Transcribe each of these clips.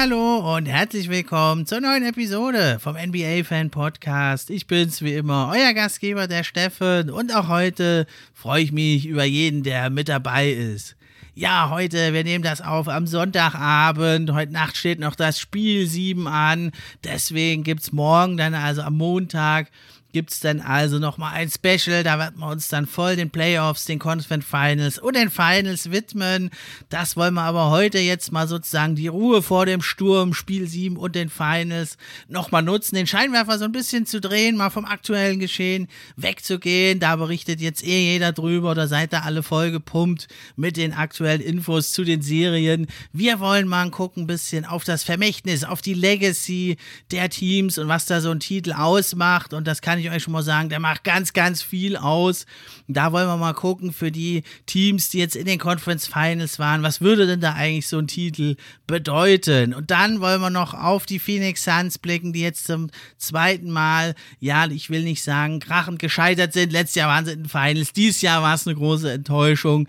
Hallo und herzlich willkommen zur neuen Episode vom NBA Fan Podcast. Ich bin's wie immer, euer Gastgeber, der Steffen. Und auch heute freue ich mich über jeden, der mit dabei ist. Ja, heute, wir nehmen das auf am Sonntagabend. Heute Nacht steht noch das Spiel 7 an. Deswegen gibt's morgen dann, also am Montag, gibt es dann also nochmal ein Special. Da werden wir uns dann voll den Playoffs, den Conference Finals und den Finals widmen. Das wollen wir aber heute jetzt mal sozusagen die Ruhe vor dem Sturm, Spiel 7 und den Finals nochmal nutzen, den Scheinwerfer so ein bisschen zu drehen, mal vom aktuellen Geschehen wegzugehen. Da berichtet jetzt eh jeder drüber oder seid da alle voll gepumpt mit den aktuellen Infos zu den Serien. Wir wollen mal gucken, ein bisschen auf das Vermächtnis, auf die Legacy der Teams und was da so ein Titel ausmacht. Und das kann kann ich euch schon mal sagen, der macht ganz, ganz viel aus. Da wollen wir mal gucken für die Teams, die jetzt in den Conference Finals waren, was würde denn da eigentlich so ein Titel bedeuten? Und dann wollen wir noch auf die Phoenix Suns blicken, die jetzt zum zweiten Mal, ja, ich will nicht sagen, krachend gescheitert sind. Letztes Jahr waren sie in den Finals, dieses Jahr war es eine große Enttäuschung.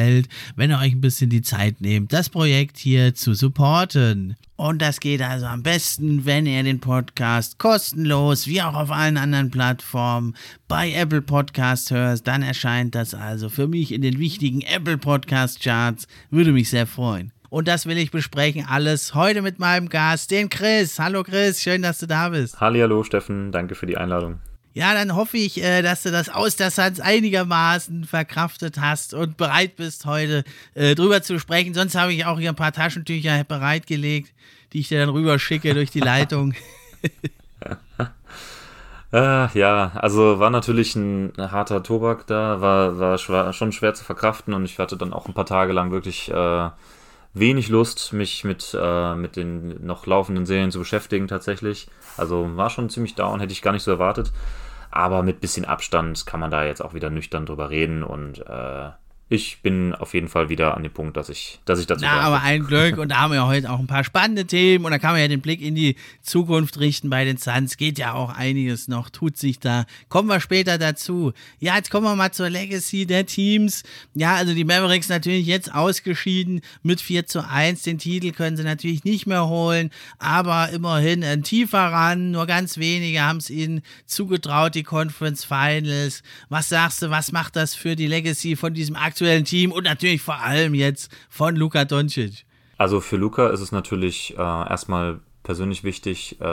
gefällt, wenn ihr euch ein bisschen die Zeit nehmt, das Projekt hier zu supporten. Und das geht also am besten, wenn ihr den Podcast kostenlos, wie auch auf allen anderen Plattformen, bei Apple Podcast hört. Dann erscheint das also für mich in den wichtigen Apple Podcast Charts. Würde mich sehr freuen. Und das will ich besprechen alles heute mit meinem Gast, den Chris. Hallo Chris, schön, dass du da bist. Hallo Steffen, danke für die Einladung. Ja, dann hoffe ich, äh, dass du das aus der Sands einigermaßen verkraftet hast und bereit bist, heute äh, drüber zu sprechen. Sonst habe ich auch hier ein paar Taschentücher bereitgelegt, die ich dir dann rüberschicke durch die Leitung. äh, ja, also war natürlich ein harter Tobak da, war, war schwer, schon schwer zu verkraften und ich hatte dann auch ein paar Tage lang wirklich äh, wenig Lust, mich mit, äh, mit den noch laufenden Serien zu beschäftigen tatsächlich. Also war schon ziemlich down, hätte ich gar nicht so erwartet. Aber mit bisschen Abstand kann man da jetzt auch wieder nüchtern drüber reden und äh, ich bin auf jeden Fall wieder an dem Punkt, dass ich, dass ich dazu Na, aber ein Glück und da haben wir heute auch ein paar spannende Themen und da kann man ja den Blick in die Zukunft richten bei den Suns. Geht ja auch einiges noch, tut sich da. Kommen wir später dazu. Ja, jetzt kommen wir mal zur Legacy der Teams. Ja, also die Mavericks natürlich jetzt ausgeschieden mit 4 zu 1. Den Titel können sie natürlich nicht mehr holen, aber immerhin ein tiefer ran. Nur ganz wenige haben es ihnen zugetraut, die Conference Finals. Was sagst du, was macht das für die Legacy von diesem aktuellen aktuellen Team und natürlich vor allem jetzt von Luka Doncic? Also für Luka ist es natürlich äh, erstmal persönlich wichtig, äh,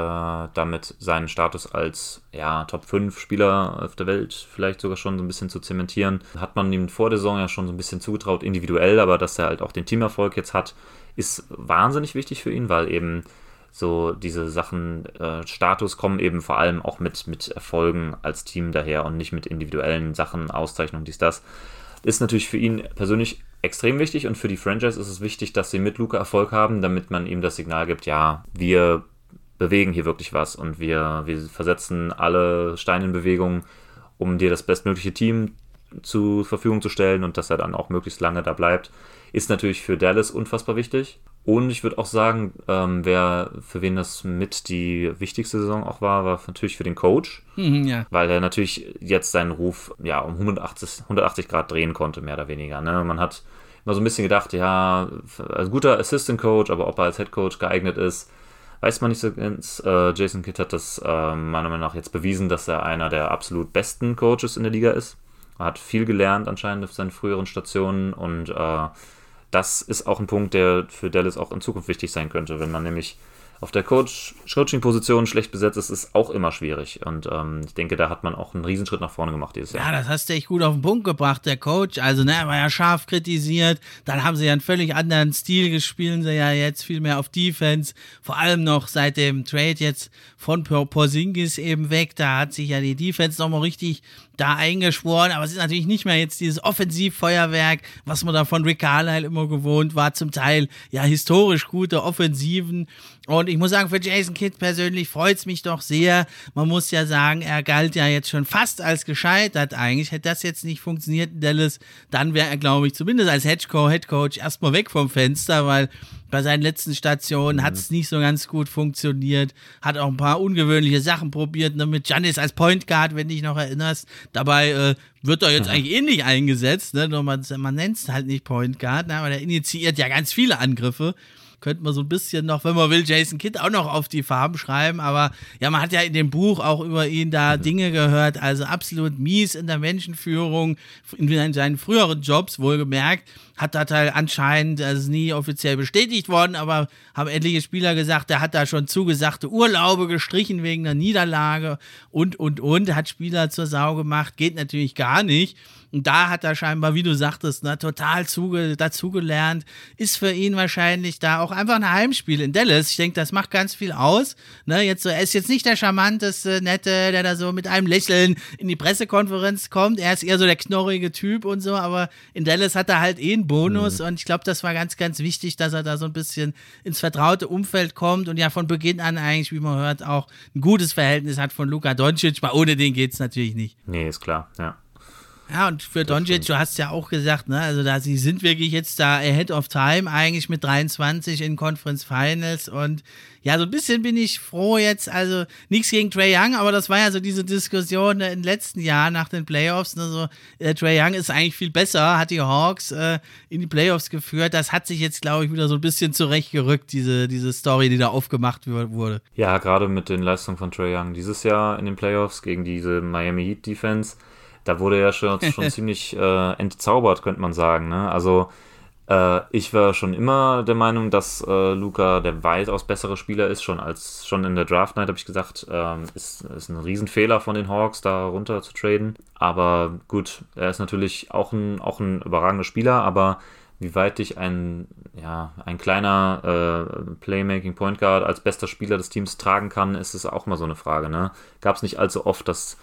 damit seinen Status als ja, Top 5 Spieler auf der Welt vielleicht sogar schon so ein bisschen zu zementieren. Hat man ihm vor der Saison ja schon so ein bisschen zugetraut, individuell, aber dass er halt auch den Teamerfolg jetzt hat, ist wahnsinnig wichtig für ihn, weil eben so diese Sachen äh, Status kommen eben vor allem auch mit, mit Erfolgen als Team daher und nicht mit individuellen Sachen, Auszeichnungen, dies, das ist natürlich für ihn persönlich extrem wichtig und für die Franchise ist es wichtig, dass sie mit Luca Erfolg haben, damit man ihm das Signal gibt, ja, wir bewegen hier wirklich was und wir, wir versetzen alle Steine in Bewegung, um dir das bestmögliche Team zur Verfügung zu stellen und dass er dann auch möglichst lange da bleibt, ist natürlich für Dallas unfassbar wichtig. Und ich würde auch sagen, ähm, wer für wen das mit die wichtigste Saison auch war, war natürlich für den Coach, mhm, ja. weil er natürlich jetzt seinen Ruf ja um 180, 180 Grad drehen konnte, mehr oder weniger. Ne? Man hat immer so ein bisschen gedacht, ja, als guter Assistant Coach, aber ob er als Head Coach geeignet ist, weiß man nicht so ganz. Äh, Jason Kidd hat das äh, meiner Meinung nach jetzt bewiesen, dass er einer der absolut besten Coaches in der Liga ist. Er hat viel gelernt anscheinend auf seinen früheren Stationen und äh, das ist auch ein Punkt, der für Dallas auch in Zukunft wichtig sein könnte, wenn man nämlich auf der Coach Coaching-Position schlecht besetzt ist, ist auch immer schwierig. Und ähm, ich denke, da hat man auch einen Riesenschritt nach vorne gemacht dieses Jahr. Ja, das hast du echt gut auf den Punkt gebracht, der Coach. Also, ne, er war ja scharf kritisiert. Dann haben sie ja einen völlig anderen Stil gespielt, sie ja jetzt viel mehr auf Defense. Vor allem noch seit dem Trade jetzt von Porzingis eben weg. Da hat sich ja die Defense nochmal richtig da eingeschworen, aber es ist natürlich nicht mehr jetzt dieses Offensivfeuerwerk, was man da von Rick Carlisle immer gewohnt war, zum Teil ja historisch gute Offensiven und ich muss sagen, für Jason Kidd persönlich freut es mich doch sehr. Man muss ja sagen, er galt ja jetzt schon fast als gescheitert eigentlich. Hätte das jetzt nicht funktioniert in Dallas, dann wäre er, glaube ich, zumindest als Headcoach, Headcoach erstmal weg vom Fenster, weil bei seinen letzten Stationen mhm. hat es nicht so ganz gut funktioniert. Hat auch ein paar ungewöhnliche Sachen probiert, ne, mit Janis als Point Guard, wenn du dich noch erinnerst. Dabei äh, wird er jetzt mhm. eigentlich ähnlich eingesetzt, ne? Nur man, man nennt es halt nicht Point Guard, ne? aber der initiiert ja ganz viele Angriffe könnte man so ein bisschen noch, wenn man will, Jason Kidd auch noch auf die Farben schreiben. Aber ja, man hat ja in dem Buch auch über ihn da mhm. Dinge gehört, also absolut mies in der Menschenführung, in seinen früheren Jobs wohlgemerkt. Hat da Teil anscheinend, das ist nie offiziell bestätigt worden, aber haben etliche Spieler gesagt, er hat da schon zugesagte Urlaube gestrichen wegen einer Niederlage und, und, und, hat Spieler zur Sau gemacht, geht natürlich gar nicht. Und da hat er scheinbar, wie du sagtest, ne, total zuge dazugelernt. Ist für ihn wahrscheinlich da auch einfach ein Heimspiel in Dallas. Ich denke, das macht ganz viel aus. Ne, jetzt so, er ist jetzt nicht der charmanteste, nette, der da so mit einem Lächeln in die Pressekonferenz kommt. Er ist eher so der knorrige Typ und so, aber in Dallas hat er halt eh einen Bonus. Mhm. Und ich glaube, das war ganz, ganz wichtig, dass er da so ein bisschen ins vertraute Umfeld kommt und ja von Beginn an eigentlich, wie man hört, auch ein gutes Verhältnis hat von Luka Doncic. Weil ohne den geht es natürlich nicht. Nee, ist klar, ja. Ja, und für Doncic, du hast ja auch gesagt, ne, also da sie sind wirklich jetzt da ahead of time, eigentlich mit 23 in Conference Finals und ja, so ein bisschen bin ich froh jetzt, also nichts gegen Trey Young, aber das war ja so diese Diskussion äh, im letzten Jahr nach den Playoffs, ne, so, äh, Trey Young ist eigentlich viel besser, hat die Hawks äh, in die Playoffs geführt, das hat sich jetzt, glaube ich, wieder so ein bisschen zurechtgerückt, diese, diese Story, die da aufgemacht wurde. Ja, gerade mit den Leistungen von Trey Young dieses Jahr in den Playoffs gegen diese Miami Heat Defense, da wurde er schon, schon ziemlich äh, entzaubert, könnte man sagen. Ne? Also äh, ich war schon immer der Meinung, dass äh, Luca der weitaus bessere Spieler ist, schon als schon in der Draft Night habe ich gesagt, ähm, ist, ist ein Riesenfehler von den Hawks, da runter zu traden. Aber gut, er ist natürlich auch ein, auch ein überragender Spieler, aber wie weit dich ein, ja, ein kleiner äh, Playmaking Point Guard als bester Spieler des Teams tragen kann, ist es auch mal so eine Frage. Ne? Gab es nicht allzu oft, dass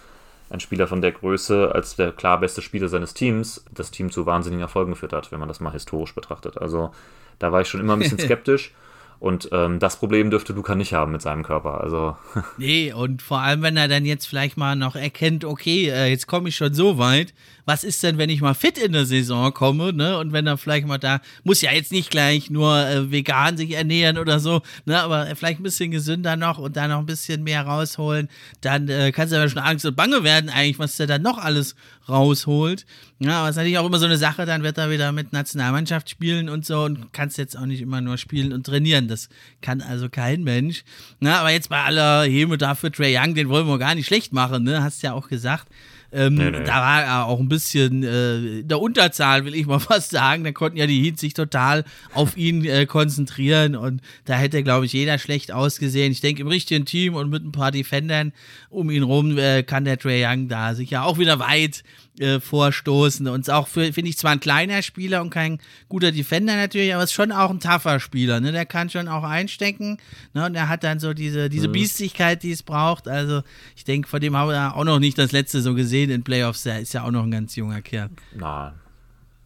ein Spieler von der Größe als der klar beste Spieler seines Teams das Team zu wahnsinnigen Erfolgen geführt hat, wenn man das mal historisch betrachtet. Also da war ich schon immer ein bisschen skeptisch. Und ähm, das Problem dürfte Luca nicht haben mit seinem Körper. Also. nee, und vor allem, wenn er dann jetzt vielleicht mal noch erkennt, okay, äh, jetzt komme ich schon so weit, was ist denn, wenn ich mal fit in der Saison komme, ne? Und wenn er vielleicht mal da, muss ja jetzt nicht gleich nur äh, vegan sich ernähren oder so, ne? Aber vielleicht ein bisschen gesünder noch und da noch ein bisschen mehr rausholen, dann äh, kannst du aber schon Angst und Bange werden, eigentlich, was der dann noch alles rausholt. Ja, aber es ist natürlich auch immer so eine Sache, dann wird er wieder mit Nationalmannschaft spielen und so und kannst jetzt auch nicht immer nur spielen und trainieren. Das kann also kein Mensch. Na, aber jetzt bei aller Heme dafür Trey Young, den wollen wir gar nicht schlecht machen, ne? Hast ja auch gesagt. Ähm, nee, nee. Da war er auch ein bisschen äh, in der Unterzahl, will ich mal fast sagen. Da konnten ja die Heats sich total auf ihn äh, konzentrieren und da hätte, glaube ich, jeder schlecht ausgesehen. Ich denke, im richtigen Team und mit ein paar Defendern um ihn rum äh, kann der Trey Young da sich ja auch wieder weit äh, vorstoßen. Und auch für, finde ich, zwar ein kleiner Spieler und kein guter Defender natürlich, aber ist schon auch ein tougher Spieler. Ne? Der kann schon auch einstecken. Ne? Und er hat dann so diese, diese mhm. Biestigkeit, die es braucht. Also ich denke, von dem haben wir auch noch nicht das letzte so gesehen in Playoffs. Der ist ja auch noch ein ganz junger Kerl. Nein.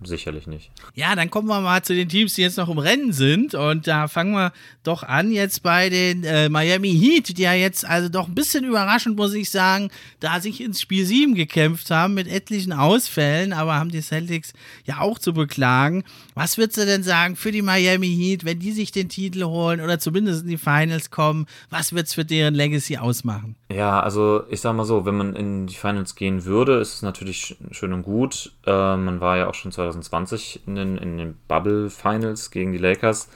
Sicherlich nicht. Ja, dann kommen wir mal zu den Teams, die jetzt noch im Rennen sind. Und da fangen wir doch an jetzt bei den äh, Miami Heat, die ja jetzt also doch ein bisschen überraschend, muss ich sagen, da sich ins Spiel 7 gekämpft haben mit etlichen Ausfällen, aber haben die Celtics ja auch zu beklagen. Was würdest du denn sagen für die Miami Heat, wenn die sich den Titel holen oder zumindest in die Finals kommen? Was wird es für deren Legacy ausmachen? Ja, also ich sag mal so, wenn man in die Finals gehen würde, ist es natürlich schön und gut. Äh, man war ja auch schon 2020 in den, in den Bubble Finals gegen die Lakers.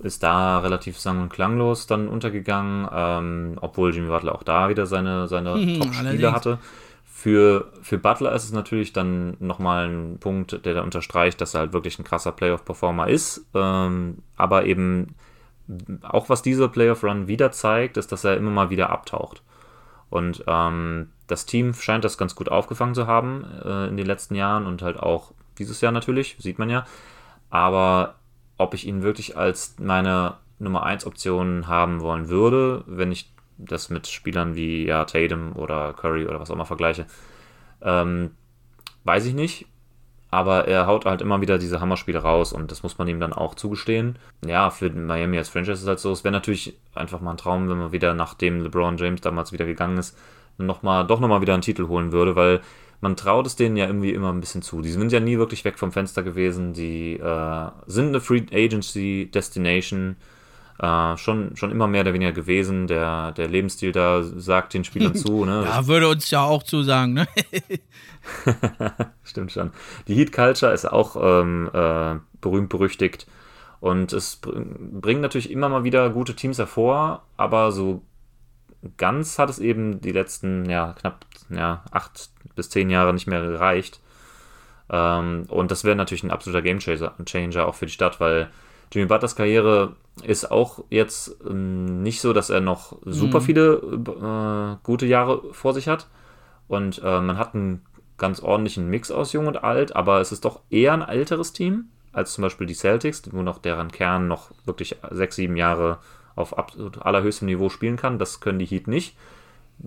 ist da relativ sang- und klanglos dann untergegangen, ähm, obwohl Jimmy Butler auch da wieder seine, seine Top-Spiele hatte. Für, für Butler ist es natürlich dann nochmal ein Punkt, der da unterstreicht, dass er halt wirklich ein krasser Playoff-Performer ist. Ähm, aber eben auch was dieser Playoff-Run wieder zeigt, ist, dass er immer mal wieder abtaucht. Und ähm, das Team scheint das ganz gut aufgefangen zu haben äh, in den letzten Jahren und halt auch dieses Jahr natürlich, sieht man ja. Aber ob ich ihn wirklich als meine Nummer 1 Option haben wollen würde, wenn ich das mit Spielern wie ja, Tatum oder Curry oder was auch immer vergleiche, ähm, weiß ich nicht. Aber er haut halt immer wieder diese Hammerspiele raus und das muss man ihm dann auch zugestehen. Ja, für Miami als Franchise ist halt so. Es wäre natürlich einfach mal ein Traum, wenn man wieder, nachdem LeBron James damals wieder gegangen ist, noch mal, doch nochmal wieder einen Titel holen würde, weil man traut es denen ja irgendwie immer ein bisschen zu. Die sind ja nie wirklich weg vom Fenster gewesen. Die äh, sind eine Free Agency Destination. Äh, schon, schon immer mehr oder weniger gewesen. Der, der Lebensstil da sagt den Spielern zu. Ne? ja, würde uns ja auch zusagen. Ne? Stimmt schon. Die Heat Culture ist auch ähm, äh, berühmt berüchtigt. Und es bringt natürlich immer mal wieder gute Teams hervor, aber so ganz hat es eben die letzten ja, knapp ja, acht bis zehn Jahre nicht mehr gereicht. Ähm, und das wäre natürlich ein absoluter Gamechanger auch für die Stadt, weil Jimmy Butlers Karriere ist auch jetzt ähm, nicht so, dass er noch super mhm. viele äh, gute Jahre vor sich hat. Und äh, man hat einen ganz ordentlichen Mix aus Jung und Alt, aber es ist doch eher ein älteres Team als zum Beispiel die Celtics, wo noch deren Kern noch wirklich sechs, sieben Jahre auf allerhöchstem Niveau spielen kann. Das können die Heat nicht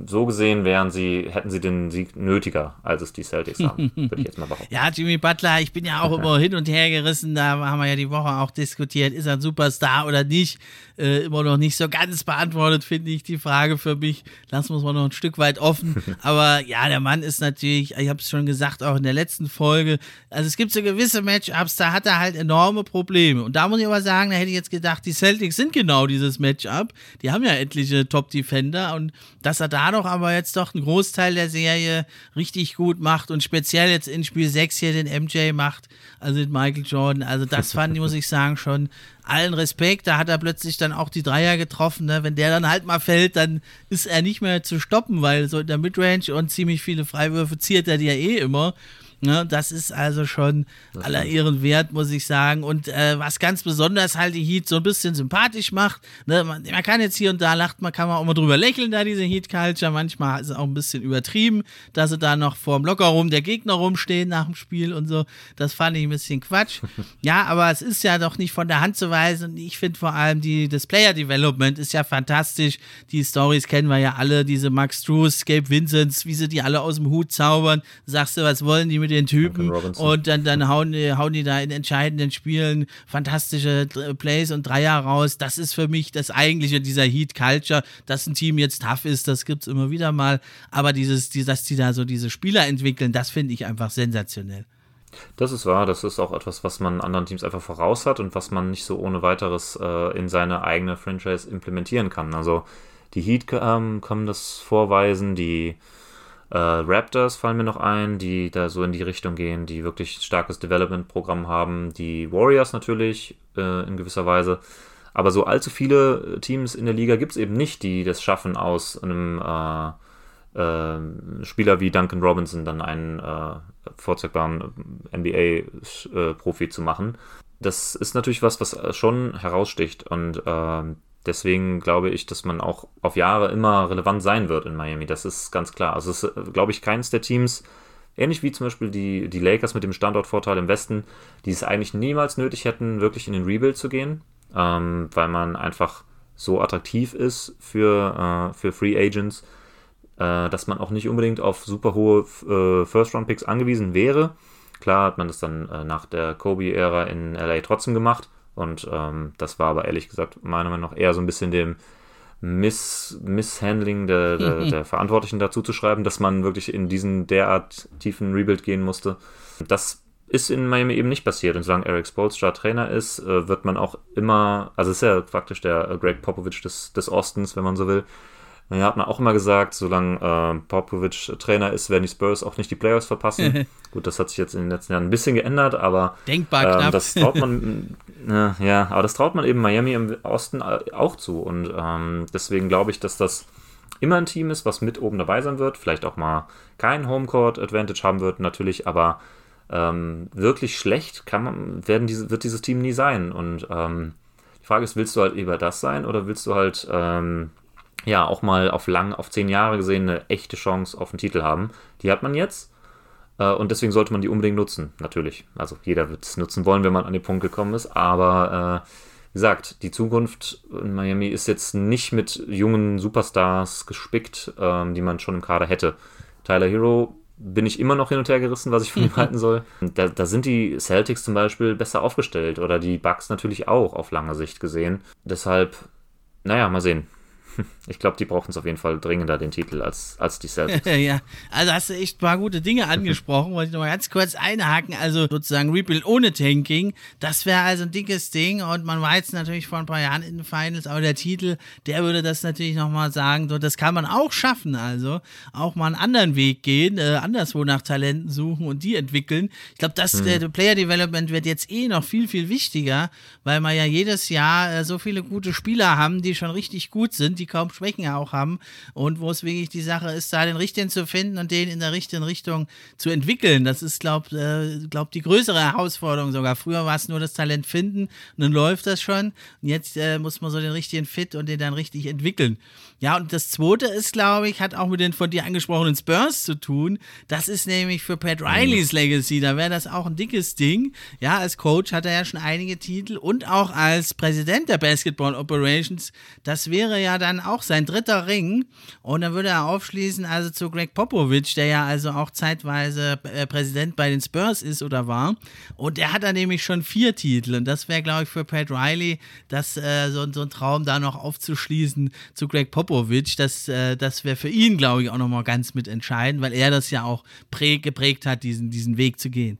so gesehen wären sie, hätten sie den Sieg nötiger, als es die Celtics haben, würde ich jetzt mal behaupten. Ja, Jimmy Butler, ich bin ja auch immer hin und her gerissen, da haben wir ja die Woche auch diskutiert, ist er ein Superstar oder nicht? Äh, immer noch nicht so ganz beantwortet, finde ich, die Frage für mich. Lassen wir es mal noch ein Stück weit offen. Aber ja, der Mann ist natürlich, ich habe es schon gesagt, auch in der letzten Folge, also es gibt so gewisse Matchups, da hat er halt enorme Probleme. Und da muss ich aber sagen, da hätte ich jetzt gedacht, die Celtics sind genau dieses Matchup. Die haben ja etliche Top-Defender und dass er da doch aber jetzt doch einen Großteil der Serie richtig gut macht und speziell jetzt in Spiel 6 hier den MJ macht, also den Michael Jordan. Also das fand ich, muss ich sagen, schon allen Respekt. Da hat er plötzlich dann auch die Dreier getroffen. Ne? Wenn der dann halt mal fällt, dann ist er nicht mehr zu stoppen, weil so in der Midrange und ziemlich viele Freiwürfe ziert er die ja eh immer. Ne, das ist also schon das aller Ehren wert, muss ich sagen. Und äh, was ganz besonders halt die Heat so ein bisschen sympathisch macht, ne, man, man, kann jetzt hier und da lacht, man kann auch mal drüber lächeln, da diese Heat-Culture. Manchmal ist es auch ein bisschen übertrieben, dass sie da noch vorm Lockerroom der Gegner rumstehen nach dem Spiel und so. Das fand ich ein bisschen Quatsch. ja, aber es ist ja doch nicht von der Hand zu weisen. Und ich finde vor allem die, das Player Development ist ja fantastisch. Die Stories kennen wir ja alle, diese Max Drews, Gabe Vincents, wie sie die alle aus dem Hut zaubern. Sagst du, was wollen die mit den Typen und dann, dann hauen, die, hauen die da in entscheidenden Spielen fantastische Plays und Dreier raus. Das ist für mich das eigentliche dieser Heat Culture, dass ein Team jetzt tough ist, das gibt es immer wieder mal. Aber dieses, die, dass die da so diese Spieler entwickeln, das finde ich einfach sensationell. Das ist wahr, das ist auch etwas, was man anderen Teams einfach voraus hat und was man nicht so ohne weiteres äh, in seine eigene Franchise implementieren kann. Also die Heat ähm, können das vorweisen, die äh, Raptors fallen mir noch ein, die da so in die Richtung gehen, die wirklich starkes Development-Programm haben. Die Warriors natürlich äh, in gewisser Weise. Aber so allzu viele Teams in der Liga gibt es eben nicht, die das schaffen, aus einem äh, äh, Spieler wie Duncan Robinson dann einen äh, vorzeigbaren NBA-Profi zu machen. Das ist natürlich was, was schon heraussticht und ähm, deswegen glaube ich, dass man auch auf Jahre immer relevant sein wird in Miami. Das ist ganz klar. Also es ist, glaube ich, keines der Teams, ähnlich wie zum Beispiel die, die Lakers mit dem Standortvorteil im Westen, die es eigentlich niemals nötig hätten, wirklich in den Rebuild zu gehen, ähm, weil man einfach so attraktiv ist für, äh, für Free Agents, äh, dass man auch nicht unbedingt auf super hohe äh, First-Round-Picks angewiesen wäre. Klar hat man das dann äh, nach der Kobe-Ära in LA trotzdem gemacht, und ähm, das war aber ehrlich gesagt meiner Meinung nach eher so ein bisschen dem Miss Misshandling der, der, der Verantwortlichen dazu zu schreiben, dass man wirklich in diesen derart tiefen Rebuild gehen musste. Das ist in Miami eben nicht passiert. Und solange Eric Spolstra Trainer ist, äh, wird man auch immer, also ist ja praktisch der Greg Popovich des, des Ostens, wenn man so will, Ja, hat man auch immer gesagt, solange äh, Popovic Trainer ist, werden die Spurs auch nicht die Playoffs verpassen. Gut, das hat sich jetzt in den letzten Jahren ein bisschen geändert, aber Denkbar ähm, knapp. das traut man, äh, ja, aber das traut man eben Miami im Osten auch zu. Und ähm, deswegen glaube ich, dass das immer ein Team ist, was mit oben dabei sein wird. Vielleicht auch mal kein Homecourt Advantage haben wird, natürlich, aber ähm, wirklich schlecht kann man, werden diese, wird dieses Team nie sein. Und ähm, die Frage ist, willst du halt über das sein oder willst du halt ähm, ja auch mal auf lang, auf zehn Jahre gesehen eine echte Chance auf einen Titel haben? Die hat man jetzt. Äh, und deswegen sollte man die unbedingt nutzen, natürlich. Also jeder wird es nutzen wollen, wenn man an den Punkt gekommen ist. Aber äh, wie gesagt, die Zukunft in Miami ist jetzt nicht mit jungen Superstars gespickt, ähm, die man schon im Kader hätte. Tyler Hero bin ich immer noch hin und her gerissen, was ich von ihm halten soll. Da, da, sind die Celtics zum Beispiel besser aufgestellt oder die Bucks natürlich auch auf lange Sicht gesehen. Deshalb, naja, mal sehen. Ich glaube, die brauchen es auf jeden Fall dringender, den Titel, als, als die Celtics. ja, also hast du echt ein paar gute Dinge angesprochen. Wollte ich noch mal ganz kurz einhaken. Also sozusagen Rebuild ohne Tanking, das wäre also ein dickes Ding. Und man war jetzt natürlich vor ein paar Jahren in den Finals, aber der Titel, der würde das natürlich nochmal sagen. So, das kann man auch schaffen. Also auch mal einen anderen Weg gehen, äh, anderswo nach Talenten suchen und die entwickeln. Ich glaube, das mhm. äh, Player Development wird jetzt eh noch viel, viel wichtiger, weil wir ja jedes Jahr äh, so viele gute Spieler haben, die schon richtig gut sind, die kaum Schwächen auch haben und wo es wirklich die Sache ist, da den richtigen zu finden und den in der richtigen Richtung zu entwickeln. Das ist, glaube äh, glaub, die größere Herausforderung sogar. Früher war es nur das Talent finden und dann läuft das schon. Und jetzt äh, muss man so den richtigen Fit und den dann richtig entwickeln. Ja, und das zweite ist, glaube ich, hat auch mit den von dir angesprochenen Spurs zu tun. Das ist nämlich für Pat Rileys Legacy. Da wäre das auch ein dickes Ding. Ja, als Coach hat er ja schon einige Titel und auch als Präsident der Basketball Operations. Das wäre ja dann auch sein dritter Ring. Und dann würde er aufschließen, also zu Greg Popovich, der ja also auch zeitweise äh, Präsident bei den Spurs ist oder war. Und der hat dann nämlich schon vier Titel. Und das wäre, glaube ich, für Pat Riley das, äh, so, so ein Traum, da noch aufzuschließen zu Greg Popovich Popovic, das, äh, das wäre für ihn, glaube ich, auch nochmal ganz mit entscheidend, weil er das ja auch geprägt hat, diesen, diesen Weg zu gehen.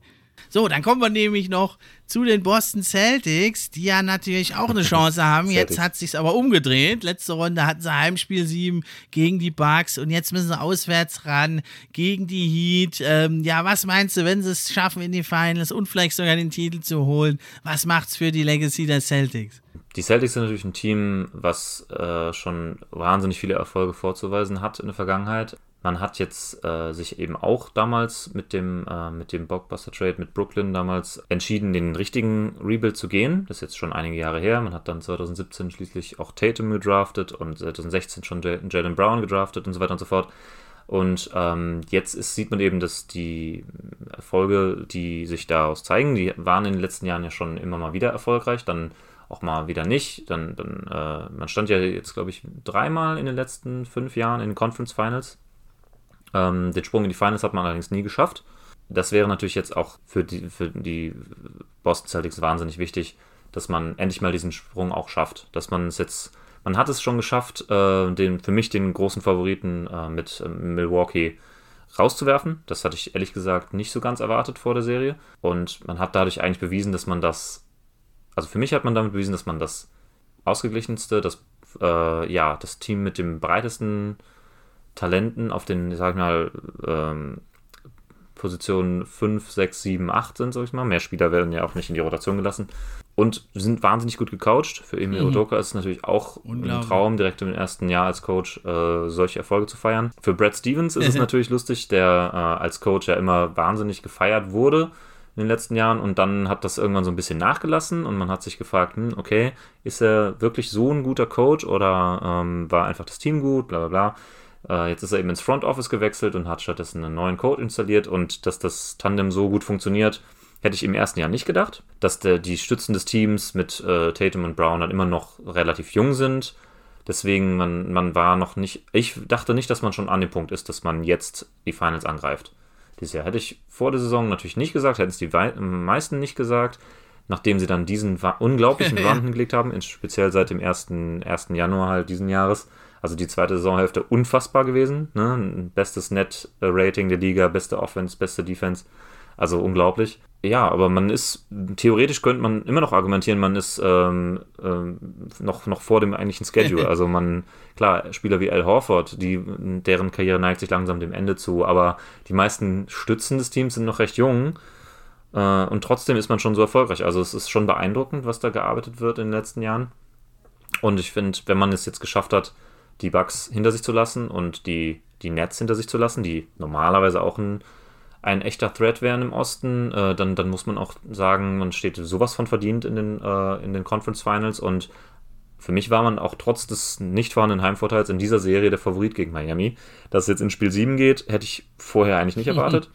So, dann kommen wir nämlich noch zu den Boston Celtics, die ja natürlich auch eine Chance haben. Jetzt hat sich's aber umgedreht. Letzte Runde hatten sie Heimspiel 7 gegen die Bucks und jetzt müssen sie auswärts ran gegen die Heat. Ähm, ja, was meinst du, wenn sie es schaffen in die Finals und vielleicht sogar den Titel zu holen? Was macht's für die Legacy der Celtics? Die Celtics sind natürlich ein Team, was äh, schon wahnsinnig viele Erfolge vorzuweisen hat in der Vergangenheit. Man hat jetzt äh, sich eben auch damals mit dem, äh, mit dem Blockbuster Trade mit Brooklyn damals entschieden, den richtigen Rebuild zu gehen. Das ist jetzt schon einige Jahre her. Man hat dann 2017 schließlich auch Tatum gedraftet und 2016 schon Jalen Brown gedraftet und so weiter und so fort. Und ähm, jetzt ist, sieht man eben, dass die Erfolge, die sich daraus zeigen, die waren in den letzten Jahren ja schon immer mal wieder erfolgreich. Dann auch mal wieder nicht. Dann, dann äh, man stand ja jetzt, glaube ich, dreimal in den letzten fünf Jahren in den Conference Finals. Ähm, den Sprung in die Finals hat man allerdings nie geschafft. Das wäre natürlich jetzt auch für die, für die Boston Celtics wahnsinnig wichtig, dass man endlich mal diesen Sprung auch schafft. Dass man es jetzt, man hat es schon geschafft, äh, den, für mich den großen Favoriten äh, mit äh, Milwaukee rauszuwerfen. Das hatte ich ehrlich gesagt nicht so ganz erwartet vor der Serie. Und man hat dadurch eigentlich bewiesen, dass man das, also für mich hat man damit bewiesen, dass man das ausgeglichenste, das, äh, ja, das Team mit dem breitesten Talenten auf den, sag ich mal, ähm, Positionen 5, 6, 7, 8 sind, sag ich mal. Mehr Spieler werden ja auch nicht in die Rotation gelassen. Und sind wahnsinnig gut gecoacht. Für Emil mhm. Odoka ist es natürlich auch ein Traum, direkt im ersten Jahr als Coach äh, solche Erfolge zu feiern. Für Brad Stevens ist es natürlich lustig, der äh, als Coach ja immer wahnsinnig gefeiert wurde in den letzten Jahren und dann hat das irgendwann so ein bisschen nachgelassen und man hat sich gefragt, hm, okay, ist er wirklich so ein guter Coach oder ähm, war einfach das Team gut, bla bla bla. Äh, jetzt ist er eben ins Front Office gewechselt und hat stattdessen einen neuen Code installiert und dass das Tandem so gut funktioniert, hätte ich im ersten Jahr nicht gedacht. Dass der, die Stützen des Teams mit äh, Tatum und Brown dann immer noch relativ jung sind. Deswegen, man, man war noch nicht, ich dachte nicht, dass man schon an dem Punkt ist, dass man jetzt die Finals angreift. Dieses Jahr hätte ich vor der Saison natürlich nicht gesagt, hätten es die meisten nicht gesagt nachdem sie dann diesen unglaublichen Run hingelegt haben, speziell seit dem 1. 1. Januar halt diesen Jahres, also die zweite Saisonhälfte unfassbar gewesen. Ne? Bestes Net-Rating der Liga, beste Offense, beste Defense. Also unglaublich. Ja, aber man ist, theoretisch könnte man immer noch argumentieren, man ist ähm, ähm, noch, noch vor dem eigentlichen Schedule. Also man, klar, Spieler wie Al Horford, die, deren Karriere neigt sich langsam dem Ende zu, aber die meisten Stützen des Teams sind noch recht jung. Äh, und trotzdem ist man schon so erfolgreich. Also es ist schon beeindruckend, was da gearbeitet wird in den letzten Jahren. Und ich finde, wenn man es jetzt geschafft hat, die Bugs hinter sich zu lassen und die, die Nets hinter sich zu lassen, die normalerweise auch ein ein echter Threat wären im Osten, äh, dann, dann muss man auch sagen, man steht sowas von verdient in den, äh, in den Conference Finals und für mich war man auch trotz des nicht vorhandenen Heimvorteils in dieser Serie der Favorit gegen Miami. Dass es jetzt in Spiel 7 geht, hätte ich vorher eigentlich nicht erwartet.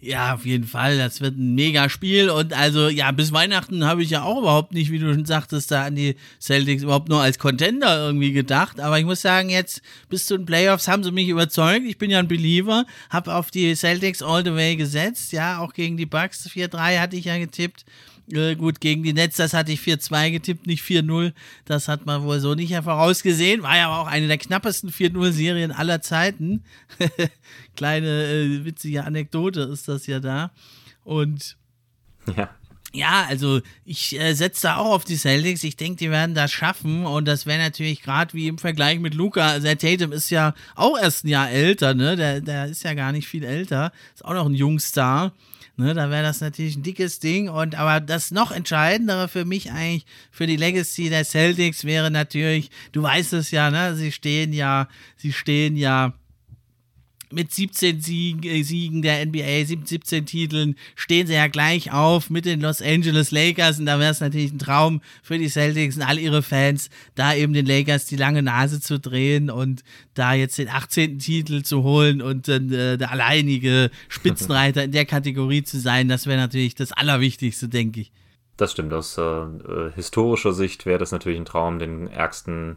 Ja, auf jeden Fall. Das wird ein mega Spiel. Und also, ja, bis Weihnachten habe ich ja auch überhaupt nicht, wie du schon sagtest, da an die Celtics überhaupt nur als Contender irgendwie gedacht. Aber ich muss sagen, jetzt bis zu den Playoffs haben sie mich überzeugt. Ich bin ja ein Believer, habe auf die Celtics all the way gesetzt. Ja, auch gegen die Bucks 4-3 hatte ich ja getippt. Äh, gut, gegen die Nets, das hatte ich 4-2 getippt, nicht 4-0. Das hat man wohl so nicht vorausgesehen. War ja aber auch eine der knappesten 4-0-Serien aller Zeiten. Kleine äh, witzige Anekdote ist das ja da. Und ja. Ja, also ich äh, setze da auch auf die Celtics. Ich denke, die werden das schaffen. Und das wäre natürlich gerade wie im Vergleich mit Luca. Also der Tatum ist ja auch erst ein Jahr älter, ne? Der, der ist ja gar nicht viel älter. Ist auch noch ein Jungstar. Ne, da wäre das natürlich ein dickes Ding. Und aber das noch entscheidendere für mich eigentlich für die Legacy der Celtics wäre natürlich, du weißt es ja, ne, sie stehen ja, sie stehen ja mit 17 Siegen, äh, Siegen der NBA, 17 Titeln, stehen sie ja gleich auf mit den Los Angeles Lakers und da wäre es natürlich ein Traum für die Celtics und all ihre Fans, da eben den Lakers die lange Nase zu drehen und da jetzt den 18. Titel zu holen und dann äh, der alleinige Spitzenreiter in der Kategorie zu sein, das wäre natürlich das Allerwichtigste, denke ich. Das stimmt, aus äh, äh historischer Sicht wäre das natürlich ein Traum, den ärgsten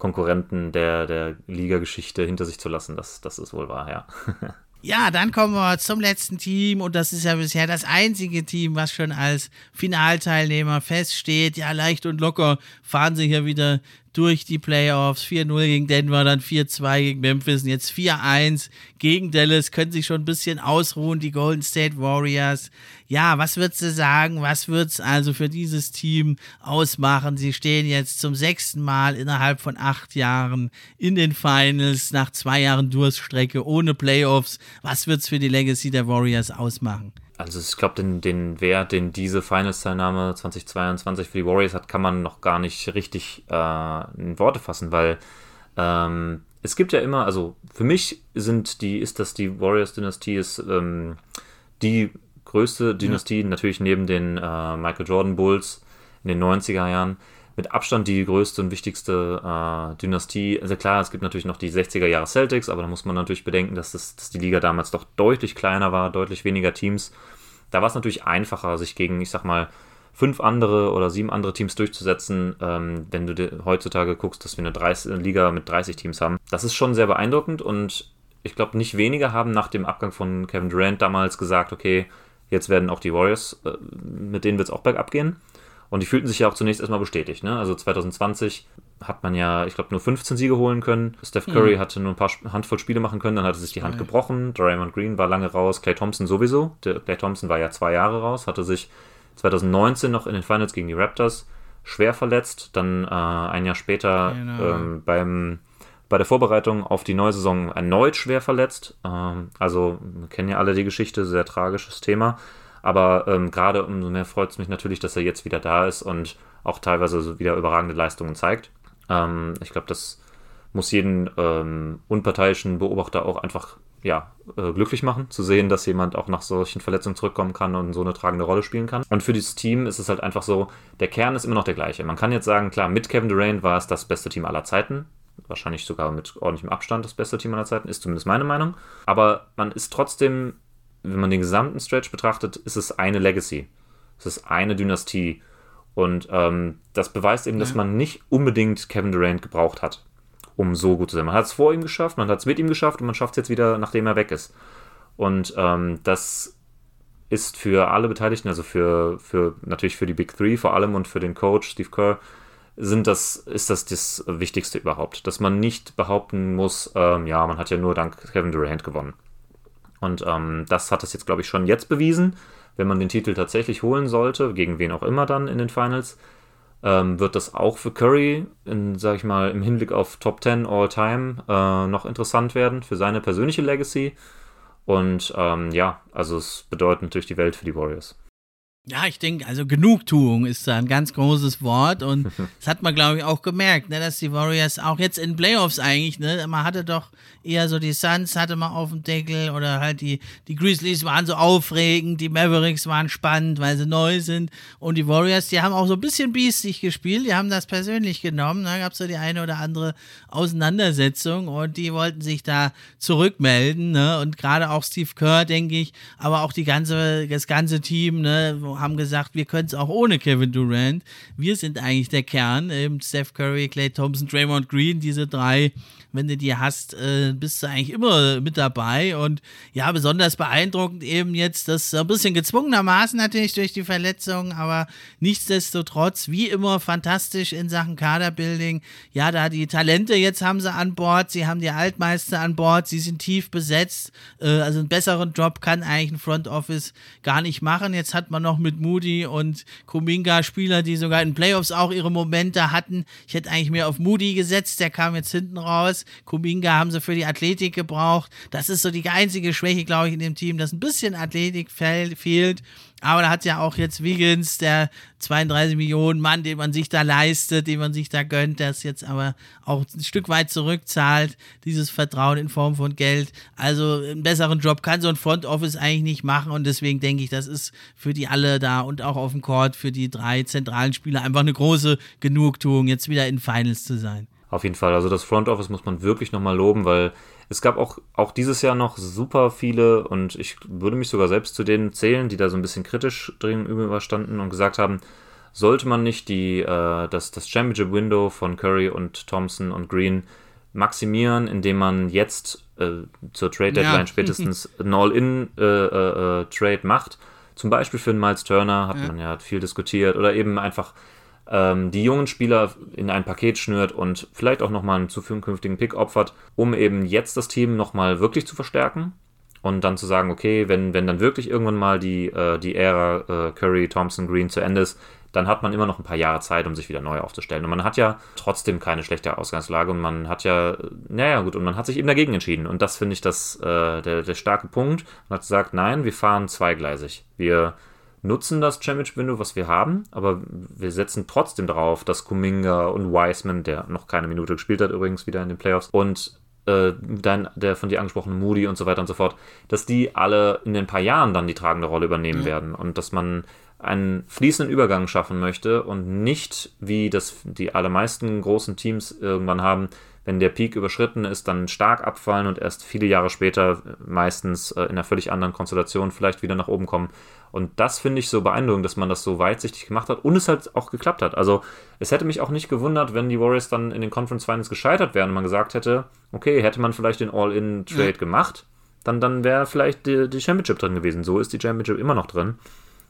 Konkurrenten der, der Liga-Geschichte hinter sich zu lassen. Das, das ist wohl wahr, ja. Ja, dann kommen wir zum letzten Team und das ist ja bisher das einzige Team, was schon als Finalteilnehmer feststeht. Ja, leicht und locker fahren sie hier wieder durch die Playoffs. 4-0 gegen Denver, dann 4-2 gegen Memphis und jetzt 4-1 gegen Dallas. Können sich schon ein bisschen ausruhen, die Golden State Warriors. Ja, was würdest du sagen? Was wird's also für dieses Team ausmachen? Sie stehen jetzt zum sechsten Mal innerhalb von acht Jahren in den Finals nach zwei Jahren Durststrecke ohne Playoffs. Was wird's für die Legacy der Warriors ausmachen? Also ich glaube, den, den Wert, den diese Finals-Teilnahme 2022 für die Warriors hat, kann man noch gar nicht richtig äh, in Worte fassen, weil ähm, es gibt ja immer, also für mich sind die, ist das die Warriors-Dynastie ist ähm, die größte Dynastie, ja. natürlich neben den äh, Michael Jordan Bulls in den 90er Jahren mit Abstand die größte und wichtigste äh, Dynastie. Also klar, es gibt natürlich noch die 60er Jahre Celtics, aber da muss man natürlich bedenken, dass, das, dass die Liga damals doch deutlich kleiner war, deutlich weniger Teams. Da war es natürlich einfacher, sich gegen, ich sag mal, fünf andere oder sieben andere Teams durchzusetzen, ähm, wenn du heutzutage guckst, dass wir eine, 30, eine Liga mit 30 Teams haben. Das ist schon sehr beeindruckend und ich glaube, nicht wenige haben nach dem Abgang von Kevin Durant damals gesagt, okay, jetzt werden auch die Warriors, äh, mit denen wird es auch bergab gehen. Und die fühlten sich ja auch zunächst erstmal bestätigt. Ne? Also 2020 hat man ja, ich glaube, nur 15 Siege holen können. Steph Curry mhm. hatte nur ein paar Handvoll Spiele machen können, dann hatte sich die Hand gebrochen. Draymond Green war lange raus, Clay Thompson sowieso. Der Clay Thompson war ja zwei Jahre raus, hatte sich 2019 noch in den Finals gegen die Raptors schwer verletzt. Dann äh, ein Jahr später genau. ähm, beim, bei der Vorbereitung auf die neue Saison erneut schwer verletzt. Ähm, also, wir kennen ja alle die Geschichte, sehr tragisches Thema. Aber ähm, gerade umso mehr freut es mich natürlich, dass er jetzt wieder da ist und auch teilweise wieder überragende Leistungen zeigt. Ähm, ich glaube, das muss jeden ähm, unparteiischen Beobachter auch einfach ja, äh, glücklich machen, zu sehen, dass jemand auch nach solchen Verletzungen zurückkommen kann und so eine tragende Rolle spielen kann. Und für dieses Team ist es halt einfach so, der Kern ist immer noch der gleiche. Man kann jetzt sagen, klar, mit Kevin Durant war es das beste Team aller Zeiten. Wahrscheinlich sogar mit ordentlichem Abstand das beste Team aller Zeiten, ist zumindest meine Meinung. Aber man ist trotzdem wenn man den gesamten Stretch betrachtet, ist es eine Legacy. Es ist eine Dynastie. Und ähm, das beweist eben, ja. dass man nicht unbedingt Kevin Durant gebraucht hat, um so gut zu sein. Man hat es vor ihm geschafft, man hat es mit ihm geschafft und man schafft es jetzt wieder, nachdem er weg ist. Und ähm, das ist für alle Beteiligten, also für, für natürlich für die Big Three vor allem und für den Coach Steve Kerr, sind das, ist das das Wichtigste überhaupt. Dass man nicht behaupten muss, ähm, ja, man hat ja nur dank Kevin Durant gewonnen. Und ähm, das hat es jetzt, glaube ich, schon jetzt bewiesen. Wenn man den Titel tatsächlich holen sollte, gegen wen auch immer dann in den Finals, ähm, wird das auch für Curry, in, sag ich mal, im Hinblick auf Top 10 All-Time äh, noch interessant werden für seine persönliche Legacy. Und ähm, ja, also es bedeutet natürlich die Welt für die Warriors. Ja, ich denke, also Genugtuung ist da ein ganz großes Wort und das hat man, glaube ich, auch gemerkt, ne, dass die Warriors auch jetzt in Playoffs eigentlich, ne, man hatte doch eher so die Suns hatte man auf dem Deckel oder halt die, die Grizzlies waren so aufregend, die Mavericks waren spannend, weil sie neu sind und die Warriors, die haben auch so ein bisschen biestig gespielt, die haben das persönlich genommen, da gab es so die eine oder andere Auseinandersetzung und die wollten sich da zurückmelden, ne, und gerade auch Steve Kerr, denke ich, aber auch die ganze, das ganze Team, ne, haben gesagt, wir können es auch ohne Kevin Durant. Wir sind eigentlich der Kern. Ähm, Steph Curry, Clay Thompson, Draymond Green, diese drei wenn du die hast, äh, bist du eigentlich immer mit dabei. Und ja, besonders beeindruckend eben jetzt, das ein bisschen gezwungenermaßen natürlich durch die Verletzung, aber nichtsdestotrotz, wie immer, fantastisch in Sachen Kaderbuilding. Ja, da die Talente jetzt haben sie an Bord, sie haben die Altmeister an Bord, sie sind tief besetzt. Äh, also einen besseren Job kann eigentlich ein Front Office gar nicht machen. Jetzt hat man noch mit Moody und Kuminga Spieler, die sogar in Playoffs auch ihre Momente hatten. Ich hätte eigentlich mehr auf Moody gesetzt, der kam jetzt hinten raus. Kuminga haben sie für die Athletik gebraucht. Das ist so die einzige Schwäche, glaube ich, in dem Team, dass ein bisschen Athletik fehlt. Aber da hat ja auch jetzt Wiggins, der 32 Millionen Mann, den man sich da leistet, den man sich da gönnt, der es jetzt aber auch ein Stück weit zurückzahlt, dieses Vertrauen in Form von Geld. Also einen besseren Job kann so ein Front Office eigentlich nicht machen und deswegen denke ich, das ist für die alle da und auch auf dem Court für die drei zentralen Spieler einfach eine große Genugtuung, jetzt wieder in Finals zu sein. Auf jeden Fall. Also das Front Office muss man wirklich nochmal loben, weil es gab auch, auch dieses Jahr noch super viele und ich würde mich sogar selbst zu denen zählen, die da so ein bisschen kritisch gegenüber standen und gesagt haben, sollte man nicht die, äh, das, das Championship Window von Curry und Thompson und Green maximieren, indem man jetzt äh, zur Trade Deadline ja. spätestens ein All-In-Trade äh, äh, macht. Zum Beispiel für einen Miles Turner hat ja. man ja viel diskutiert oder eben einfach ähm, die jungen Spieler in ein Paket schnürt und vielleicht auch nochmal einen zukünftigen Pick opfert, um eben jetzt das Team nochmal wirklich zu verstärken und dann zu sagen, okay, wenn, wenn dann wirklich irgendwann mal die, äh, die Ära äh, Curry, Thompson, Green zu Ende ist, dann hat man immer noch ein paar Jahre Zeit, um sich wieder neu aufzustellen. Und man hat ja trotzdem keine schlechte Ausgangslage und man hat ja, naja gut, und man hat sich eben dagegen entschieden. Und das finde ich das, äh, der, der starke Punkt. Man hat gesagt, nein, wir fahren zweigleisig. Wir nutzen das Championship Window, was wir haben, aber wir setzen trotzdem darauf, dass Kuminga und Wiseman, der noch keine Minute gespielt hat, übrigens wieder in den Playoffs, und äh, dann der von dir angesprochene Moody und so weiter und so fort, dass die alle in den paar Jahren dann die tragende Rolle übernehmen mhm. werden und dass man einen fließenden Übergang schaffen möchte und nicht, wie das die allermeisten großen Teams irgendwann haben, wenn der Peak überschritten ist, dann stark abfallen und erst viele Jahre später meistens äh, in einer völlig anderen Konstellation vielleicht wieder nach oben kommen. Und das finde ich so beeindruckend, dass man das so weitsichtig gemacht hat und es halt auch geklappt hat. Also es hätte mich auch nicht gewundert, wenn die Warriors dann in den Conference Finals gescheitert wären und man gesagt hätte, okay, hätte man vielleicht den All-In-Trade ja. gemacht, dann, dann wäre vielleicht die, die Championship drin gewesen. So ist die Championship immer noch drin.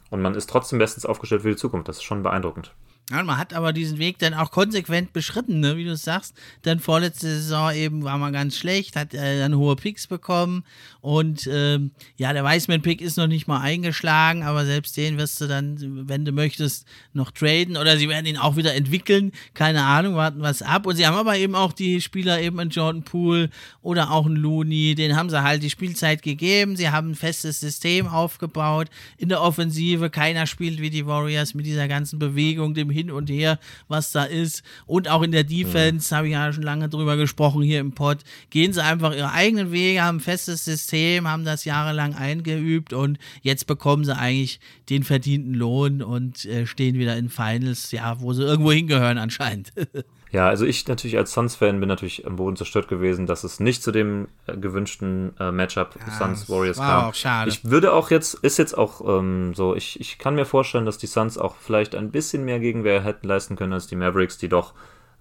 Und man ist trotzdem bestens aufgestellt für die Zukunft. Das ist schon beeindruckend. Ja, man hat aber diesen Weg dann auch konsequent beschritten, ne? wie du sagst. Dann vorletzte Saison eben war man ganz schlecht, hat äh, dann hohe Picks bekommen und ähm, ja, der Weißmann-Pick ist noch nicht mal eingeschlagen, aber selbst den wirst du dann, wenn du möchtest, noch traden oder sie werden ihn auch wieder entwickeln. Keine Ahnung, warten was ab. Und sie haben aber eben auch die Spieler eben in Jordan Poole oder auch in Looney, den haben sie halt die Spielzeit gegeben. Sie haben ein festes System aufgebaut in der Offensive. Keiner spielt wie die Warriors mit dieser ganzen Bewegung, dem hin und her, was da ist. Und auch in der Defense, ja. habe ich ja schon lange drüber gesprochen hier im Pod, gehen sie einfach ihre eigenen Wege, haben ein festes System, haben das jahrelang eingeübt und jetzt bekommen sie eigentlich den verdienten Lohn und äh, stehen wieder in Finals, ja, wo sie irgendwo hingehören anscheinend. Ja, also ich natürlich als Suns-Fan bin natürlich am Boden zerstört gewesen, dass es nicht zu dem äh, gewünschten äh, Matchup ja, Suns-Warriors kam. Auch schade. Ich würde auch jetzt, ist jetzt auch ähm, so, ich, ich kann mir vorstellen, dass die Suns auch vielleicht ein bisschen mehr Gegenwehr hätten leisten können als die Mavericks, die doch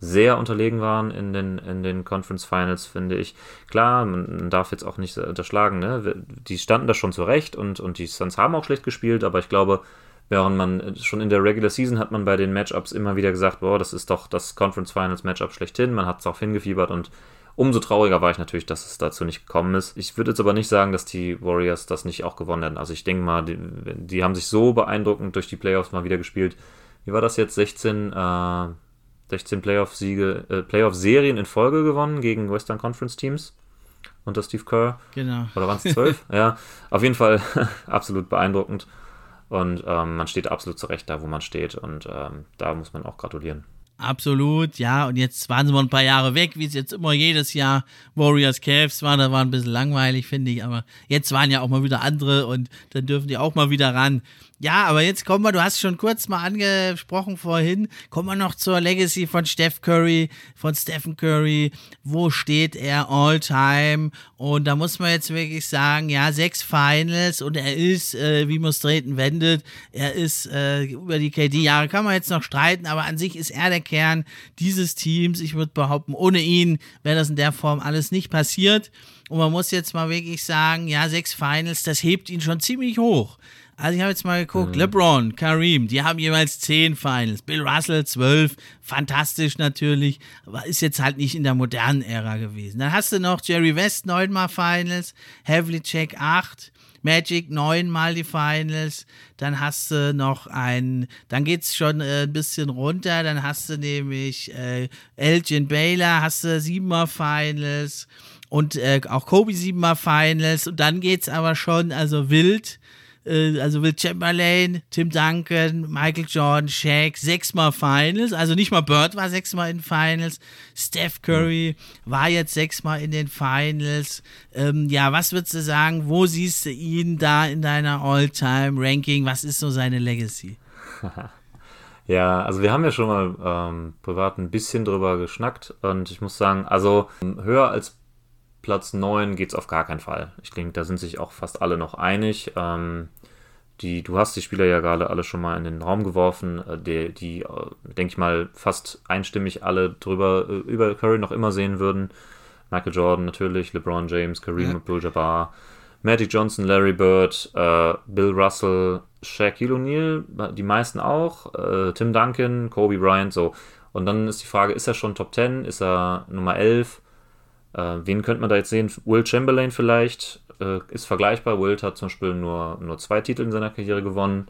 sehr unterlegen waren in den, in den Conference Finals, finde ich. Klar, man darf jetzt auch nicht unterschlagen, ne? Die standen da schon zurecht und, und die Suns haben auch schlecht gespielt, aber ich glaube, Während man äh, schon in der Regular Season hat man bei den Matchups immer wieder gesagt, boah, das ist doch das Conference Finals Matchup schlechthin. Man hat es auch hingefiebert und Umso trauriger war ich natürlich, dass es dazu nicht gekommen ist. Ich würde jetzt aber nicht sagen, dass die Warriors das nicht auch gewonnen hätten. Also ich denke mal, die, die, haben sich so beeindruckend durch die Playoffs mal wieder gespielt. Wie war das jetzt? 16, äh, 16 Playoff-Siege, äh, Playoff-Serien in Folge gewonnen gegen Western Conference Teams unter Steve Kerr. Genau. Oder waren es zwölf? ja, auf jeden Fall absolut beeindruckend. Und ähm, man steht absolut zurecht da, wo man steht. Und ähm, da muss man auch gratulieren. Absolut, ja. Und jetzt waren sie mal ein paar Jahre weg, wie es jetzt immer jedes Jahr Warriors Cavs war. Da war ein bisschen langweilig, finde ich. Aber jetzt waren ja auch mal wieder andere und dann dürfen die auch mal wieder ran. Ja, aber jetzt kommen wir, du hast schon kurz mal angesprochen vorhin, kommen wir noch zur Legacy von Steph Curry, von Stephen Curry. Wo steht er all time? Und da muss man jetzt wirklich sagen, ja, sechs Finals und er ist, äh, wie man treten wendet, er ist äh, über die KD-Jahre, kann man jetzt noch streiten, aber an sich ist er der Kern dieses Teams. Ich würde behaupten, ohne ihn wäre das in der Form alles nicht passiert. Und man muss jetzt mal wirklich sagen, ja, sechs Finals, das hebt ihn schon ziemlich hoch. Also ich habe jetzt mal geguckt, mhm. LeBron, Kareem, die haben jeweils zehn Finals. Bill Russell zwölf, fantastisch natürlich, aber ist jetzt halt nicht in der modernen Ära gewesen. Dann hast du noch Jerry West neunmal Finals, Havlicek acht, Magic neunmal die Finals, dann hast du noch ein, dann geht's schon äh, ein bisschen runter, dann hast du nämlich äh, Elgin Baylor, hast du siebenmal Finals und äh, auch Kobe siebenmal Finals und dann geht's aber schon, also wild äh, also Will Chamberlain, Tim Duncan, Michael Jordan, Shaq, sechsmal Finals, also nicht mal Bird war sechsmal in Finals, Steph Curry war jetzt sechsmal in den Finals. Ähm, ja, was würdest du sagen, wo siehst du ihn da in deiner All-Time-Ranking? Was ist so seine Legacy? Ja, also wir haben ja schon mal ähm, privat ein bisschen drüber geschnackt und ich muss sagen, also höher als Platz 9 geht es auf gar keinen Fall. Ich denke, da sind sich auch fast alle noch einig. Ähm, die, du hast die Spieler ja gerade alle schon mal in den Raum geworfen, äh, die, die äh, denke ich mal, fast einstimmig alle drüber äh, über Curry noch immer sehen würden. Michael Jordan natürlich, LeBron James, Kareem ja. Abdul-Jabbar, Magic Johnson, Larry Bird, äh, Bill Russell, Shaquille O'Neal, die meisten auch, äh, Tim Duncan, Kobe Bryant, so. Und dann ist die Frage, ist er schon Top 10? Ist er Nummer 11? Äh, wen könnte man da jetzt sehen? Will Chamberlain vielleicht? äh, ist vergleichbar. Wilt hat zum Beispiel nur, nur zwei Titel in seiner Karriere gewonnen.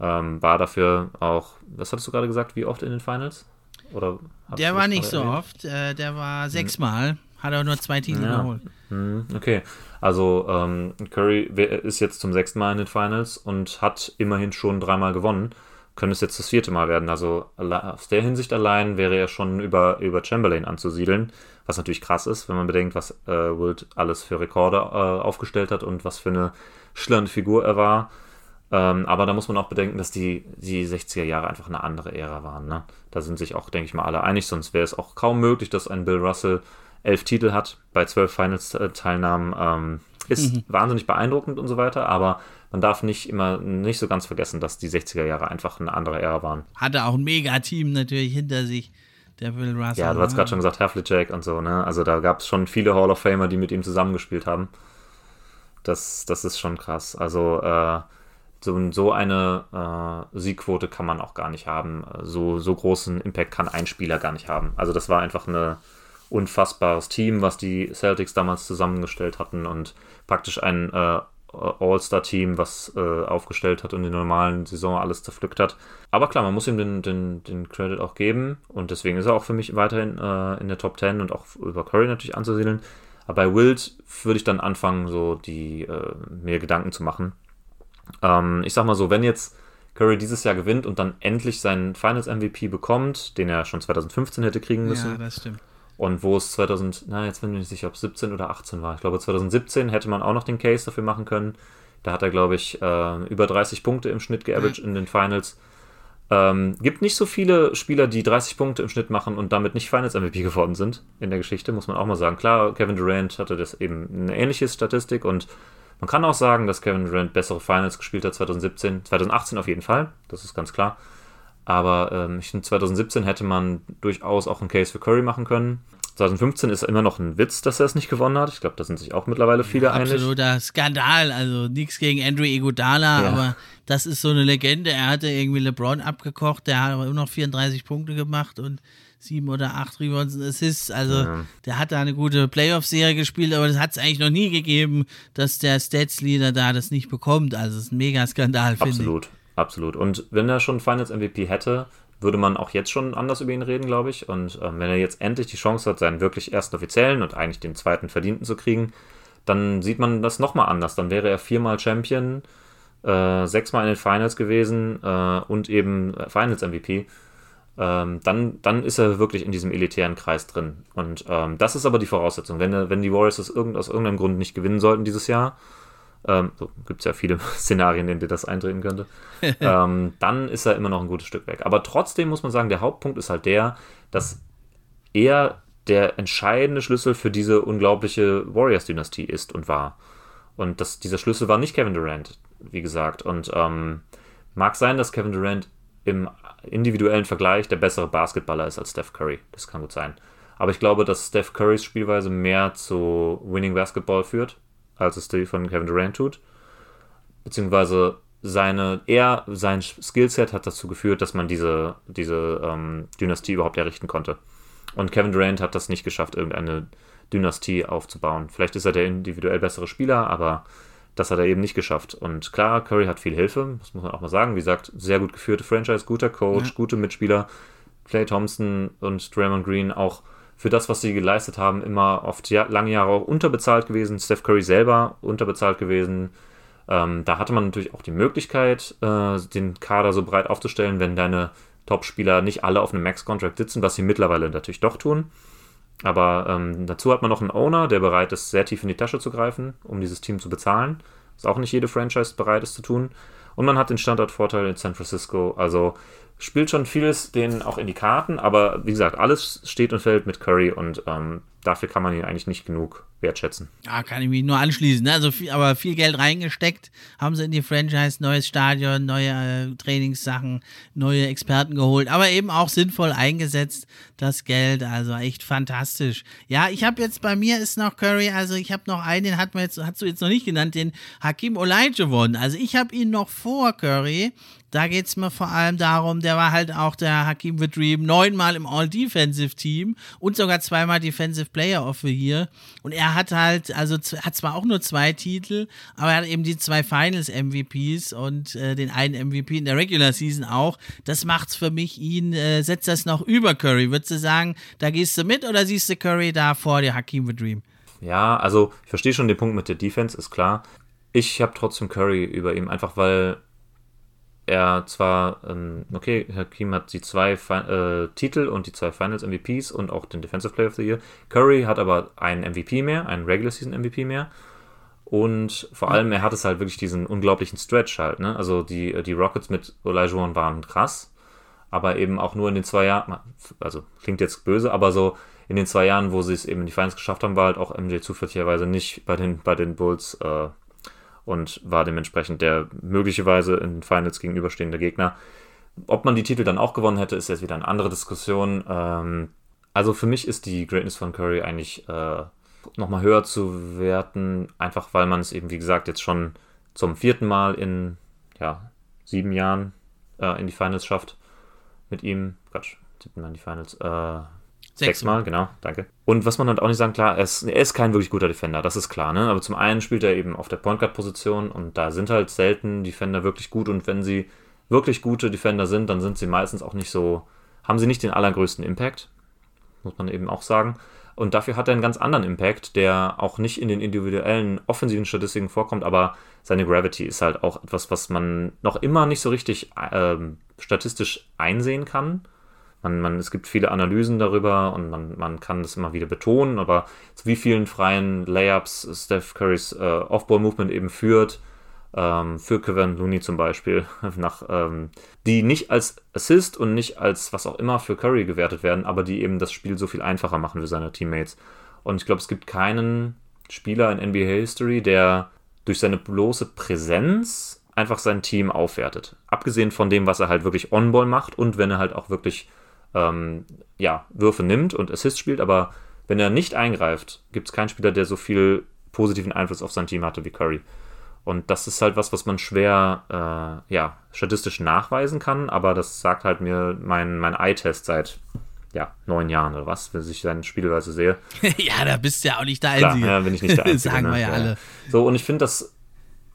Ähm, war dafür auch, was hattest du gerade gesagt, wie oft in den Finals? Oder der war nicht so erwähnt? oft, äh, der war hm. sechsmal, hat er nur zwei Titel ja. geholt. Hm, okay, also ähm, Curry ist jetzt zum sechsten Mal in den Finals und hat immerhin schon dreimal gewonnen. Könnte es jetzt das vierte Mal werden. Also aus der Hinsicht allein wäre er schon über, über Chamberlain anzusiedeln. Was natürlich krass ist, wenn man bedenkt, was äh, Wilt alles für Rekorde äh, aufgestellt hat und was für eine schillernde Figur er war. Ähm, aber da muss man auch bedenken, dass die, die 60er Jahre einfach eine andere Ära waren. Ne? Da sind sich auch, denke ich mal, alle einig, sonst wäre es auch kaum möglich, dass ein Bill Russell elf Titel hat bei zwölf Finals-Teilnahmen. Ähm, ist mhm. wahnsinnig beeindruckend und so weiter, aber man darf nicht immer nicht so ganz vergessen, dass die 60er Jahre einfach eine andere Ära waren. Hatte auch ein Mega-Team natürlich hinter sich. Der Will Russell. Ja, du hast gerade schon gesagt, Havlicek und so, ne? Also da gab es schon viele Hall of Famer, die mit ihm zusammengespielt haben. Das, das ist schon krass. Also äh, so, so eine äh, Siegquote kann man auch gar nicht haben. So, so großen Impact kann ein Spieler gar nicht haben. Also das war einfach ein unfassbares Team, was die Celtics damals zusammengestellt hatten und praktisch ein äh, All-Star-Team, was äh, aufgestellt hat und in der normalen Saison alles zerpflückt hat. Aber klar, man muss ihm den, den, den Credit auch geben und deswegen ist er auch für mich weiterhin äh, in der Top 10 und auch über Curry natürlich anzusiedeln. Aber bei Wild würde ich dann anfangen, so die äh, mir Gedanken zu machen. Ähm, ich sag mal so, wenn jetzt Curry dieses Jahr gewinnt und dann endlich seinen Finals MVP bekommt, den er schon 2015 hätte kriegen müssen. Ja, das stimmt und wo es 2000, na, jetzt bin ich nicht sicher, ob es 17 oder 18 war. Ich glaube, 2017 hätte man auch noch den Case dafür machen können. Da hat er, glaube ich, äh, über 30 Punkte im Schnitt geaveraged in den Finals. Ähm, gibt nicht so viele Spieler, die 30 Punkte im Schnitt machen und damit nicht Finals MVP geworden sind in der Geschichte, muss man auch mal sagen. Klar, Kevin Durant hatte das eben eine ähnliche Statistik und man kann auch sagen, dass Kevin Durant bessere Finals gespielt hat 2017, 2018 auf jeden Fall, das ist ganz klar. Aber ähm, ich finde, 2017 hätte man durchaus auch einen Case für Curry machen können. 2015 ist immer noch ein Witz, dass er es nicht gewonnen hat. Ich glaube, da sind sich auch mittlerweile viele ja, einig. Absoluter Skandal. Also nichts gegen Andrew Iguodala, ja. aber das ist so eine Legende. Er hatte irgendwie LeBron abgekocht, der hat aber immer noch 34 Punkte gemacht und sieben oder acht Rebounds und Assists. Also ja. der hat da eine gute Playoff-Serie gespielt, aber das hat es eigentlich noch nie gegeben, dass der Stats-Leader da das nicht bekommt. Also es ist ein Mega-Skandal, finde ich. Absolut, absolut. Und wenn er schon Finals-MVP hätte, würde man auch jetzt schon anders über ihn reden, glaube ich. Und ähm, wenn er jetzt endlich die Chance hat, seinen wirklich ersten offiziellen und eigentlich den zweiten Verdienten zu kriegen, dann sieht man das nochmal anders. Dann wäre er viermal Champion, äh, sechsmal in den Finals gewesen äh, und eben Finals MVP. Ähm, dann, dann ist er wirklich in diesem elitären Kreis drin. Und ähm, das ist aber die Voraussetzung. Wenn, wenn die Warriors das irgend, aus irgendeinem Grund nicht gewinnen sollten dieses Jahr, ähm, so gibt es ja viele Szenarien, in denen das eintreten könnte, ähm, dann ist er immer noch ein gutes Stück weg. Aber trotzdem muss man sagen, der Hauptpunkt ist halt der, dass er der entscheidende Schlüssel für diese unglaubliche Warriors-Dynastie ist und war. Und das, dieser Schlüssel war nicht Kevin Durant, wie gesagt. Und ähm, mag sein, dass Kevin Durant im individuellen Vergleich der bessere Basketballer ist als Steph Curry. Das kann gut sein. Aber ich glaube, dass Steph Currys Spielweise mehr zu Winning Basketball führt, als es die von Kevin Durant tut. Beziehungsweise seine, er, sein Skillset hat dazu geführt, dass man diese, diese ähm, Dynastie überhaupt errichten konnte. Und Kevin Durant hat das nicht geschafft, irgendeine Dynastie aufzubauen. Vielleicht ist er der individuell bessere Spieler, aber das hat er eben nicht geschafft. Und klar, Curry hat viel Hilfe, das muss man auch mal sagen. Wie gesagt, sehr gut geführte Franchise, guter Coach, ja. gute Mitspieler. Clay Thompson und Draymond Green auch für das, was sie geleistet haben, immer oft ja, lange Jahre auch unterbezahlt gewesen. Steph Curry selber unterbezahlt gewesen. Ähm, da hatte man natürlich auch die Möglichkeit, äh, den Kader so breit aufzustellen, wenn deine Top-Spieler nicht alle auf einem Max-Contract sitzen, was sie mittlerweile natürlich doch tun. Aber ähm, dazu hat man noch einen Owner, der bereit ist, sehr tief in die Tasche zu greifen, um dieses Team zu bezahlen. Ist auch nicht jede Franchise bereit, es zu tun. Und man hat den Standortvorteil in San Francisco. Also spielt schon vieles denen auch in die Karten, aber wie gesagt, alles steht und fällt mit Curry und ähm, dafür kann man ihn eigentlich nicht genug wertschätzen. Ja, kann ich mich nur anschließen. Ne? Also viel, aber viel Geld reingesteckt, haben sie in die Franchise, neues Stadion, neue äh, Trainingssachen, neue Experten geholt, aber eben auch sinnvoll eingesetzt, das Geld. Also echt fantastisch. Ja, ich habe jetzt bei mir ist noch Curry, also ich habe noch einen, den hat man jetzt, hast du jetzt noch nicht genannt, den Hakim Olajuwon. Also ich habe ihn noch vor Curry da geht es mir vor allem darum, der war halt auch der Hakim Dream neunmal im All-Defensive-Team und sogar zweimal Defensive Player of the Year. Und er hat halt, also hat zwar auch nur zwei Titel, aber er hat eben die zwei Finals-MVPs und äh, den einen MVP in der Regular Season auch. Das macht's für mich ihn, äh, setzt das noch über Curry. Würdest du sagen, da gehst du mit oder siehst du Curry da vor der Hakim Dream? Ja, also ich verstehe schon den Punkt mit der Defense, ist klar. Ich habe trotzdem Curry über ihm, einfach weil er zwar, ähm, okay, Hakim hat die zwei äh, Titel und die zwei Finals MVPs und auch den Defensive Player of the Year. Curry hat aber einen MVP mehr, einen Regular Season MVP mehr. Und vor allem, er hat es halt wirklich diesen unglaublichen Stretch halt. Ne? Also die, die Rockets mit Olajuwon waren krass, aber eben auch nur in den zwei Jahren, also klingt jetzt böse, aber so in den zwei Jahren, wo sie es eben in die Finals geschafft haben, war halt auch MJ zufälligerweise nicht bei den, bei den Bulls äh, und war dementsprechend der möglicherweise in den Finals gegenüberstehende Gegner. Ob man die Titel dann auch gewonnen hätte, ist jetzt wieder eine andere Diskussion. Ähm, also für mich ist die Greatness von Curry eigentlich äh, nochmal höher zu werten, einfach weil man es eben, wie gesagt, jetzt schon zum vierten Mal in ja, sieben Jahren äh, in die Finals schafft mit ihm. Quatsch, siebten Mal in die Finals. Äh, Sechsmal, genau, danke. Und was man halt auch nicht sagen, klar, er ist, er ist kein wirklich guter Defender, das ist klar, ne? Aber zum einen spielt er eben auf der Point Guard-Position und da sind halt selten Defender wirklich gut und wenn sie wirklich gute Defender sind, dann sind sie meistens auch nicht so, haben sie nicht den allergrößten Impact, muss man eben auch sagen. Und dafür hat er einen ganz anderen Impact, der auch nicht in den individuellen offensiven Statistiken vorkommt, aber seine Gravity ist halt auch etwas, was man noch immer nicht so richtig ähm, statistisch einsehen kann man, man, es gibt viele Analysen darüber und man, man kann das immer wieder betonen, aber zu wie vielen freien Layups Steph Currys äh, Off-Ball-Movement eben führt, ähm, für Kevin Looney zum Beispiel, nach, ähm, die nicht als Assist und nicht als was auch immer für Curry gewertet werden, aber die eben das Spiel so viel einfacher machen für seine Teammates. Und ich glaube, es gibt keinen Spieler in NBA History, der durch seine bloße Präsenz einfach sein Team aufwertet. Abgesehen von dem, was er halt wirklich on-ball macht und wenn er halt auch wirklich ähm, ja, Würfe nimmt und Assist spielt, aber wenn er nicht eingreift, gibt es keinen Spieler, der so viel positiven Einfluss auf sein Team hatte wie Curry. Und das ist halt was, was man schwer äh, ja, statistisch nachweisen kann, aber das sagt halt mir mein, mein Eye-Test seit ja, neun Jahren oder was, wenn ich seine Spielweise sehe. ja, da bist du ja auch nicht der Klar, Einzige. ja, bin ich nicht der Einzige. Sagen ne? wir ja alle. So, und ich finde, das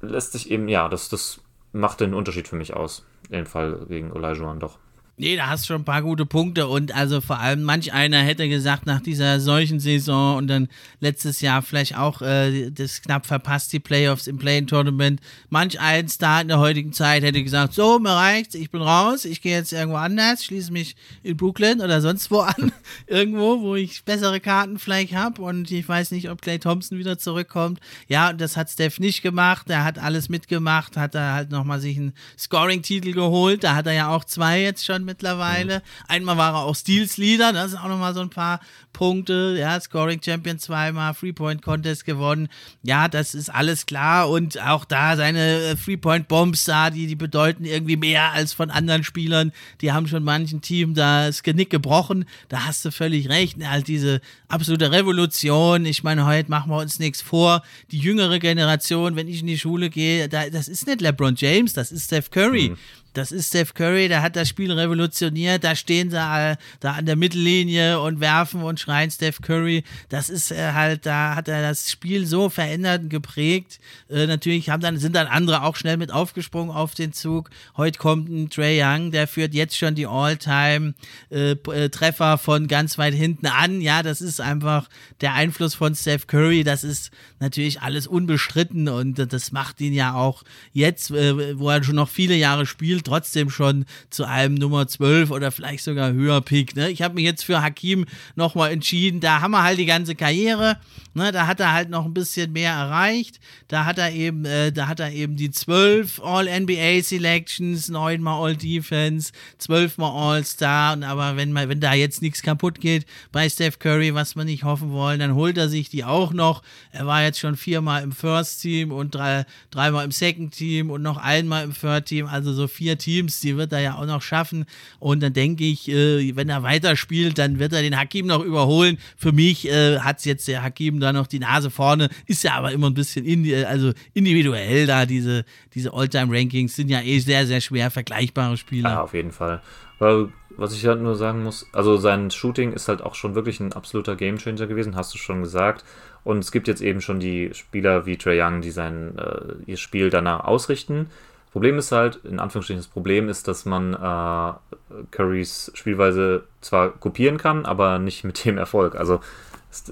lässt sich eben, ja, das, das macht den Unterschied für mich aus. Im Fall gegen Olajuwon doch. Nee, da hast du schon ein paar gute Punkte. Und also vor allem manch einer hätte gesagt, nach dieser solchen Saison und dann letztes Jahr vielleicht auch äh, das knapp verpasst, die Playoffs im Play-In-Tournament, manch ein Star in der heutigen Zeit hätte gesagt, so, mir reicht's, ich bin raus, ich gehe jetzt irgendwo anders, schließe mich in Brooklyn oder sonst wo an, irgendwo, wo ich bessere Karten vielleicht habe und ich weiß nicht, ob Clay Thompson wieder zurückkommt. Ja, und das hat Steph nicht gemacht, er hat alles mitgemacht, hat er halt nochmal sich einen Scoring-Titel geholt, da hat er ja auch zwei jetzt schon mittlerweile. Einmal war er auch Steals Leader, das sind auch nochmal so ein paar Punkte. Ja, Scoring Champion zweimal, Three-Point Contest gewonnen. Ja, das ist alles klar und auch da seine Three-Point-Bombs da, die, die bedeuten irgendwie mehr als von anderen Spielern. Die haben schon manchen Team da das Genick gebrochen. Da hast du völlig recht. Halt diese absolute Revolution. Ich meine, heute machen wir uns nichts vor. Die jüngere Generation, wenn ich in die Schule gehe, da, das ist nicht LeBron James, das ist Steph Curry. Mhm. Das ist Steph Curry, der hat das Spiel revolutioniert. Da stehen sie äh, da an der Mittellinie und werfen und schreien Steph Curry. Das ist äh, halt, da hat er das Spiel so verändert und geprägt. Äh, natürlich haben dann, sind dann andere auch schnell mit aufgesprungen auf den Zug. Heute kommt ein Trey Young, der führt jetzt schon die All-Time-Treffer von ganz weit hinten an. Ja, das ist einfach der Einfluss von Steph Curry. Das ist natürlich alles unbestritten und das macht ihn ja auch jetzt, äh, wo er schon noch viele Jahre spielt, trotzdem schon zu einem Nummer 12 oder vielleicht sogar höher Pick. Ne? Ich habe mich jetzt für Hakim nochmal entschieden. Da haben wir halt die ganze Karriere. Ne? Da hat er halt noch ein bisschen mehr erreicht. Da hat er eben, äh, da hat er eben die 12 All-NBA Selections, neunmal All-Defense, zwölfmal All-Star. Aber wenn, mal, wenn da jetzt nichts kaputt geht bei Steph Curry, was wir nicht hoffen wollen, dann holt er sich die auch noch. Er war jetzt schon viermal im First Team und drei, dreimal im Second Team und noch einmal im Third Team. Also so vier Teams, die wird er ja auch noch schaffen. Und dann denke ich, äh, wenn er weiterspielt, dann wird er den Hakim noch überholen. Für mich äh, hat jetzt der Hakim da noch die Nase vorne, ist ja aber immer ein bisschen indi also individuell da. Diese, diese All-Time-Rankings sind ja eh sehr, sehr schwer vergleichbare Spieler. Ja, auf jeden Fall. Weil, was ich halt nur sagen muss, also sein Shooting ist halt auch schon wirklich ein absoluter Gamechanger gewesen, hast du schon gesagt. Und es gibt jetzt eben schon die Spieler wie Trae Young, die sein äh, ihr Spiel danach ausrichten. Problem ist halt, in Anführungsstrichen, das Problem ist, dass man äh, Currys Spielweise zwar kopieren kann, aber nicht mit dem Erfolg. Also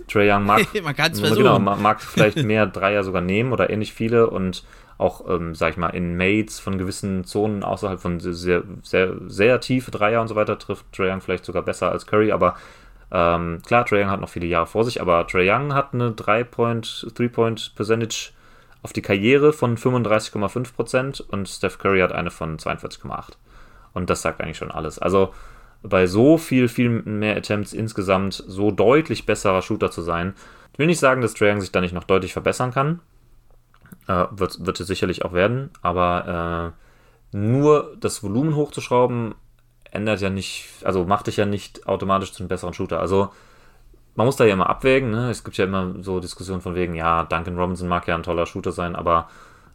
Trae Young mag, man genau, mag vielleicht mehr Dreier sogar nehmen oder ähnlich viele und auch, ähm, sag ich mal, in Mates von gewissen Zonen außerhalb von sehr, sehr, sehr tiefe Dreier und so weiter trifft Trae Young vielleicht sogar besser als Curry, aber ähm, klar, Trae Young hat noch viele Jahre vor sich, aber Trae Young hat eine 3-Point, 3-Point-Percentage auf die Karriere von 35,5% und Steph Curry hat eine von 42,8%. Und das sagt eigentlich schon alles. Also bei so viel, viel mehr Attempts insgesamt so deutlich besserer Shooter zu sein. Ich will nicht sagen, dass Trae Young sich da nicht noch deutlich verbessern kann. Äh, wird, wird es sicherlich auch werden, aber äh, nur das Volumen hochzuschrauben ändert ja nicht, also macht dich ja nicht automatisch zu einem besseren Shooter. Also man muss da ja immer abwägen. Ne? Es gibt ja immer so Diskussionen von wegen, ja, Duncan Robinson mag ja ein toller Shooter sein, aber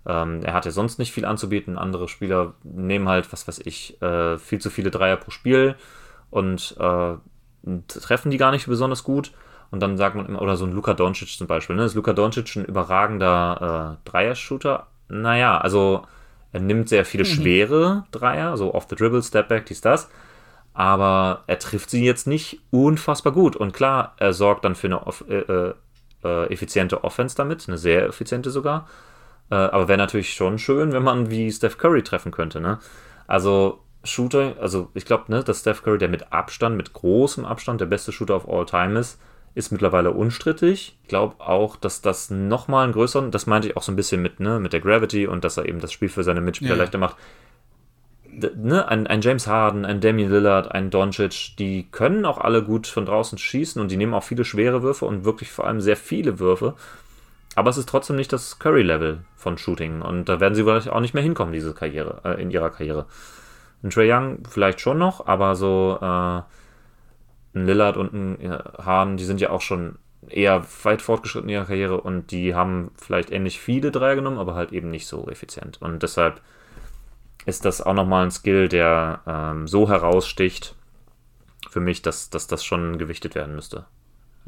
ähm, er hat ja sonst nicht viel anzubieten. Andere Spieler nehmen halt, was weiß ich, äh, viel zu viele Dreier pro Spiel und äh, treffen die gar nicht besonders gut. Und dann sagt man immer, oder so ein Luka Doncic zum Beispiel, ne? Ist Luka Doncic ein überragender äh, Dreier-Shooter? Naja, also er nimmt sehr viele mhm. schwere Dreier, so off the dribble, Step Back, dies, das. Aber er trifft sie jetzt nicht unfassbar gut. Und klar, er sorgt dann für eine äh, äh, effiziente Offense damit, eine sehr effiziente sogar. Äh, aber wäre natürlich schon schön, wenn man wie Steph Curry treffen könnte. Ne? Also Shooter, also ich glaube, ne, dass Steph Curry, der mit Abstand, mit großem Abstand der beste Shooter of all time ist, ist mittlerweile unstrittig. Ich glaube auch, dass das nochmal einen größeren, das meinte ich auch so ein bisschen mit, ne, mit der Gravity und dass er eben das Spiel für seine Mitspieler ja. leichter macht. Ne, ein, ein, James Harden, ein Damian Lillard, ein Doncic, die können auch alle gut von draußen schießen und die nehmen auch viele schwere Würfe und wirklich vor allem sehr viele Würfe. Aber es ist trotzdem nicht das Curry-Level von Shooting und da werden sie vielleicht auch nicht mehr hinkommen, diese Karriere, äh, in ihrer Karriere. Ein Trae Young vielleicht schon noch, aber so äh, ein Lillard und ein Hahn, die sind ja auch schon eher weit fortgeschritten in ihrer Karriere und die haben vielleicht ähnlich viele Dreier genommen, aber halt eben nicht so effizient. Und deshalb ist das auch nochmal ein Skill, der ähm, so heraussticht für mich, dass, dass das schon gewichtet werden müsste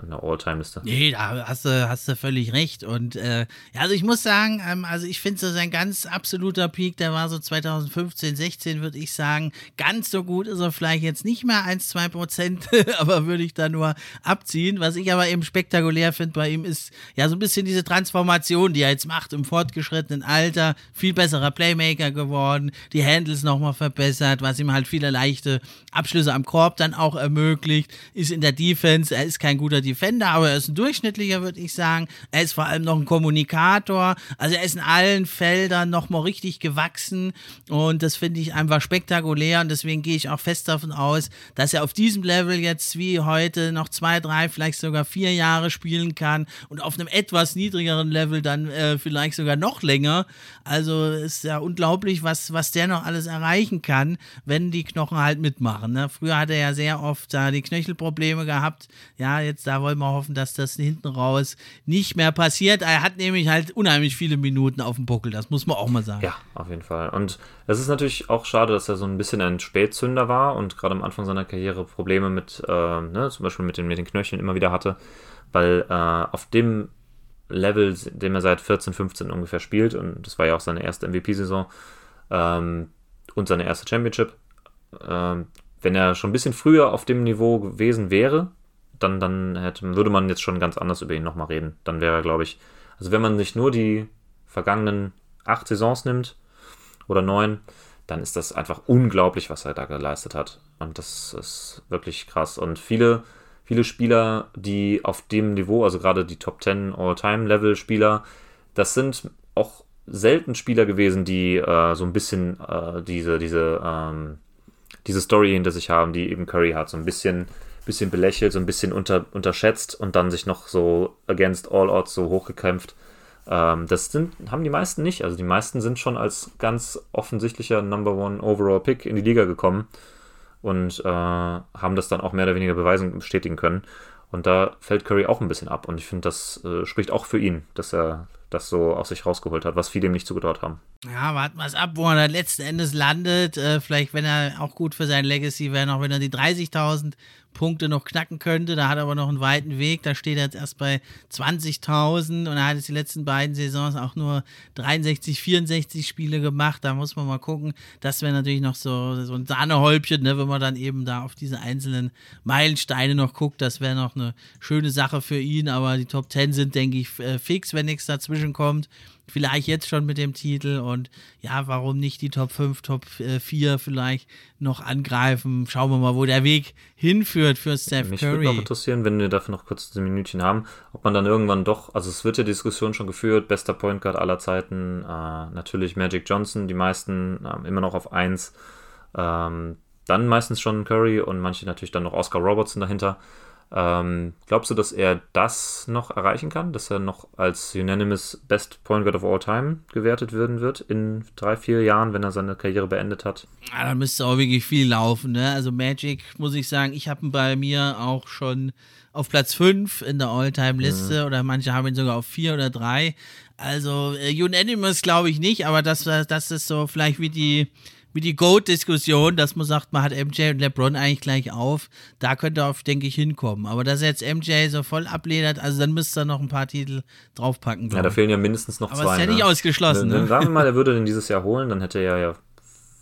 an der All-Time-Liste. Nee, da hast du, hast du völlig recht. Und äh, ja, also ich muss sagen, ähm, also ich finde so sein ganz absoluter Peak, der war so 2015, 16, würde ich sagen. Ganz so gut ist er vielleicht jetzt nicht mehr 1, 2 Prozent, aber würde ich da nur abziehen. Was ich aber eben spektakulär finde bei ihm ist ja so ein bisschen diese Transformation, die er jetzt macht im fortgeschrittenen Alter. Viel besserer Playmaker geworden, die Handles nochmal verbessert, was ihm halt viele leichte Abschlüsse am Korb dann auch ermöglicht. Ist in der Defense, er ist kein guter Defender, aber er ist ein durchschnittlicher, würde ich sagen. Er ist vor allem noch ein Kommunikator. Also er ist in allen Feldern nochmal richtig gewachsen und das finde ich einfach spektakulär und deswegen gehe ich auch fest davon aus, dass er auf diesem Level jetzt wie heute noch zwei, drei, vielleicht sogar vier Jahre spielen kann und auf einem etwas niedrigeren Level dann äh, vielleicht sogar noch länger. Also ist ja unglaublich, was, was der noch alles erreichen kann, wenn die Knochen halt mitmachen. Ne? Früher hat er ja sehr oft da die Knöchelprobleme gehabt. Ja, jetzt da wollen wir hoffen, dass das hinten raus nicht mehr passiert. Er hat nämlich halt unheimlich viele Minuten auf dem Buckel, das muss man auch mal sagen. Ja, auf jeden Fall. Und es ist natürlich auch schade, dass er so ein bisschen ein Spätzünder war und gerade am Anfang seiner Karriere Probleme mit, äh, ne, zum Beispiel mit den, mit den Knöcheln immer wieder hatte, weil äh, auf dem Level, dem er seit 14, 15 ungefähr spielt, und das war ja auch seine erste MVP-Saison ähm, und seine erste Championship, ähm, wenn er schon ein bisschen früher auf dem Niveau gewesen wäre, dann, dann hätte, würde man jetzt schon ganz anders über ihn nochmal reden. Dann wäre er, glaube ich, also wenn man sich nur die vergangenen acht Saisons nimmt oder neun, dann ist das einfach unglaublich, was er da geleistet hat. Und das ist wirklich krass. Und viele, viele Spieler, die auf dem Niveau, also gerade die Top 10 All-Time-Level-Spieler, das sind auch selten Spieler gewesen, die äh, so ein bisschen äh, diese, diese, ähm, diese Story hinter sich haben, die eben Curry hat. So ein bisschen bisschen belächelt, so ein bisschen unter, unterschätzt und dann sich noch so against all odds so hochgekämpft. Ähm, das sind, haben die meisten nicht. Also die meisten sind schon als ganz offensichtlicher Number One Overall Pick in die Liga gekommen und äh, haben das dann auch mehr oder weniger beweisen bestätigen können. Und da fällt Curry auch ein bisschen ab. Und ich finde, das äh, spricht auch für ihn, dass er das so aus sich rausgeholt hat, was viele ihm nicht zugetraut haben. Ja, warten wir es ab, wo er dann letzten Endes landet. Äh, vielleicht, wenn er auch gut für sein Legacy wäre, noch wenn er die 30.000 Punkte noch knacken könnte. Da hat er aber noch einen weiten Weg. Da steht er jetzt erst bei 20.000 und er hat jetzt die letzten beiden Saisons auch nur 63, 64 Spiele gemacht. Da muss man mal gucken. Das wäre natürlich noch so, so ein Sahnehäubchen, ne, wenn man dann eben da auf diese einzelnen Meilensteine noch guckt. Das wäre noch eine schöne Sache für ihn. Aber die Top 10 sind, denke ich, äh, fix, wenn nichts dazwischen kommt. Vielleicht jetzt schon mit dem Titel und ja, warum nicht die Top 5, Top 4 vielleicht noch angreifen? Schauen wir mal, wo der Weg hinführt für Steph Mich Curry. Mich würde noch interessieren, wenn wir dafür noch kurz ein Minütchen haben, ob man dann irgendwann doch, also es wird ja Diskussion schon geführt, bester Point Guard aller Zeiten, äh, natürlich Magic Johnson, die meisten äh, immer noch auf 1, ähm, dann meistens schon Curry und manche natürlich dann noch Oscar Robertson dahinter. Ähm, glaubst du, dass er das noch erreichen kann, dass er noch als unanimous Best Point Guard of All Time gewertet werden wird in drei, vier Jahren, wenn er seine Karriere beendet hat? Ja, da müsste auch wirklich viel laufen. Ne? Also Magic, muss ich sagen, ich habe ihn bei mir auch schon auf Platz 5 in der All-Time-Liste mhm. oder manche haben ihn sogar auf 4 oder 3. Also äh, unanimous glaube ich nicht, aber das, das ist so vielleicht wie die wie die Goat-Diskussion, dass man sagt, man hat MJ und LeBron eigentlich gleich auf. Da könnte er auf, denke ich, hinkommen. Aber dass er jetzt MJ so voll abledert, also dann müsste er noch ein paar Titel draufpacken. Ja, da fehlen ja mindestens noch Aber zwei. Aber ist ja ne? nicht ausgeschlossen. Ne, ne? Sagen wir mal, er würde den dieses Jahr holen, dann hätte er ja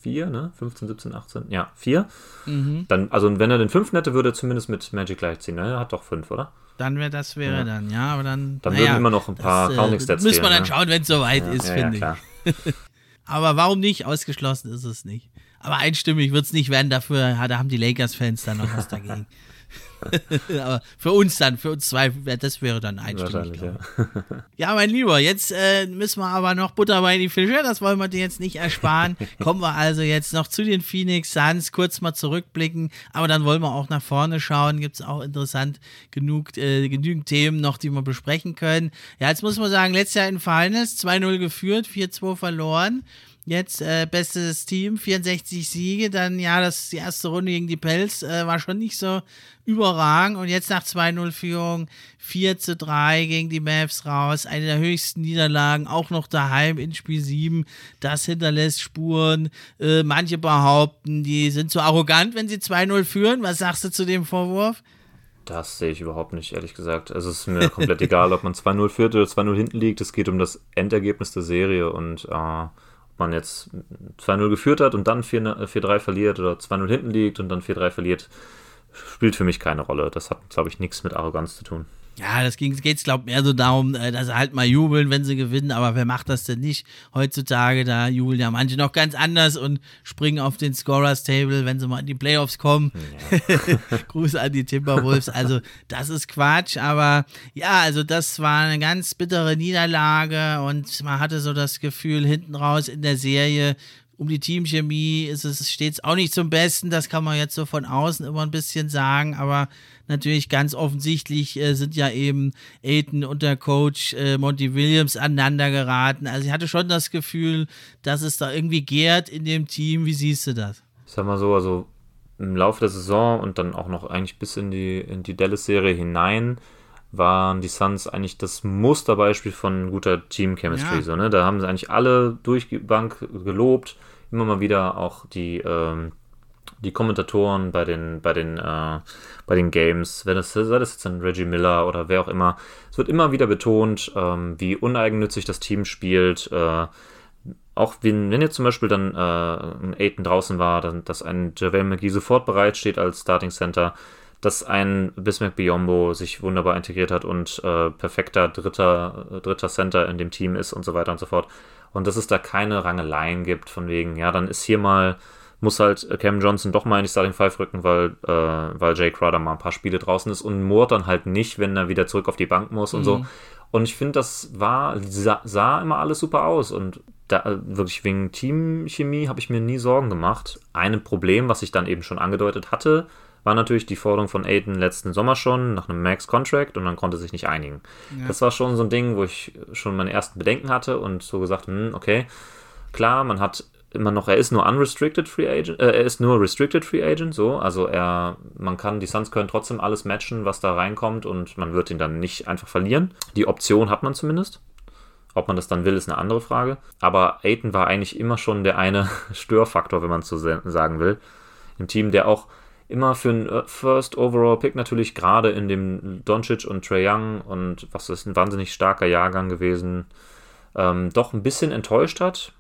vier, ne? 15, 17, 18. Ja, vier. Mhm. Dann, also wenn er den fünften hätte, würde er zumindest mit Magic gleichziehen. Ne? Er hat doch fünf, oder? Dann wäre das wäre ja. dann, ja, aber dann. Dann würden immer noch ein paar Counting-Stats äh, Müssen wir dann ne? schauen, wenn es soweit ja, ist, ja, finde ja, ich. aber warum nicht? Ausgeschlossen ist es nicht. Aber einstimmig wird es nicht werden, dafür da haben die Lakers-Fans dann noch was dagegen. aber für uns dann, für uns zwei, das wäre dann einstimmig. Ja. ja. mein Lieber, jetzt äh, müssen wir aber noch Butter bei die Fische, das wollen wir dir jetzt nicht ersparen. Kommen wir also jetzt noch zu den Phoenix Suns, kurz mal zurückblicken, aber dann wollen wir auch nach vorne schauen. Gibt es auch interessant genug, äh, genügend Themen noch, die wir besprechen können. Ja, jetzt muss man sagen, letztes Jahr in Finals 2-0 geführt, 4-2 verloren. Jetzt äh, bestes Team, 64 Siege. Dann ja, das die erste Runde gegen die Pels äh, war schon nicht so hervorragend und jetzt nach 2-0-Führung 4 zu 3 gegen die Mavs raus. Eine der höchsten Niederlagen, auch noch daheim in Spiel 7. Das hinterlässt Spuren. Äh, manche behaupten, die sind zu arrogant, wenn sie 2-0 führen. Was sagst du zu dem Vorwurf? Das sehe ich überhaupt nicht, ehrlich gesagt. Also es ist mir komplett egal, ob man 2-0 führt oder 2-0 hinten liegt. Es geht um das Endergebnis der Serie und äh, man jetzt 2-0 geführt hat und dann 4-3 verliert oder 2-0 hinten liegt und dann 4-3 verliert, spielt für mich keine Rolle. Das hat, glaube ich, nichts mit Arroganz zu tun. Ja, das geht es, glaube ich, mehr so darum, äh, dass sie halt mal jubeln, wenn sie gewinnen. Aber wer macht das denn nicht heutzutage? Da jubeln ja manche noch ganz anders und springen auf den Scorers Table, wenn sie mal in die Playoffs kommen. Ja. Gruß an die Timberwolves. Also, das ist Quatsch. Aber ja, also, das war eine ganz bittere Niederlage und man hatte so das Gefühl, hinten raus in der Serie um die Teamchemie ist es stets auch nicht zum Besten. Das kann man jetzt so von außen immer ein bisschen sagen, aber natürlich ganz offensichtlich äh, sind ja eben Aiden und der Coach äh, Monty Williams aneinander geraten. Also ich hatte schon das Gefühl, dass es da irgendwie gärt in dem Team. Wie siehst du das? Ich sag mal so, also im Laufe der Saison und dann auch noch eigentlich bis in die, in die Dallas-Serie hinein waren die Suns eigentlich das Musterbeispiel von guter Team-Chemistry. Ja. So, ne? Da haben sie eigentlich alle durch die Bank gelobt immer mal wieder auch die, ähm, die Kommentatoren bei den, bei den, äh, bei den Games, wenn das, sei das jetzt ein Reggie Miller oder wer auch immer, es wird immer wieder betont, ähm, wie uneigennützig das Team spielt. Äh, auch wenn, wenn jetzt zum Beispiel dann äh, ein Aiden draußen war, dann, dass ein JaVale McGee sofort bereit steht als Starting Center, dass ein Bismack Biombo sich wunderbar integriert hat und äh, perfekter dritter, dritter Center in dem Team ist und so weiter und so fort und dass es da keine Rangeleien gibt, von wegen, ja, dann ist hier mal, muss halt Cam Johnson doch mal in die Starting Five rücken, weil, äh, weil Jay Crowder mal ein paar Spiele draußen ist und Moore dann halt nicht, wenn er wieder zurück auf die Bank muss und mhm. so. Und ich finde, das war, sah, sah, immer alles super aus und da, wirklich wegen Teamchemie habe ich mir nie Sorgen gemacht. Ein Problem, was ich dann eben schon angedeutet hatte, war natürlich die Forderung von Aiden letzten Sommer schon nach einem Max-Contract und man konnte sich nicht einigen. Ja. Das war schon so ein Ding, wo ich schon meine ersten Bedenken hatte und so gesagt, hm, okay, klar, man hat immer noch, er ist nur unrestricted Free Agent, äh, er ist nur restricted Free Agent, so, also er, man kann, die Suns können trotzdem alles matchen, was da reinkommt und man wird ihn dann nicht einfach verlieren. Die Option hat man zumindest. Ob man das dann will, ist eine andere Frage. Aber Aiden war eigentlich immer schon der eine Störfaktor, wenn man so sagen will, im Team, der auch immer für einen äh, First Overall Pick natürlich gerade in dem Doncic und Trey Young und was ist ein wahnsinnig starker Jahrgang gewesen, ähm, doch ein bisschen enttäuscht hat.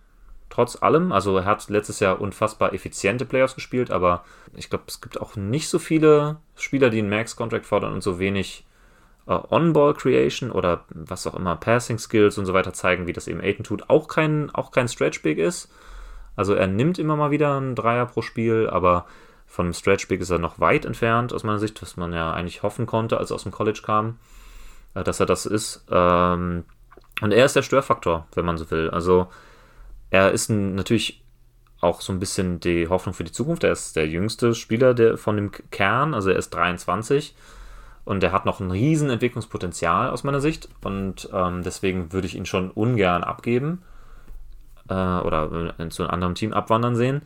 Trotz allem, also er hat letztes Jahr unfassbar effiziente Playoffs gespielt, aber ich glaube, es gibt auch nicht so viele Spieler, die einen Max-Contract fordern und so wenig äh, On-Ball-Creation oder was auch immer, Passing-Skills und so weiter zeigen, wie das eben Aiden tut. Auch kein, auch kein Stretch-Big ist. Also er nimmt immer mal wieder einen Dreier pro Spiel, aber von einem Stretch Big ist er noch weit entfernt aus meiner Sicht, was man ja eigentlich hoffen konnte, als er aus dem College kam, äh, dass er das ist. Ähm, und er ist der Störfaktor, wenn man so will. Also er ist natürlich auch so ein bisschen die Hoffnung für die Zukunft. Er ist der jüngste Spieler der, von dem Kern, also er ist 23 und er hat noch ein riesen Entwicklungspotenzial aus meiner Sicht und ähm, deswegen würde ich ihn schon ungern abgeben äh, oder zu einem anderen Team abwandern sehen.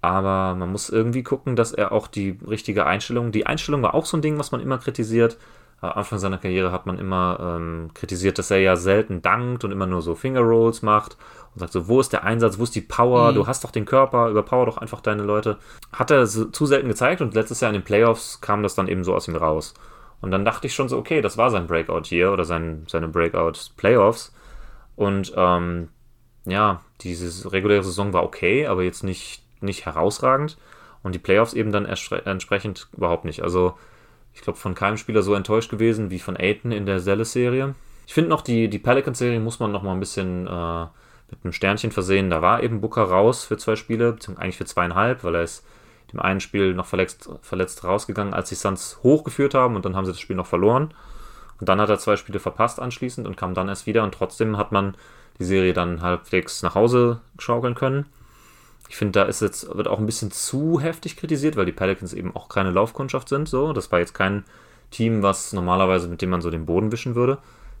Aber man muss irgendwie gucken, dass er auch die richtige Einstellung, die Einstellung war auch so ein Ding, was man immer kritisiert. Am Anfang seiner Karriere hat man immer ähm, kritisiert, dass er ja selten dankt und immer nur so Finger Rolls macht und sagt so, wo ist der Einsatz, wo ist die Power, mhm. du hast doch den Körper, überpower doch einfach deine Leute. Hat er zu selten gezeigt und letztes Jahr in den Playoffs kam das dann eben so aus ihm raus. Und dann dachte ich schon so, okay, das war sein Breakout hier oder sein, seine Breakout Playoffs. Und ähm, ja, diese reguläre Saison war okay, aber jetzt nicht nicht herausragend und die Playoffs eben dann entsprechend überhaupt nicht. Also ich glaube, von keinem Spieler so enttäuscht gewesen wie von Aiton in der Zelle-Serie. Ich finde noch, die, die Pelicans-Serie muss man noch mal ein bisschen äh, mit einem Sternchen versehen. Da war eben Booker raus für zwei Spiele, beziehungsweise eigentlich für zweieinhalb, weil er ist dem einen Spiel noch verletzt, verletzt rausgegangen, als die Suns hochgeführt haben und dann haben sie das Spiel noch verloren. Und dann hat er zwei Spiele verpasst anschließend und kam dann erst wieder und trotzdem hat man die Serie dann halbwegs nach Hause schaukeln können. Ich finde, da ist jetzt, wird auch ein bisschen zu heftig kritisiert, weil die Pelicans eben auch keine Laufkundschaft sind. So. Das war jetzt kein Team, was normalerweise, mit dem man so den Boden wischen würde.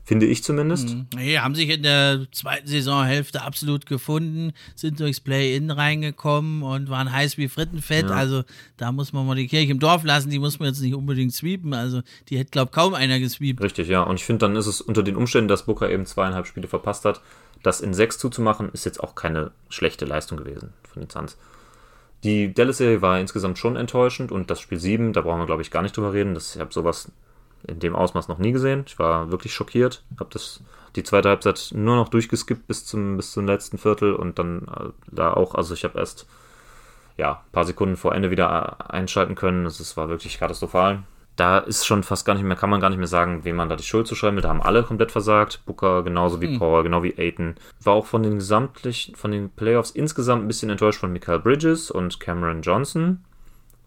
Finde ich zumindest. Mhm. Nee, haben sich in der zweiten Saisonhälfte absolut gefunden, sind durchs Play-In reingekommen und waren heiß wie Frittenfett. Ja. Also da muss man mal die Kirche im Dorf lassen, die muss man jetzt nicht unbedingt sweepen. Also die hätte, glaube ich, kaum einer gesweept. Richtig, ja. Und ich finde, dann ist es unter den Umständen, dass Booker eben zweieinhalb Spiele verpasst hat, das in sechs zuzumachen, ist jetzt auch keine schlechte Leistung gewesen von den Suns. Die Dallas-Serie war insgesamt schon enttäuschend und das Spiel 7, da brauchen wir, glaube ich, gar nicht drüber reden. Das, ich habe sowas in dem Ausmaß noch nie gesehen. Ich war wirklich schockiert. Habe das die zweite Halbzeit nur noch durchgeskippt bis zum, bis zum letzten Viertel und dann äh, da auch, also ich habe erst ja, ein paar Sekunden vor Ende wieder einschalten können. Es war wirklich katastrophal. Da ist schon fast gar nicht mehr, kann man gar nicht mehr sagen, wem man da die Schuld zuschreiben will. Da haben alle komplett versagt. Booker genauso wie mhm. Paul, genau wie Aiton. War auch von den gesamtlichen, von den Playoffs insgesamt ein bisschen enttäuscht von Michael Bridges und Cameron Johnson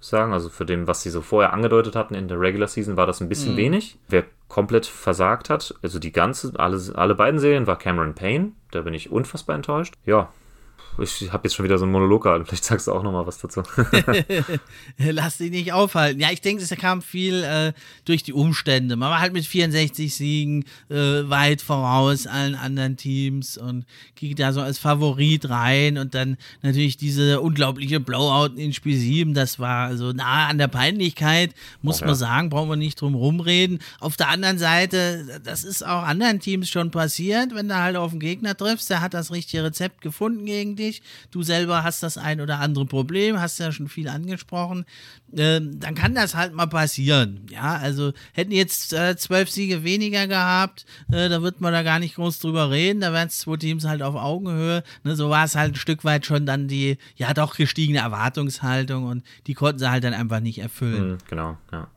sagen. Also für dem, was sie so vorher angedeutet hatten in der Regular Season, war das ein bisschen mhm. wenig. Wer komplett versagt hat, also die ganze, alle, alle beiden Serien, war Cameron Payne. Da bin ich unfassbar enttäuscht. Ja, ich habe jetzt schon wieder so einen Monolog gehalten. Vielleicht sagst du auch noch mal was dazu. Lass dich nicht aufhalten. Ja, ich denke, es kam viel äh, durch die Umstände. Man war halt mit 64 Siegen äh, weit voraus allen anderen Teams und ging da so als Favorit rein und dann natürlich diese unglaubliche Blowout in Spiel 7. Das war so nah an der Peinlichkeit, muss Ach, man sagen, brauchen wir nicht drum rumreden. Auf der anderen Seite, das ist auch anderen Teams schon passiert, wenn du halt auf den Gegner triffst, der hat das richtige Rezept gefunden gegen dich dich, du selber hast das ein oder andere Problem, hast ja schon viel angesprochen, ähm, dann kann das halt mal passieren. Ja, also hätten jetzt äh, zwölf Siege weniger gehabt, äh, da wird man da gar nicht groß drüber reden, da wären es zwei Teams halt auf Augenhöhe. Ne, so war es halt ein Stück weit schon dann die, ja doch gestiegene Erwartungshaltung und die konnten sie halt dann einfach nicht erfüllen. Mhm, genau, ja.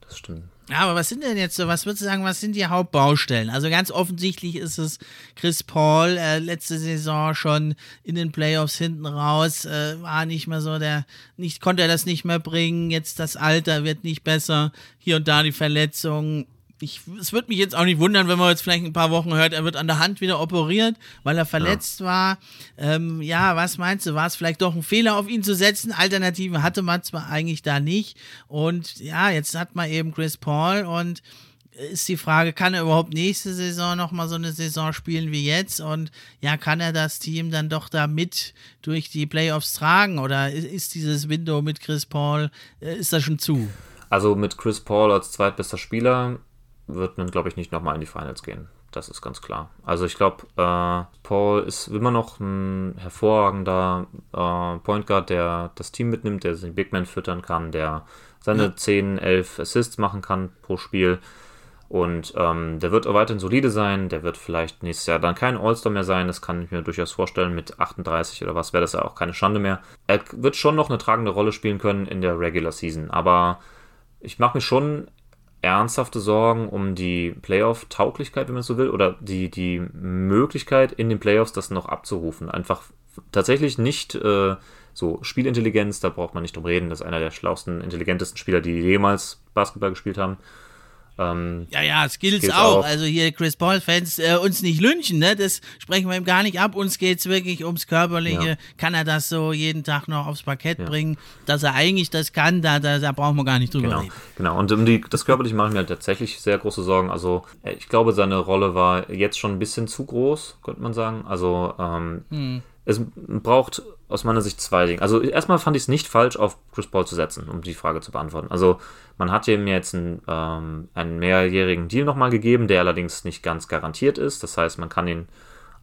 Das stimmt. Ja, aber was sind denn jetzt so, was würdest du sagen, was sind die Hauptbaustellen? Also ganz offensichtlich ist es Chris Paul, äh, letzte Saison schon in den Playoffs hinten raus, äh, war nicht mehr so der, nicht, konnte er das nicht mehr bringen, jetzt das Alter wird nicht besser, hier und da die Verletzungen ich, es würde mich jetzt auch nicht wundern, wenn man jetzt vielleicht ein paar Wochen hört, er wird an der Hand wieder operiert, weil er verletzt ja. war. Ähm, ja, was meinst du? War es vielleicht doch ein Fehler, auf ihn zu setzen? Alternativen hatte man zwar eigentlich da nicht. Und ja, jetzt hat man eben Chris Paul und ist die Frage, kann er überhaupt nächste Saison nochmal so eine Saison spielen wie jetzt? Und ja, kann er das Team dann doch da mit durch die Playoffs tragen? Oder ist dieses Window mit Chris Paul, äh, ist das schon zu? Also mit Chris Paul als zweitbester Spieler wird man, glaube ich, nicht nochmal in die Finals gehen. Das ist ganz klar. Also ich glaube, äh, Paul ist immer noch ein hervorragender äh, Point Guard, der das Team mitnimmt, der den Big Man füttern kann, der seine ja. 10, 11 Assists machen kann pro Spiel. Und ähm, der wird auch weiterhin solide sein. Der wird vielleicht nächstes Jahr dann kein All-Star mehr sein. Das kann ich mir durchaus vorstellen. Mit 38 oder was wäre das ja auch keine Schande mehr. Er wird schon noch eine tragende Rolle spielen können in der Regular Season. Aber ich mache mir schon ernsthafte Sorgen um die Playoff-Tauglichkeit, wenn man so will, oder die, die Möglichkeit in den Playoffs das noch abzurufen. Einfach tatsächlich nicht äh, so Spielintelligenz, da braucht man nicht drum reden, das ist einer der schlauesten, intelligentesten Spieler, die jemals Basketball gespielt haben. Ähm, ja, ja, Skills, Skills auch. auch. Also hier Chris Paul-Fans äh, uns nicht lynchen, ne? Das sprechen wir ihm gar nicht ab. Uns geht es wirklich ums Körperliche. Ja. Kann er das so jeden Tag noch aufs Parkett ja. bringen? Dass er eigentlich das kann, da, da, da brauchen wir gar nicht drüber genau. reden. Genau, und um die, das Körperliche machen wir halt tatsächlich sehr große Sorgen. Also äh, ich glaube, seine Rolle war jetzt schon ein bisschen zu groß, könnte man sagen. Also ähm, hm es braucht aus meiner Sicht zwei Dinge. Also erstmal fand ich es nicht falsch, auf Chris Paul zu setzen, um die Frage zu beantworten. Also man hat ihm jetzt einen, ähm, einen mehrjährigen Deal nochmal gegeben, der allerdings nicht ganz garantiert ist. Das heißt, man kann ihn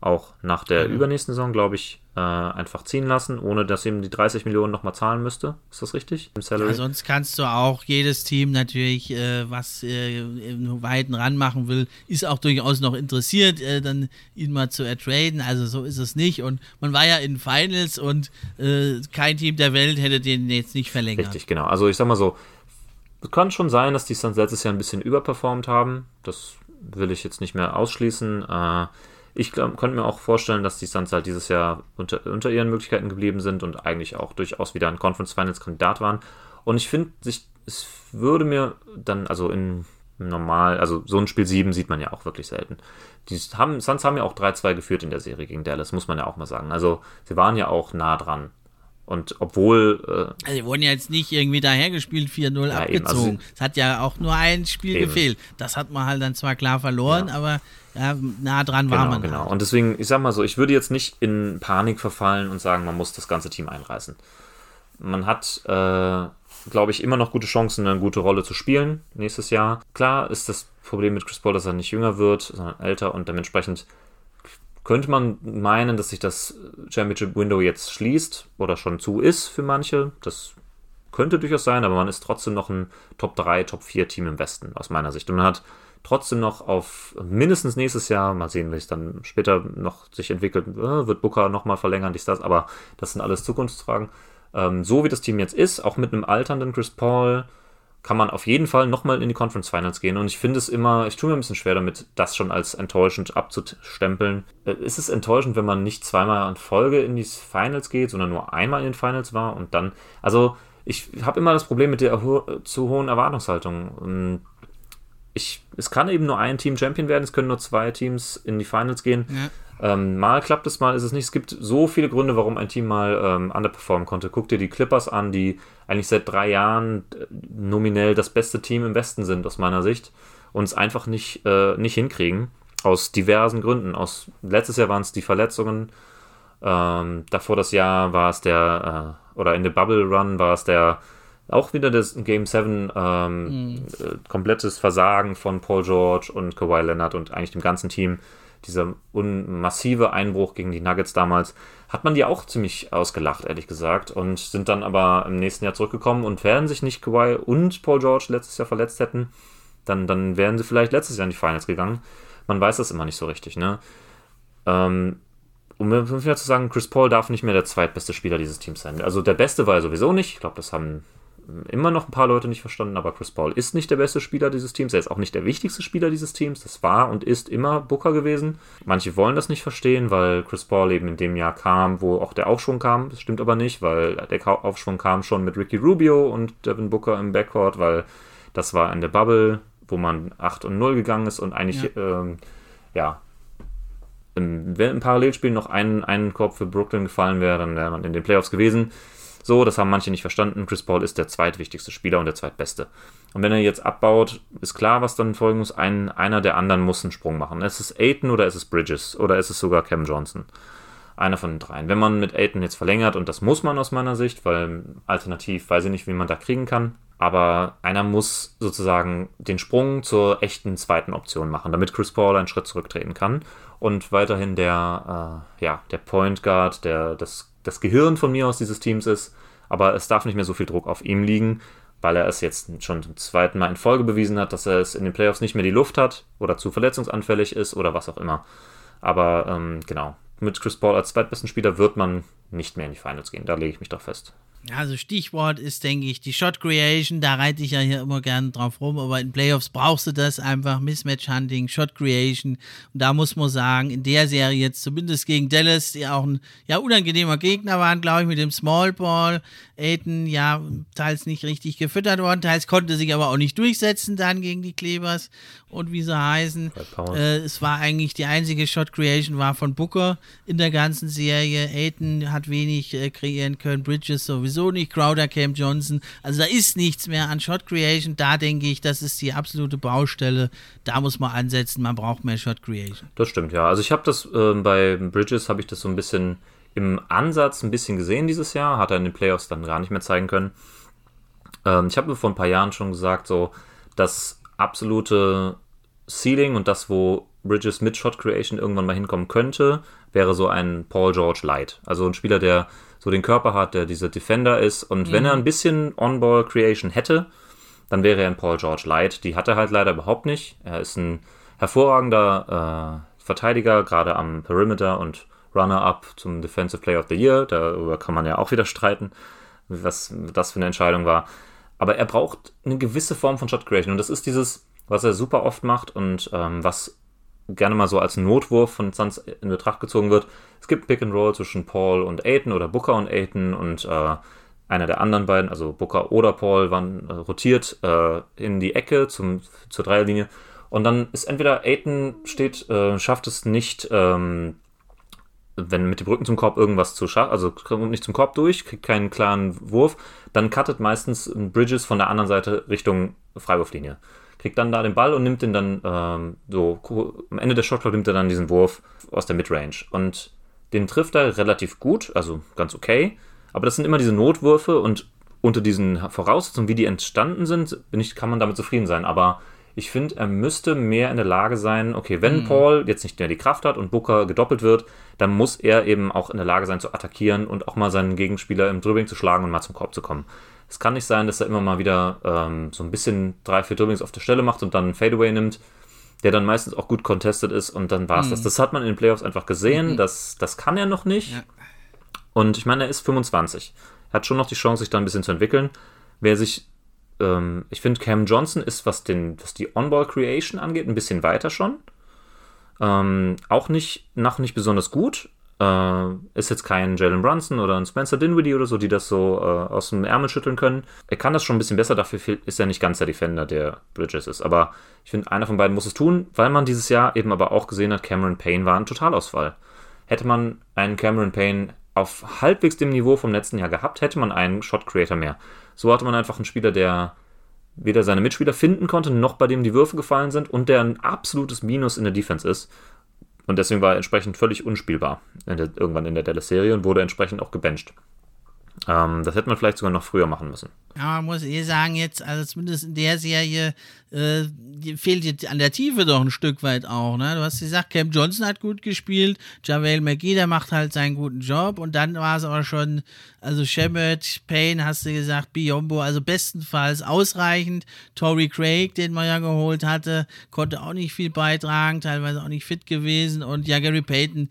auch nach der mhm. übernächsten Saison, glaube ich, äh, einfach ziehen lassen, ohne dass ihm die 30 Millionen nochmal zahlen müsste. Ist das richtig? Im Salary? Ja, sonst kannst du auch jedes Team natürlich, äh, was äh, im Weiten ranmachen will, ist auch durchaus noch interessiert, äh, dann ihn mal zu ertraden. Also so ist es nicht. Und man war ja in Finals und äh, kein Team der Welt hätte den jetzt nicht verlängert. Richtig, genau. Also ich sag mal so, es kann schon sein, dass die Suns letztes Jahr ein bisschen überperformt haben. Das will ich jetzt nicht mehr ausschließen. Äh, ich könnte mir auch vorstellen, dass die Suns halt dieses Jahr unter, unter ihren Möglichkeiten geblieben sind und eigentlich auch durchaus wieder ein Conference Finals Kandidat waren. Und ich finde, es würde mir dann, also in normal, also so ein Spiel 7 sieht man ja auch wirklich selten. Die haben, Suns haben ja auch 3-2 geführt in der Serie gegen Dallas, muss man ja auch mal sagen. Also sie waren ja auch nah dran. Und obwohl. Äh, also, die wurden ja jetzt nicht irgendwie dahergespielt, 4-0 ja, abgezogen. Also, es hat ja auch nur ein Spiel eben. gefehlt. Das hat man halt dann zwar klar verloren, ja. aber ja, nah dran war genau, man. Genau, halt. und deswegen, ich sag mal so, ich würde jetzt nicht in Panik verfallen und sagen, man muss das ganze Team einreißen. Man hat, äh, glaube ich, immer noch gute Chancen, eine gute Rolle zu spielen nächstes Jahr. Klar ist das Problem mit Chris Paul, dass er nicht jünger wird, sondern älter und dementsprechend könnte man meinen, dass sich das Championship Window jetzt schließt oder schon zu ist für manche. Das könnte durchaus sein, aber man ist trotzdem noch ein Top 3, Top 4 Team im Westen aus meiner Sicht. Und man hat trotzdem noch auf mindestens nächstes Jahr, mal sehen, wie es dann später noch sich entwickelt, äh, wird Booker nochmal verlängern, dies, das, aber das sind alles Zukunftsfragen. Ähm, so wie das Team jetzt ist, auch mit einem alternden Chris Paul, kann man auf jeden Fall nochmal in die Conference Finals gehen. Und ich finde es immer, ich tue mir ein bisschen schwer damit, das schon als enttäuschend abzustempeln. Äh, ist es enttäuschend, wenn man nicht zweimal in Folge in die Finals geht, sondern nur einmal in den Finals war und dann, also ich habe immer das Problem mit der zu hohen Erwartungshaltung. Ich, es kann eben nur ein Team Champion werden, es können nur zwei Teams in die Finals gehen. Ja. Ähm, mal klappt es, mal ist es nicht. Es gibt so viele Gründe, warum ein Team mal ähm, underperformen konnte. Guck dir die Clippers an, die eigentlich seit drei Jahren äh, nominell das beste Team im Westen sind, aus meiner Sicht, und es einfach nicht, äh, nicht hinkriegen. Aus diversen Gründen. Aus, letztes Jahr waren es die Verletzungen. Ähm, davor das Jahr war es der, äh, oder in der Bubble Run war es der, auch wieder das Game 7 ähm, mhm. äh, komplettes Versagen von Paul George und Kawhi Leonard und eigentlich dem ganzen Team dieser massive Einbruch gegen die Nuggets damals, hat man die auch ziemlich ausgelacht, ehrlich gesagt, und sind dann aber im nächsten Jahr zurückgekommen und wären sich nicht Kawhi und Paul George letztes Jahr verletzt hätten, dann, dann wären sie vielleicht letztes Jahr in die Finals gegangen. Man weiß das immer nicht so richtig, ne? Ähm, um wieder zu sagen, Chris Paul darf nicht mehr der zweitbeste Spieler dieses Teams sein. Also der Beste war er sowieso nicht. Ich glaube, das haben immer noch ein paar Leute nicht verstanden, aber Chris Paul ist nicht der beste Spieler dieses Teams. Er ist auch nicht der wichtigste Spieler dieses Teams. Das war und ist immer Booker gewesen. Manche wollen das nicht verstehen, weil Chris Paul eben in dem Jahr kam, wo auch der Aufschwung kam. Das stimmt aber nicht, weil der Aufschwung kam schon mit Ricky Rubio und Devin Booker im Backcourt, weil das war in der Bubble, wo man 8 und 0 gegangen ist und eigentlich, ja, ähm, ja im, wenn im Parallelspiel noch ein, ein Korb für Brooklyn gefallen wäre, dann wäre man in den Playoffs gewesen. So, das haben manche nicht verstanden. Chris Paul ist der zweitwichtigste Spieler und der zweitbeste. Und wenn er jetzt abbaut, ist klar, was dann folgen muss. Ein, einer der anderen muss einen Sprung machen. Ist es Aiton oder ist es Bridges oder ist es sogar Cam Johnson? Einer von den dreien. Wenn man mit Aiton jetzt verlängert, und das muss man aus meiner Sicht, weil alternativ weiß ich nicht, wie man da kriegen kann, aber einer muss sozusagen den Sprung zur echten zweiten Option machen, damit Chris Paul einen Schritt zurücktreten kann und weiterhin der, äh, ja, der Point Guard, der, das das Gehirn von mir aus dieses Teams ist, aber es darf nicht mehr so viel Druck auf ihm liegen, weil er es jetzt schon zum zweiten Mal in Folge bewiesen hat, dass er es in den Playoffs nicht mehr die Luft hat oder zu verletzungsanfällig ist oder was auch immer. Aber ähm, genau, mit Chris Paul als zweitbesten Spieler wird man nicht mehr in die Finals gehen. Da lege ich mich doch fest. Also Stichwort ist, denke ich, die Shot Creation. Da reite ich ja hier immer gerne drauf rum, aber in Playoffs brauchst du das einfach. Mismatch Hunting, Shot Creation. Und da muss man sagen, in der Serie jetzt zumindest gegen Dallas, die auch ein ja, unangenehmer Gegner waren, glaube ich, mit dem Small Ball. Aiden, ja, teils nicht richtig gefüttert worden, teils konnte sich aber auch nicht durchsetzen dann gegen die Klebers und wie sie heißen. Äh, es war eigentlich die einzige Shot Creation war von Booker in der ganzen Serie. Aiden hat wenig äh, kreieren können, Bridges sowieso nicht, Crowder, Cam Johnson. Also da ist nichts mehr an Shot Creation. Da denke ich, das ist die absolute Baustelle. Da muss man ansetzen. Man braucht mehr Shot Creation. Das stimmt ja. Also ich habe das äh, bei Bridges habe ich das so ein bisschen im Ansatz ein bisschen gesehen dieses Jahr, hat er in den Playoffs dann gar nicht mehr zeigen können. Ähm, ich habe vor ein paar Jahren schon gesagt, so das absolute Ceiling und das, wo Bridges mit Shot Creation irgendwann mal hinkommen könnte, wäre so ein Paul George Light. Also ein Spieler, der so den Körper hat, der dieser Defender ist. Und mhm. wenn er ein bisschen On-Ball Creation hätte, dann wäre er ein Paul George Light. Die hat er halt leider überhaupt nicht. Er ist ein hervorragender äh, Verteidiger, gerade am Perimeter und Runner-up zum Defensive Player of the Year. Darüber kann man ja auch wieder streiten, was das für eine Entscheidung war. Aber er braucht eine gewisse Form von Shot Creation. Und das ist dieses, was er super oft macht und ähm, was gerne mal so als Notwurf von Suns in Betracht gezogen wird. Es gibt Pick and Roll zwischen Paul und Aiton oder Booker und Aiton und äh, einer der anderen beiden, also Booker oder Paul, waren äh, rotiert äh, in die Ecke zum, zur Dreierlinie. Und dann ist entweder Aiton steht, äh, schafft es nicht, ähm, wenn mit dem Rücken zum Korb irgendwas zu schaffen, also kommt nicht zum Korb durch, kriegt keinen klaren Wurf, dann cuttet meistens Bridges von der anderen Seite Richtung Freiwurflinie. Kriegt dann da den Ball und nimmt den dann ähm, so, am Ende der Shotclock nimmt er dann diesen Wurf aus der Midrange. Und den trifft er relativ gut, also ganz okay. Aber das sind immer diese Notwürfe und unter diesen Voraussetzungen, wie die entstanden sind, bin ich, kann man damit zufrieden sein. Aber ich finde, er müsste mehr in der Lage sein, okay, wenn mhm. Paul jetzt nicht mehr die Kraft hat und Booker gedoppelt wird, dann muss er eben auch in der Lage sein zu attackieren und auch mal seinen Gegenspieler im Dribbling zu schlagen und mal zum Korb zu kommen. Es kann nicht sein, dass er immer mal wieder ähm, so ein bisschen drei, vier Dribblings auf der Stelle macht und dann einen Fadeaway nimmt, der dann meistens auch gut contested ist und dann war es mhm. das. Das hat man in den Playoffs einfach gesehen, mhm. das, das kann er noch nicht. Ja. Und ich meine, er ist 25. Er hat schon noch die Chance, sich da ein bisschen zu entwickeln. Wer sich ähm, ich finde, Cam Johnson ist, was, den, was die On-Ball-Creation angeht, ein bisschen weiter schon. Ähm, auch nicht, noch nicht besonders gut. Äh, ist jetzt kein Jalen Brunson oder ein Spencer Dinwiddie oder so, die das so äh, aus dem Ärmel schütteln können. Er kann das schon ein bisschen besser, dafür ist er nicht ganz der Defender, der Bridges ist. Aber ich finde, einer von beiden muss es tun, weil man dieses Jahr eben aber auch gesehen hat, Cameron Payne war ein Totalausfall. Hätte man einen Cameron Payne auf halbwegs dem Niveau vom letzten Jahr gehabt, hätte man einen Shot Creator mehr. So hatte man einfach einen Spieler, der weder seine Mitspieler finden konnte, noch bei dem die Würfe gefallen sind und der ein absolutes Minus in der Defense ist. Und deswegen war er entsprechend völlig unspielbar in der, irgendwann in der Dallas-Serie und wurde entsprechend auch gebencht. Ähm, das hätte man vielleicht sogar noch früher machen müssen. Ja, man muss eh sagen, jetzt, also zumindest in der Serie, äh, fehlt jetzt an der Tiefe doch ein Stück weit auch. Ne? Du hast gesagt, Cam Johnson hat gut gespielt, JaVale McGee, der macht halt seinen guten Job und dann war es aber schon, also Shemet, Payne, hast du gesagt, Biombo, also bestenfalls ausreichend. Tory Craig, den man ja geholt hatte, konnte auch nicht viel beitragen, teilweise auch nicht fit gewesen und ja, Gary Payton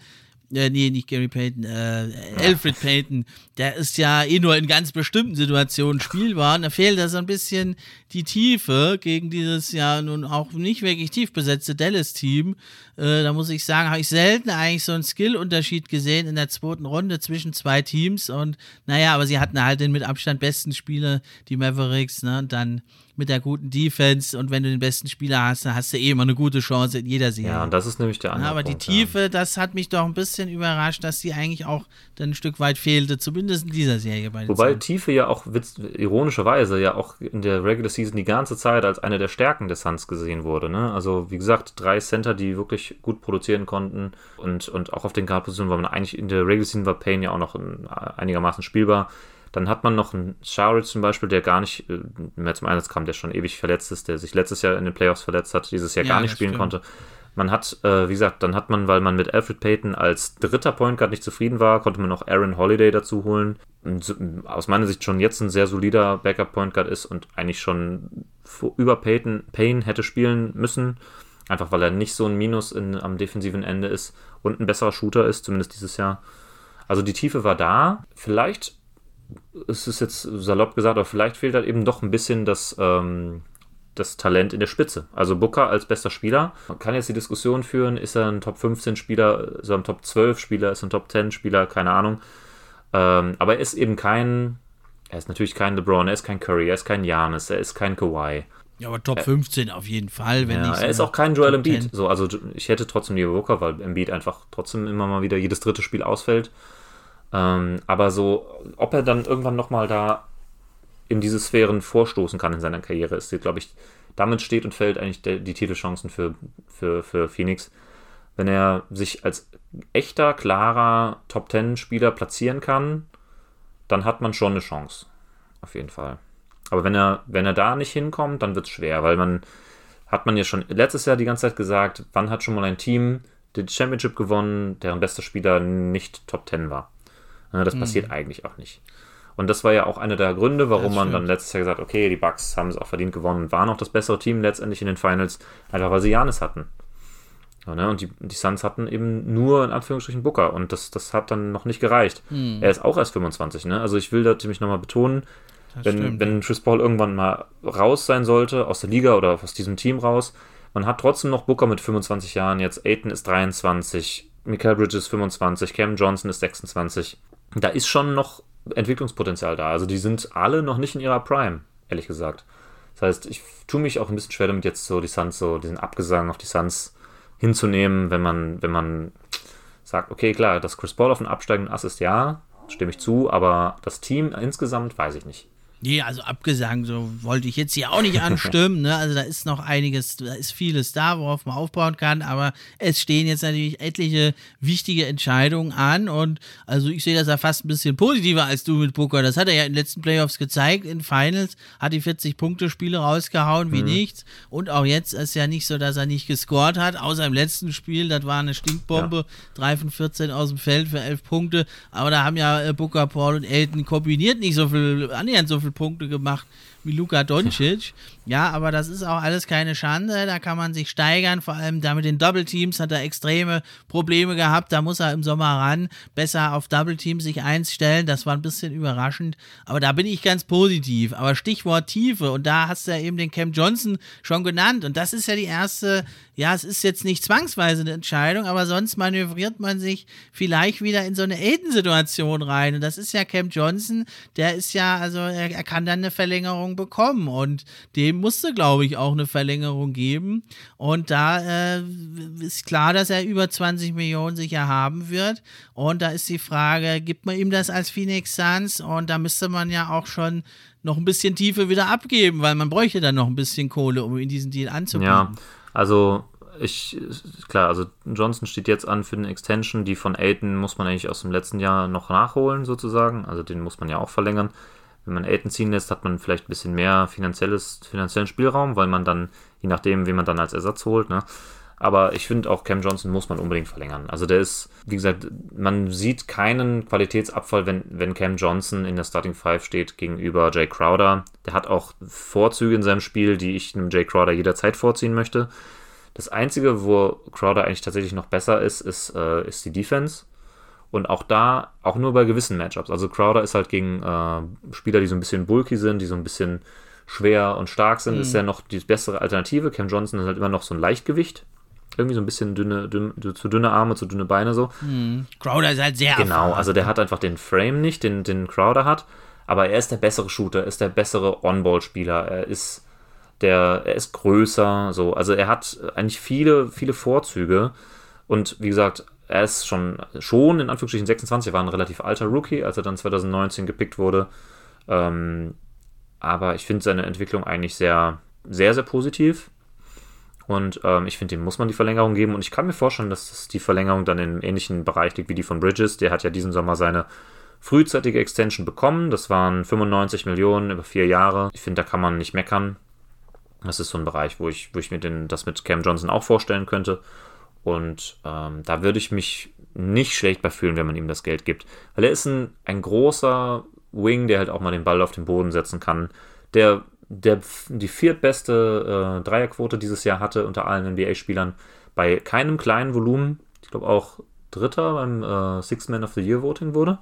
äh, nee, nicht Gary Payton, äh, Alfred Payton, der ist ja eh nur in ganz bestimmten Situationen spielbar. Und da fehlt da so ein bisschen die Tiefe gegen dieses ja nun auch nicht wirklich tief besetzte Dallas-Team. Äh, da muss ich sagen, habe ich selten eigentlich so einen Skill-Unterschied gesehen in der zweiten Runde zwischen zwei Teams. Und naja, aber sie hatten halt den mit Abstand besten Spieler, die Mavericks, ne? Und dann mit der guten Defense und wenn du den besten Spieler hast, dann hast du eh immer eine gute Chance in jeder Serie. Ja, und das ist nämlich der andere. aber Punkt, die Tiefe, ja. das hat mich doch ein bisschen überrascht, dass sie eigentlich auch dann ein Stück weit fehlte, zumindest in dieser Serie. Bei Wobei Zeit. Tiefe ja auch witz, ironischerweise ja auch in der Regular Season die ganze Zeit als eine der Stärken des Suns gesehen wurde. Ne? Also wie gesagt, drei Center, die wirklich gut produzieren konnten und, und auch auf den Guard-Positionen war man eigentlich in der Regular Season war Payne ja auch noch einigermaßen spielbar. Dann hat man noch einen Scharit zum Beispiel, der gar nicht äh, mehr zum Einsatz kam, der schon ewig verletzt ist, der sich letztes Jahr in den Playoffs verletzt hat, dieses Jahr ja, gar nicht spielen stimmt. konnte. Man hat, äh, wie gesagt, dann hat man, weil man mit Alfred Payton als dritter Point Guard nicht zufrieden war, konnte man noch Aaron Holiday dazu holen. Und aus meiner Sicht schon jetzt ein sehr solider Backup Point Guard ist und eigentlich schon über Payton, Payne hätte spielen müssen. Einfach weil er nicht so ein Minus in, am defensiven Ende ist und ein besserer Shooter ist, zumindest dieses Jahr. Also die Tiefe war da. Vielleicht es ist jetzt salopp gesagt, aber vielleicht fehlt halt eben doch ein bisschen das, ähm, das Talent in der Spitze. Also Booker als bester Spieler. Man kann jetzt die Diskussion führen, ist er ein Top 15 Spieler, ist er ein Top 12 Spieler, ist er ein Top 10 Spieler, keine Ahnung. Ähm, aber er ist eben kein, er ist natürlich kein LeBron, er ist kein Curry, er ist kein Janis, er ist kein Kawhi. Ja, aber Top 15 auf jeden Fall, wenn ja, nicht. So er ist auch kein Joel Embiid. So, also ich hätte trotzdem lieber Booker, weil Embiid einfach trotzdem immer mal wieder jedes dritte Spiel ausfällt. Ähm, aber so, ob er dann irgendwann nochmal da in diese Sphären vorstoßen kann in seiner Karriere, ist, glaube ich, damit steht und fällt eigentlich der, die Titelchancen für, für, für Phoenix. Wenn er sich als echter, klarer Top Ten-Spieler platzieren kann, dann hat man schon eine Chance. Auf jeden Fall. Aber wenn er, wenn er da nicht hinkommt, dann wird es schwer, weil man hat man ja schon letztes Jahr die ganze Zeit gesagt, wann hat schon mal ein Team den Championship gewonnen, deren bester Spieler nicht Top Ten war. Das mhm. passiert eigentlich auch nicht. Und das war ja auch einer der Gründe, warum man dann letztes Jahr gesagt hat, okay, die Bucks haben es auch verdient gewonnen und waren auch das bessere Team letztendlich in den Finals, einfach weil sie Janis hatten. Ja, ne? Und die, die Suns hatten eben nur in Anführungsstrichen Booker und das, das hat dann noch nicht gereicht. Hm. Er ist auch erst 25, ne? Also ich will da ziemlich nochmal betonen, wenn, wenn Chris Paul irgendwann mal raus sein sollte, aus der Liga oder aus diesem Team raus, man hat trotzdem noch Booker mit 25 Jahren, jetzt Aiton ist 23, Michael Bridges 25, Cam Johnson ist 26 da ist schon noch Entwicklungspotenzial da. Also die sind alle noch nicht in ihrer Prime, ehrlich gesagt. Das heißt, ich tue mich auch ein bisschen schwer damit, jetzt so die Suns, so diesen Abgesang auf die Suns hinzunehmen, wenn man, wenn man sagt, okay, klar, dass Chris Paul auf den absteigenden Ass ist, ja, stimme ich zu, aber das Team insgesamt weiß ich nicht. Nee, also abgesagt, so wollte ich jetzt hier auch nicht anstimmen. Ne? Also da ist noch einiges, da ist vieles da, worauf man aufbauen kann, aber es stehen jetzt natürlich etliche wichtige Entscheidungen an und also ich sehe das ja fast ein bisschen positiver als du mit Booker. Das hat er ja in den letzten Playoffs gezeigt, in Finals, hat die 40-Punkte-Spiele rausgehauen wie mhm. nichts und auch jetzt ist ja nicht so, dass er nicht gescored hat, außer im letzten Spiel, das war eine Stinkbombe, ja. 3 von 14 aus dem Feld für 11 Punkte, aber da haben ja äh, Booker, Paul und Elton kombiniert nicht so viel, annähernd so viel Punkte gemacht wie Luka Doncic. Ja, aber das ist auch alles keine Schande. Da kann man sich steigern. Vor allem da mit den Double Teams hat er extreme Probleme gehabt. Da muss er im Sommer ran. Besser auf Double Teams sich einstellen. Das war ein bisschen überraschend. Aber da bin ich ganz positiv. Aber Stichwort Tiefe. Und da hast du ja eben den Cam Johnson schon genannt. Und das ist ja die erste, ja, es ist jetzt nicht zwangsweise eine Entscheidung, aber sonst manövriert man sich vielleicht wieder in so eine Aiden-Situation rein. Und das ist ja Cam Johnson. Der ist ja, also er, er kann dann eine Verlängerung bekommen. Und dem musste, glaube ich, auch eine Verlängerung geben. Und da äh, ist klar, dass er über 20 Millionen sicher haben wird. Und da ist die Frage, gibt man ihm das als Phoenix Suns? Und da müsste man ja auch schon noch ein bisschen Tiefe wieder abgeben, weil man bräuchte dann noch ein bisschen Kohle, um in diesen Deal anzubieten. Ja, also ich, klar, also Johnson steht jetzt an für eine Extension, die von Aiden muss man eigentlich aus dem letzten Jahr noch nachholen, sozusagen. Also den muss man ja auch verlängern wenn man Elton ziehen lässt, hat man vielleicht ein bisschen mehr finanzielles, finanziellen Spielraum, weil man dann, je nachdem, wie man dann als Ersatz holt, ne? Aber ich finde auch Cam Johnson muss man unbedingt verlängern. Also der ist, wie gesagt, man sieht keinen Qualitätsabfall, wenn, wenn Cam Johnson in der Starting Five steht gegenüber Jay Crowder. Der hat auch Vorzüge in seinem Spiel, die ich einem Jay Crowder jederzeit vorziehen möchte. Das Einzige, wo Crowder eigentlich tatsächlich noch besser ist, ist, äh, ist die Defense. Und auch da, auch nur bei gewissen Matchups. Also Crowder ist halt gegen äh, Spieler, die so ein bisschen bulky sind, die so ein bisschen schwer und stark sind, mhm. ist ja noch die bessere Alternative. Cam Johnson ist halt immer noch so ein Leichtgewicht. Irgendwie so ein bisschen dünne, dünn, zu dünne Arme, zu dünne Beine so. Mhm. Crowder ist halt sehr Genau, also der hat einfach den Frame nicht, den, den Crowder hat. Aber er ist der bessere Shooter, ist der bessere On-Ball-Spieler. Er ist der, er ist größer, so. Also er hat eigentlich viele, viele Vorzüge. Und wie gesagt, er ist schon, schon in Anführungsstrichen 26, er war ein relativ alter Rookie, als er dann 2019 gepickt wurde. Ähm, aber ich finde seine Entwicklung eigentlich sehr, sehr, sehr positiv. Und ähm, ich finde, dem muss man die Verlängerung geben. Und ich kann mir vorstellen, dass das die Verlängerung dann im ähnlichen Bereich liegt wie die von Bridges. Der hat ja diesen Sommer seine frühzeitige Extension bekommen. Das waren 95 Millionen über vier Jahre. Ich finde, da kann man nicht meckern. Das ist so ein Bereich, wo ich, wo ich mir den, das mit Cam Johnson auch vorstellen könnte. Und ähm, da würde ich mich nicht schlecht bei fühlen, wenn man ihm das Geld gibt. Weil er ist ein, ein großer Wing, der halt auch mal den Ball auf den Boden setzen kann. Der, der die viertbeste äh, Dreierquote dieses Jahr hatte unter allen NBA-Spielern. Bei keinem kleinen Volumen. Ich glaube auch Dritter beim äh, Six Man of the Year Voting wurde.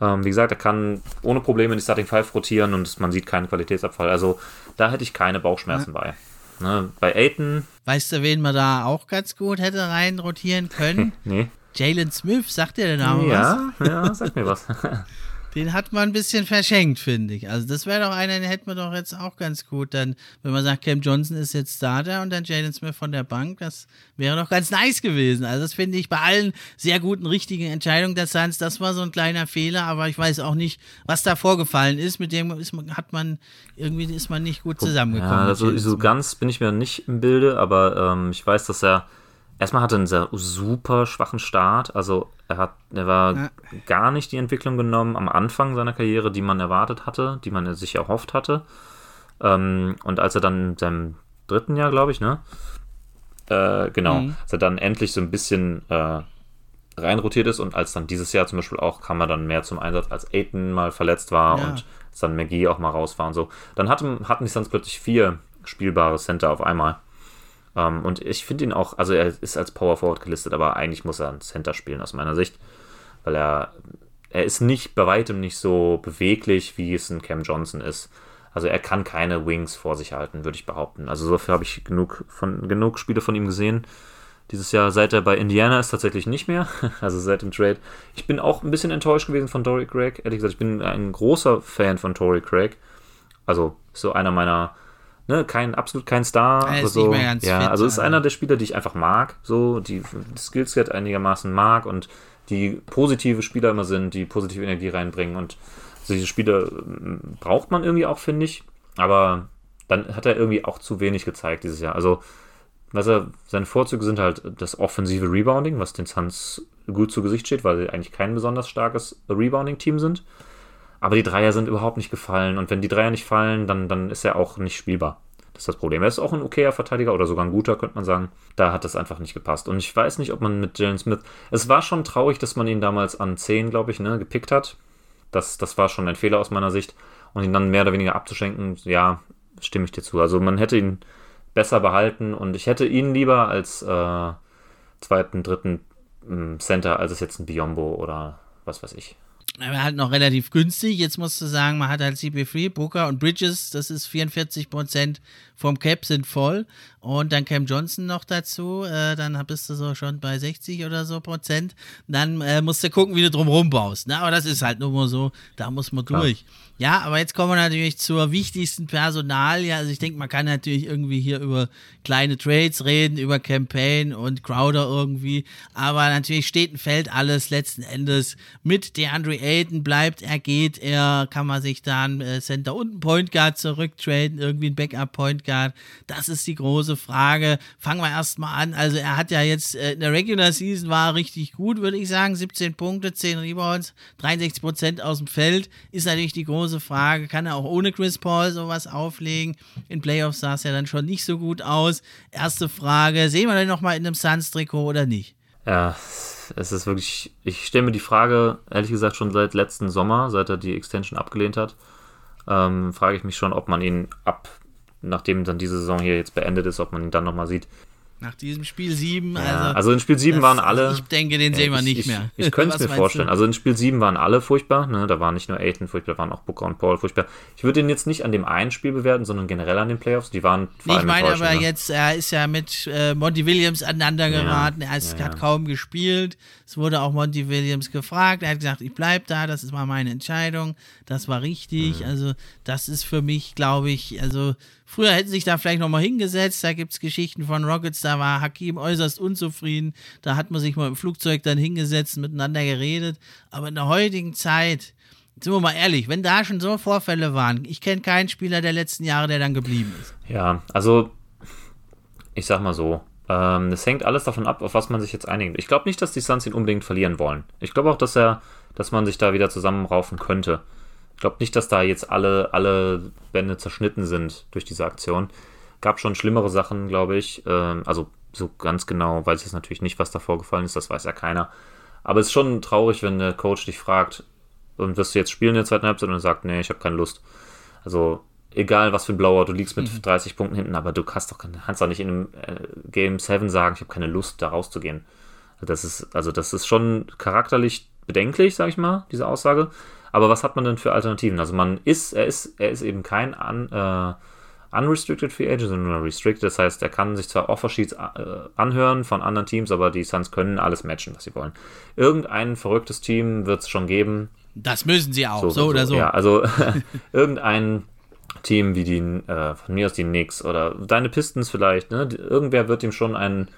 Ähm, wie gesagt, er kann ohne Probleme in die Starting Five rotieren und man sieht keinen Qualitätsabfall. Also da hätte ich keine Bauchschmerzen ja. bei. Ne, bei Aiton. Weißt du, wen man da auch ganz gut hätte rein rotieren können? nee. Jalen Smith, sagt dir der Name ja, was? Ja, sag mir was. Den hat man ein bisschen verschenkt, finde ich. Also das wäre doch einer, den hätten wir doch jetzt auch ganz gut. Dann, wenn man sagt, Cam Johnson ist jetzt Starter und dann Jalen Smith von der Bank, das wäre doch ganz nice gewesen. Also das finde ich bei allen sehr guten, richtigen Entscheidungen der Suns, das war so ein kleiner Fehler, aber ich weiß auch nicht, was da vorgefallen ist. Mit dem ist, hat man, irgendwie ist man nicht gut zusammengekommen. Ja, also so ganz bin ich mir nicht im Bilde, aber ähm, ich weiß, dass er erstmal hatte einen sehr super schwachen Start. Also er hat, er war ja. gar nicht die Entwicklung genommen am Anfang seiner Karriere, die man erwartet hatte, die man sich erhofft hatte. Ähm, und als er dann in seinem dritten Jahr, glaube ich, ne? Äh, genau, mhm. als er dann endlich so ein bisschen äh, reinrotiert ist und als dann dieses Jahr zum Beispiel auch kam er dann mehr zum Einsatz, als Aiton mal verletzt war ja. und als dann McGee auch mal raus war und so. Dann hatten, hatten die Suns plötzlich vier spielbare Center auf einmal. Um, ähm, und ich finde ihn auch, also er ist als Power Forward gelistet, aber eigentlich muss er ein Center spielen aus meiner Sicht, weil er, er ist nicht bei weitem nicht so beweglich, wie es ein Cam Johnson ist. Also er kann keine Wings vor sich halten, würde ich behaupten. Also dafür habe ich genug, von, genug Spiele von ihm gesehen. Dieses Jahr, seit er bei Indiana ist, tatsächlich nicht mehr. Also seit dem Trade. Ich bin auch ein bisschen enttäuscht gewesen von Tory Craig. Ehrlich gesagt, ich bin ein großer Fan von Tory Craig. Also so einer meiner ne, kein, absolut kein Star. Er ist so. nicht mehr ganz ja, fit, also ist einer der Spieler, die ich einfach mag, so, die das Skillset einigermaßen mag und die positive Spieler immer sind, die positive Energie reinbringen und diese Spieler ähm, braucht man irgendwie auch, finde ich. Aber dann hat er irgendwie auch zu wenig gezeigt dieses Jahr. Also, was er, seine Vorzüge sind halt das offensive Rebounding, was den Suns gut zu Gesicht steht, weil sie eigentlich kein besonders starkes Rebounding-Team sind. Aber die Dreier sind überhaupt nicht gefallen. Und wenn die Dreier nicht fallen, dann, dann ist er auch nicht spielbar. Das ist das Problem. Er ist auch ein okayer Verteidiger oder sogar ein guter, könnte man sagen. Da hat das einfach nicht gepasst. Und ich weiß nicht, ob man mit Jalen Smith. Es war schon traurig, dass man ihn damals an 10, glaube ich, ne, gepickt hat. Das, das war schon ein Fehler aus meiner Sicht. Und ihn dann mehr oder weniger abzuschenken, ja, stimme ich dir zu. Also man hätte ihn besser behalten und ich hätte ihn lieber als äh, zweiten, dritten ähm, Center, als es jetzt ein Biombo oder was weiß ich. Halt noch relativ günstig. Jetzt musst du sagen, man hat halt CP3, Booker und Bridges, das ist 44% vom Cap sind voll. Und dann Cam Johnson noch dazu, äh, dann bist du so schon bei 60 oder so Prozent. Dann äh, musst du gucken, wie du drumherum baust. Ne? Aber das ist halt nur mal so, da muss man durch. Ja, aber jetzt kommen wir natürlich zur wichtigsten Personalie. Also ich denke, man kann natürlich irgendwie hier über kleine Trades reden, über Campaign und Crowder irgendwie. Aber natürlich steht und fällt alles letzten Endes mit DeAndre Ayton. Bleibt er, geht er, kann man sich dann äh, Center und einen Point Guard zurücktraden, irgendwie ein Backup Point Guard. Das ist die große Frage. Fangen wir erstmal an. Also er hat ja jetzt äh, in der Regular Season war richtig gut, würde ich sagen. 17 Punkte, 10 Rebounds, 63 Prozent aus dem Feld. Ist natürlich die große Frage. Kann er auch ohne Chris Paul sowas auflegen? In Playoffs sah es ja dann schon nicht so gut aus. Erste Frage, sehen wir den nochmal in einem Suns-Trikot oder nicht? Ja, es ist wirklich, ich stelle mir die Frage, ehrlich gesagt, schon seit letzten Sommer, seit er die Extension abgelehnt hat, ähm, frage ich mich schon, ob man ihn ab, nachdem dann diese Saison hier jetzt beendet ist, ob man ihn dann nochmal sieht. Nach diesem Spiel 7, Ja, also. also in Spiel 7 das- waren alle. Ich denke, den sehen wir ich, nicht ich, mehr. Ich, könnte es mir vorstellen. du? Also in Spiel 7 waren alle furchtbar. Ne? Da waren nicht nur Aiton furchtbar, da waren auch Booker und Paul furchtbar. Ich würde ihn jetzt nicht an dem einen Spiel bewerten, sondern generell an den Playoffs. Die waren vor Nee, ich meine aber ne? jetzt, er ist ja mit äh, Monty Williams aneinander geraten. er ist, ja, hat ja. kaum gespielt. Es wurde auch Monty Williams gefragt. Er hat gesagt, ich bleib da, das ist mal meine Entscheidung. Das war richtig. Mhm. Also, das ist für mich, glaube ich, also früher hätten sie sich da vielleicht nochmal hingesetzt. Da gibt es Geschichten von Rockets, da war Hakim äußerst unzufrieden. Da hat man sich mal im Flugzeug dann hingesetzt, miteinander geredet. Aber in der heutigen Zeit, sind wir mal ehrlich, wenn da schon so Vorfälle waren, ich kenne keinen Spieler der letzten Jahre, der dann geblieben ist. Ja, also ich sag mal so, ähm, es hängt alles davon ab, auf was man sich jetzt einigt. Ich glaube nicht, dass die Suns ihn unbedingt verlieren wollen. Ich glaube auch, dass er, dass man sich da wieder zusammenraufen könnte. Ich glaube nicht, dass da jetzt alle, alle Bände zerschnitten sind durch diese Aktion. Gab schon schlimmere Sachen, glaube ich. Ähm, also so ganz genau weiß ich jetzt natürlich nicht, was da vorgefallen ist, das weiß ja keiner. Aber es ist schon traurig, wenn der Coach dich fragt, und wirst du jetzt spielen in der zweiten Halbzeit und sagt, nee, ich habe keine Lust. Also egal was für ein Blower, du liegst mit 30 Punkten hinten, aber du kannst doch, kannst doch nicht in einem äh, Game 7 sagen, ich habe keine Lust, da rauszugehen. Das ist, also das ist schon charakterlich bedenklich, sag ich mal, diese Aussage. Aber was hat man denn für Alternativen? Also man ist, er ist, er ist eben kein un, äh, unrestricted Free Agent, sondern nur restricted. Das heißt, er kann sich zwar Offersheets äh, anhören von anderen Teams, aber die Suns können alles matchen, was sie wollen. Irgendein verrücktes Team wird es schon geben, Das müssen sie auch, so, oder so. ja, also irgendein Team wie die, äh, von mir aus die Knicks oder deine Pistons vielleicht, ne? Irgendwer wird ihm schon ein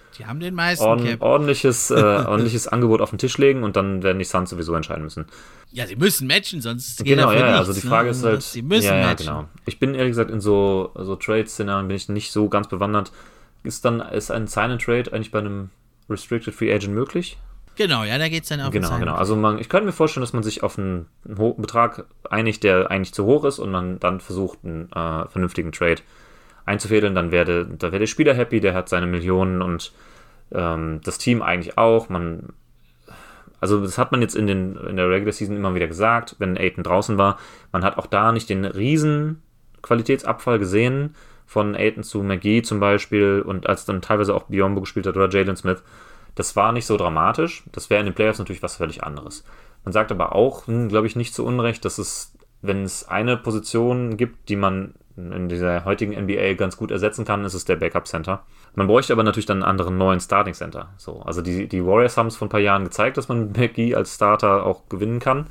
ord ordentliches, äh, ordentliches Angebot auf den Tisch legen und dann werden die Suns sowieso entscheiden müssen. Ja, sie müssen matchen, sonst geht Genau, ja, nichts, also die ne? Frage ist halt, Sie müssen ja, ja, matchen. genau. Ich bin ehrlich gesagt in so, so Trade-Szenarien bin ich nicht so ganz bewandert. Ist dann, ist ein Sign-and-Trade eigentlich bei einem Restricted Free Agent möglich? Genau, ja, da geht es dann auf Genau, genau. Also man, ich könnte mir vorstellen, dass man sich auf einen, einen hohen Betrag einigt, der eigentlich zu hoch ist und man dann versucht, einen äh, vernünftigen Trade einzufädeln. Dann wäre da wäre der Spieler happy, der hat seine Millionen und ähm, das Team eigentlich auch. Man, also das hat man jetzt in, den, in der Regular Season immer wieder gesagt, wenn Aiton draußen war. Man hat auch da nicht den riesen Qualitätsabfall gesehen von Aiton zu McGee zum Beispiel und als dann teilweise auch Biombo gespielt hat oder Jalen Smith. Das war nicht so dramatisch. Das wäre in den Playoffs natürlich was völlig anderes. Man sagt aber auch, glaube ich, nicht zu Unrecht, dass es, wenn es eine Position gibt, die man in dieser heutigen NBA ganz gut ersetzen kann, ist es der Backup Center. Man bräuchte aber natürlich dann einen anderen neuen Starting Center. So, also die, die Warriors haben es vor ein paar Jahren gezeigt, dass man mit McGee als Starter auch gewinnen kann.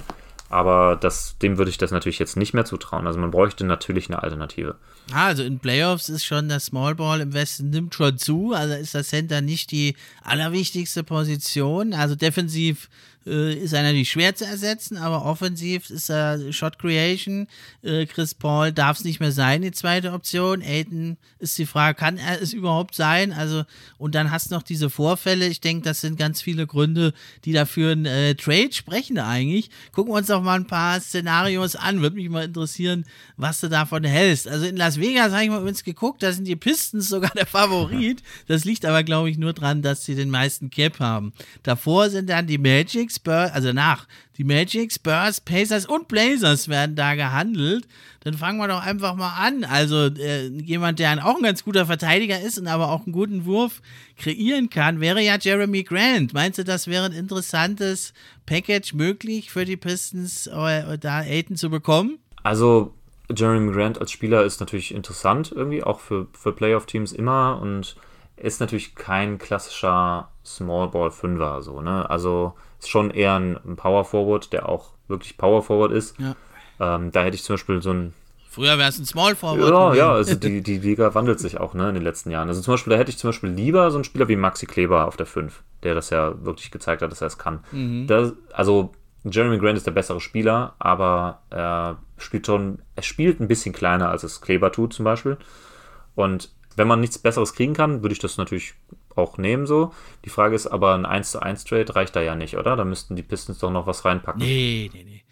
Aber das, dem würde ich das natürlich jetzt nicht mehr zutrauen. Also man bräuchte natürlich eine Alternative. Ah, also in Playoffs ist schon das Small Ball im Westen nimmt schon zu. Also ist das Center nicht die allerwichtigste Position. Also defensiv äh, ist er natürlich schwer zu ersetzen, aber offensiv ist er Shot Creation. Äh, Chris Paul darf es nicht mehr sein, die zweite Option. Aiden ist die Frage, kann er es überhaupt sein? Also, und dann hast du noch diese Vorfälle. Ich denke, das sind ganz viele Gründe, die dafür ein äh, Trade sprechen eigentlich. Gucken wir uns doch mal ein paar Szenarios an. Würde mich mal interessieren, was du davon hältst. Also in Las Vegas habe ich mal übrigens geguckt, da sind die Pistons sogar der Favorit. Das liegt aber, glaube ich, nur dran, dass sie den meisten Cap haben. Davor sind dann die Magics Spurs, also nach, die Magic, Spurs, Pacers und Blazers werden da gehandelt. Dann fangen wir doch einfach mal an. Also äh, jemand, der auch ein ganz guter Verteidiger ist und aber auch einen guten Wurf kreieren kann, wäre ja Jeremy Grant. Meinst du, das wäre ein interessantes Package möglich für die Pistons, äh, da Aiden zu bekommen? Also Jeremy Grant als Spieler ist natürlich interessant irgendwie, auch für, für Playoff-Teams immer und ist natürlich kein klassischer Small Ball Fünfer, so, ne? Also schon eher ein, Power Forward, der auch wirklich Power Forward ist. Ja. Ähm, da hätte ich zum Beispiel so ein. Früher wäre es ein Small Forward. Ja, ja, also die, die Liga wandelt sich auch ne, in den letzten Jahren. Also zum Beispiel, da hätte ich zum Beispiel lieber so einen Spieler wie Maxi Kleber auf der 5, der das ja wirklich gezeigt hat, dass er es kann. Mhm. Das, also Jeremy Grant ist der bessere Spieler, aber er spielt schon, er spielt ein bisschen kleiner, als es Kleber tut zum Beispiel. Und wenn man nichts Besseres kriegen kann, würde ich das natürlich auch nehmen so. Die Frage ist aber, ein 1 zu 1 Trade reicht da ja nicht, oder? Da müssten die Pistons doch noch was reinpacken. Nee, nee, nee.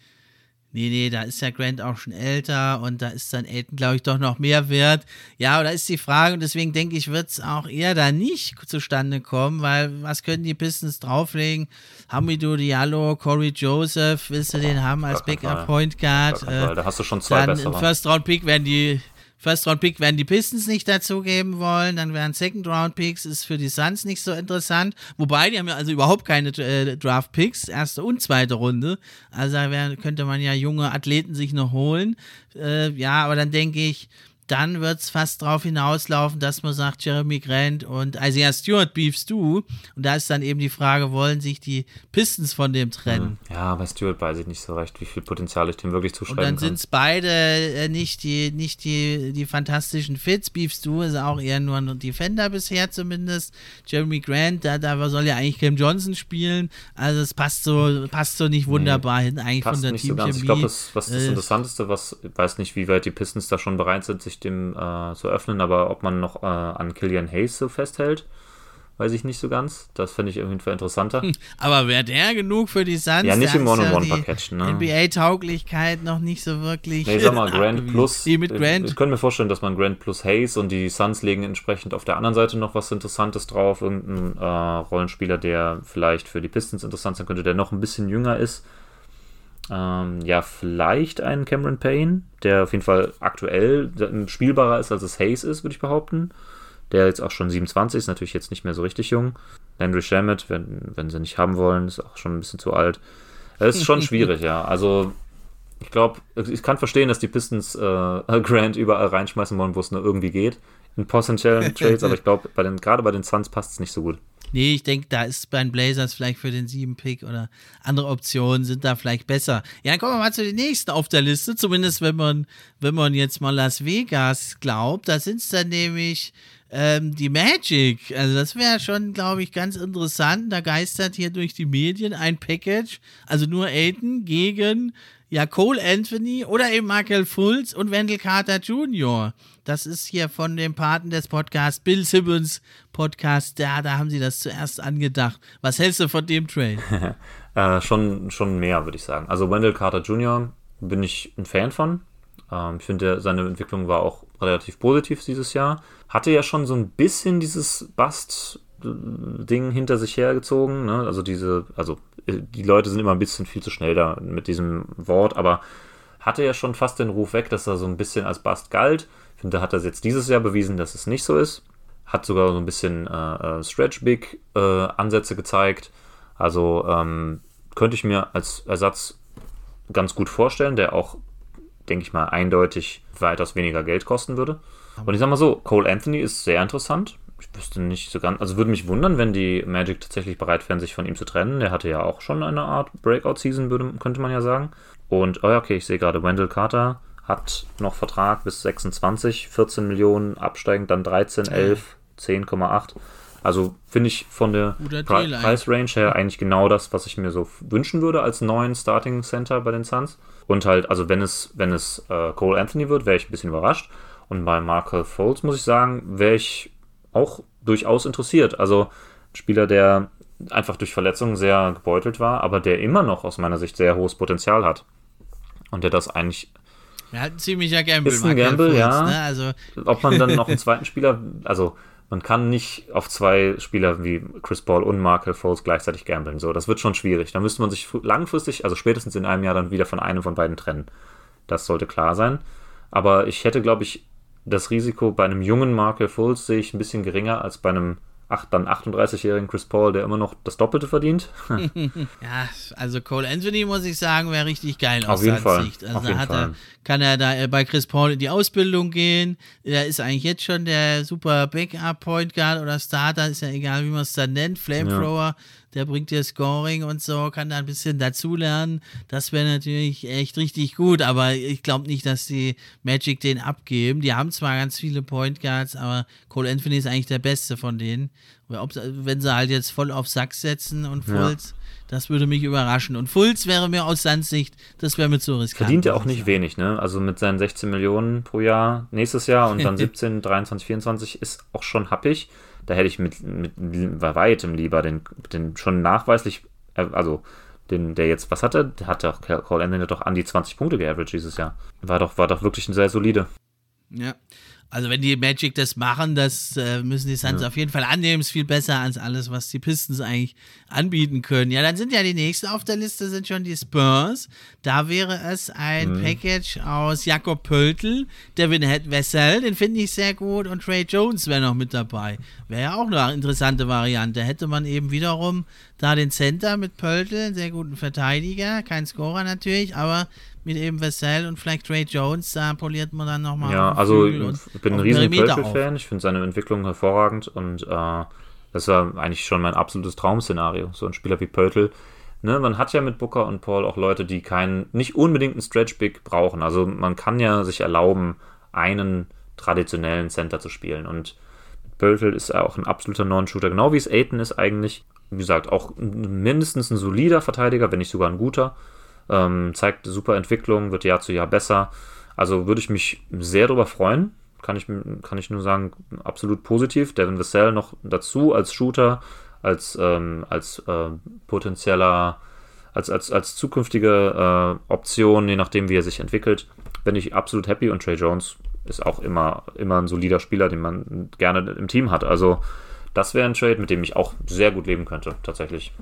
Nee, nee, da ist ja Grant auch schon älter und da ist dann Elton, glaube ich, doch noch mehr wert. Ja, oder ist die Frage, und deswegen denke ich, wird es auch eher da nicht zustande kommen, weil was können die Pistons drauflegen? Hamidou Diallo, Corey Joseph, willst du den haben als Backup Point Guard? Äh, da hast du schon zwei dann bessere. Im First Round Pick werden die First Round Pick werden die Pistons nicht dazugeben wollen, dann wären Second Round Picks ist für die Suns nicht so interessant, wobei die haben ja also überhaupt keine äh, Draft Picks, erste und zweite Runde, also da wär, könnte man ja junge Athleten sich noch holen, äh, ja, aber dann denke ich, dann wird es fast darauf hinauslaufen, dass man sagt, Jeremy Grant und Isaiah Stewart beefst du. Und da ist dann eben die Frage, wollen sich die Pistons von dem trennen? Hm. Ja, bei Stewart weiß ich nicht so recht, wie viel Potenzial ich dem wirklich zuschreiben kann. Und dann sind es beide äh, nicht, die, nicht die, die fantastischen Fits. Beefst du ist auch eher nur ein Defender bisher zumindest. Jeremy Grant, da, da soll ja eigentlich Cam Johnson spielen. Also es passt so, passt so nicht wunderbar nee, hin, eigentlich von der Teamchemie. So ich glaube, was das äh, Interessanteste, was, ich weiß nicht, wie weit die Pistons da schon bereit sind, sich dem äh, zu öffnen, aber ob man noch äh, an Killian Hayes so festhält, weiß ich nicht so ganz. Das finde ich irgendwie interessanter. Hm, aber wäre der genug für die Suns? Ja, nicht im One-on-One-Package. Ne? NBA-Tauglichkeit noch nicht so wirklich. Nee, sag mal, Grant plus. Die mit Grant. Ich, ich könnte mir vorstellen, dass man Grant plus Hayes und die Suns legen entsprechend auf der anderen Seite noch was Interessantes drauf. Irgendein äh, Rollenspieler, der vielleicht für die Pistons interessant sein könnte, der noch ein bisschen jünger ist ähm, ja, vielleicht einen Cameron Payne, der auf jeden Fall aktuell spielbarer ist, als es Hayes ist, würde ich behaupten. Der jetzt auch schon 27 ist, natürlich jetzt nicht mehr so richtig jung. Landry Shamet, wenn, wenn sie nicht haben wollen, ist auch schon ein bisschen zu alt. Es ist schon schwierig, ja. Also, ich glaube, ich kann verstehen, dass die Pistons äh, Grant überall reinschmeißen wollen, wo es nur irgendwie geht. In potenziellen Trades, aber ich glaube, gerade bei den Suns passt es nicht so gut. Nee, ich denke, da ist bei den Blazers vielleicht für den 7-Pick oder andere Optionen sind da vielleicht besser. Ja, dann kommen wir mal zu den nächsten auf der Liste, zumindest wenn man, wenn man jetzt mal Las Vegas glaubt. Da sind es dann nämlich ähm, die Magic. Also das wäre schon, glaube ich, ganz interessant. Da geistert hier durch die Medien ein Package, also nur Aiden gegen ja, Cole Anthony oder eben Michael Fultz und Wendell Carter Jr. Das ist hier von dem Paten des Podcasts, Bill Simmons Podcast. Da, da haben sie das zuerst angedacht. Was hältst du von dem Trade? äh, schon, schon mehr, würde ich sagen. Also Wendell Carter Jr. bin ich ein Fan von. Ähm, ich finde, seine Entwicklung war auch relativ positiv dieses Jahr. Hatte ja schon so ein bisschen dieses Bust Ding hinter sich hergezogen. Ne? Also diese, also äh, die Leute sind immer ein bisschen viel zu schnell da mit diesem Wort, aber hatte ja schon fast den Ruf weg, dass er so ein bisschen als Bast galt. Finde, da hat er jetzt dieses Jahr bewiesen, dass es nicht so ist. Hat sogar so ein bisschen äh, äh Stretch Big äh, Ansätze gezeigt. Also ähm, könnte ich mir als Ersatz ganz gut vorstellen, der auch, denke ich mal, eindeutig weitaus weniger Geld kosten würde. Und ich sag mal so, Cole Anthony ist sehr interessant ich wüsste nicht so ganz, also würde mich wundern, wenn die Magic tatsächlich bereit wären, sich von ihm zu trennen. Der hatte ja auch schon eine Art Breakout-Season, könnte man ja sagen. Und, oh ja, okay, ich sehe gerade, Wendell Carter hat noch Vertrag bis 26, 14 Millionen, absteigend dann 13, 11, 10,8. Also finde ich von der Pre Price Range her eigentlich genau das, was ich mir so wünschen würde als neuen Starting Center bei den Suns. Und halt, also wenn es, wenn es äh, Cole Anthony wird, wäre ich ein bisschen überrascht. Und bei Markel Foles muss ich sagen, wäre ich auch durchaus interessiert. Also ein Spieler, der einfach durch Verletzungen sehr gebeutelt war, aber der immer noch aus meiner Sicht sehr hohes Potenzial hat. Und der das eigentlich. Er hat ein ziemlicher Gamble. Ist ein Gamble, Foles, ja. Ne? Also Ob man dann noch einen zweiten Spieler, also man kann nicht auf zwei Spieler wie Chris Paul und Markel Foles gleichzeitig gamblen. So, das wird schon schwierig. Da müsste man sich langfristig, also spätestens in einem Jahr, dann wieder von einem von beiden trennen. Das sollte klar sein. Aber ich hätte, glaube ich, das Risiko bei einem jungen Markel Foles sehe ich ein bisschen geringer als bei einem dann 38-jährigen Chris Paul, der immer noch das Doppelte verdient. ja, also Cole Anthony, muss ich sagen, wäre richtig geil aus jeden Fall. Sicht. Also Auf jeden Fall. Er, kann er da äh, bei Chris Paul in die Ausbildung gehen. Er ist eigentlich jetzt schon der super Backup-Point Guard oder Starter, ist ja egal, wie man es dann nennt, Flamethrower. Ja der bringt dir Scoring und so, kann da ein bisschen dazulernen. Das wäre natürlich echt richtig gut, aber ich glaube nicht, dass die Magic den abgeben. Die haben zwar ganz viele Point Guards, aber Cole Anthony ist eigentlich der beste von denen. Ob, wenn sie halt jetzt voll auf Sack setzen und Fulz, ja. das würde mich überraschen. Und Fulz wäre mir aus Sandsicht, das wäre mir zu riskant. Verdient ja auch nicht wenig, ne? Also mit seinen 16 Millionen pro Jahr nächstes Jahr und dann 17, 23, 24 ist auch schon happig da hätte ich mit, mit weitem lieber den, den schon nachweislich, äh, also den, der jetzt, was hatte, der hat doch, Cole Anthony doch an die 20 Punkte geaveraged dieses Jahr. War doch, war doch wirklich ein sehr solide. Ja, also wenn die Magic das machen, das äh, müssen die Suns ja. auf jeden Fall annehmen. Ist viel besser als alles, was die Pistons eigentlich anbieten können. Ja, dann sind ja die nächsten auf der Liste sind schon die Spurs. Da wäre es ein mhm. Package aus Jakob Pöltl, Devin Wessel, den finde ich sehr gut und Trey Jones wäre noch mit dabei. Wäre ja auch eine interessante Variante. Hätte man eben wiederum da den Center mit Pöltl, einen sehr guten Verteidiger, kein Scorer natürlich, aber mit eben Vassell und vielleicht Trey Jones, da poliert man dann nochmal. Ja, also ich bin ein riesen Pöltl-Fan, ich finde seine Entwicklung hervorragend und äh, das war eigentlich schon mein absolutes Traum-Szenario, so ein Spieler wie Pöltl. Ne, man hat ja mit Booker und Paul auch Leute, die keinen, nicht unbedingt einen Stretch-Big brauchen. Also man kann ja sich erlauben, einen traditionellen Center zu spielen. Und Pöltl ist auch ein absoluter Non-Shooter, genau wie es Aiton ist eigentlich. Wie gesagt, auch mindestens ein solider Verteidiger, wenn nicht sogar ein guter. Ähm, zeigt super Entwicklung, wird Jahr zu Jahr besser. Also würde ich mich sehr darüber freuen. Kann ich, kann ich nur sagen, absolut positiv. Devin Vassell noch dazu als Shooter, als, ähm, als äh, potenzieller, als, als, als zukünftige äh, Option, je nachdem, wie er sich entwickelt, bin ich absolut happy. Und Trey Jones ist auch immer, immer ein solider Spieler, den man gerne im Team hat. Also, das wäre ein Trade, mit dem ich auch sehr gut leben könnte, tatsächlich.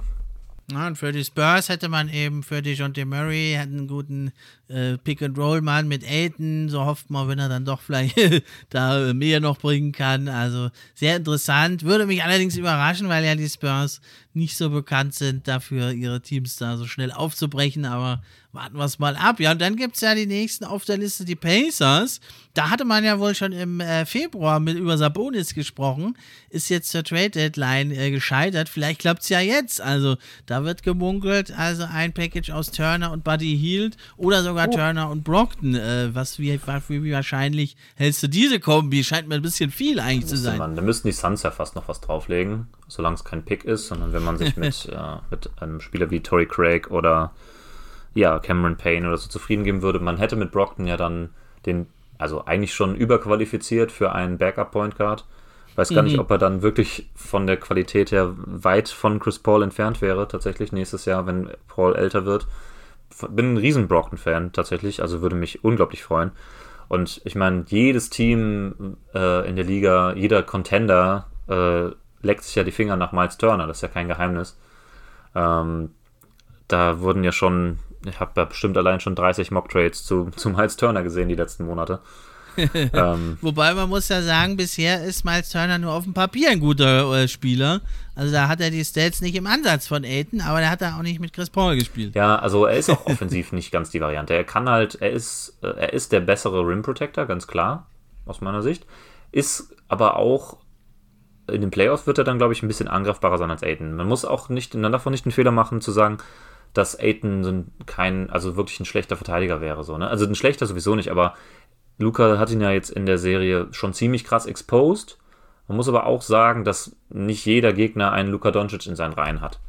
Ja, und für die Spurs hätte man eben für die John Murray einen guten äh, Pick-and-Roll-Mann mit Aiden. So hofft man, wenn er dann doch vielleicht da mehr noch bringen kann. Also sehr interessant. Würde mich allerdings überraschen, weil ja die Spurs nicht so bekannt sind, dafür ihre Teams da so schnell aufzubrechen. Aber warten wir es mal ab. Ja, und dann gibt es ja die nächsten auf der Liste, die Pacers. Da hatte man ja wohl schon im äh, Februar mit über Sabonis gesprochen. Ist jetzt zur Trade-Deadline äh, gescheitert. Vielleicht klappt es ja jetzt. Also da wird gemunkelt. Also ein Package aus Turner und Buddy Hield oder sogar oh. Turner und Brockton. Äh, was wie, wie, wahrscheinlich hältst du diese Kombi? Scheint mir ein bisschen viel eigentlich zu sein. Man, da müssten die Suns ja fast noch was drauflegen, solange es kein Pick ist, sondern wenn man sich mit, äh, mit einem Spieler wie Tory Craig oder ja, Cameron Payne oder so zufrieden geben würde. Man hätte mit Brockton ja dann den, also eigentlich schon überqualifiziert für einen Backup-Point Guard. Weiß gar mhm. nicht, ob er dann wirklich von der Qualität her weit von Chris Paul entfernt wäre, tatsächlich nächstes Jahr, wenn Paul älter wird. Bin ein riesen Brockton-Fan tatsächlich, also würde mich unglaublich freuen. Und ich meine, jedes Team äh, in der Liga, jeder Contender äh, leckt sich ja die Finger nach Miles Turner, das ist ja kein Geheimnis. Ähm, da wurden ja schon ich habe da bestimmt allein schon 30 Mock-Trades zu, zu Miles Turner gesehen die letzten Monate. ähm, Wobei man muss ja sagen, bisher ist Miles Turner nur auf dem Papier ein guter äh, Spieler. Also da hat er die Stats nicht im Ansatz von Aiden, aber der hat da auch nicht mit Chris Paul gespielt. Ja, also er ist auch offensiv nicht ganz die Variante. Er kann halt, er ist, äh, er ist der bessere Rim Protector, ganz klar, aus meiner Sicht. Ist aber auch in den Playoffs wird er dann, glaube ich, ein bisschen angreifbarer sein als Aiden. Man muss auch nicht, man darf auch nicht den Fehler machen, zu sagen, dass Aiden kein, also wirklich ein schlechter Verteidiger wäre. So, ne? Also ein schlechter sowieso nicht, aber Luca hat ihn ja jetzt in der Serie schon ziemlich krass exposed. Man muss aber auch sagen, dass nicht jeder Gegner einen Luka Doncic in seinen Reihen hat.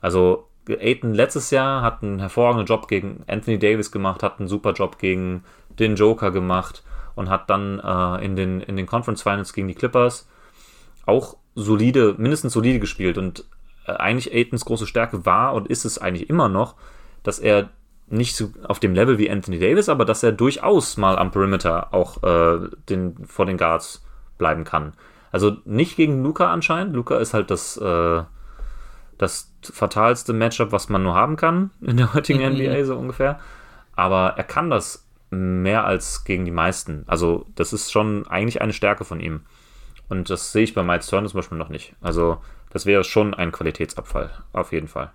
Also Aiton letztes Jahr hat einen hervorragenden Job gegen Anthony Davis gemacht, hat einen super Job gegen den Joker gemacht und hat dann äh, in, den, in den Conference Finals gegen die Clippers auch solide, mindestens solide gespielt. Und äh, eigentlich Aitons große Stärke war und ist es eigentlich immer noch, dass er nicht so auf dem Level wie Anthony Davis, aber dass er durchaus mal am Perimeter auch äh, den, vor den Guards bleiben kann. Also nicht gegen Luca anscheinend. Luca ist halt das, äh, das fatalste Matchup, was man nur haben kann in der heutigen mhm. NBA, so ungefähr. Aber er kann das mehr als gegen die meisten. Also, das ist schon eigentlich eine Stärke von ihm. Und das sehe ich bei Miles Turner zum Beispiel noch nicht. Also, das wäre schon ein Qualitätsabfall, auf jeden Fall.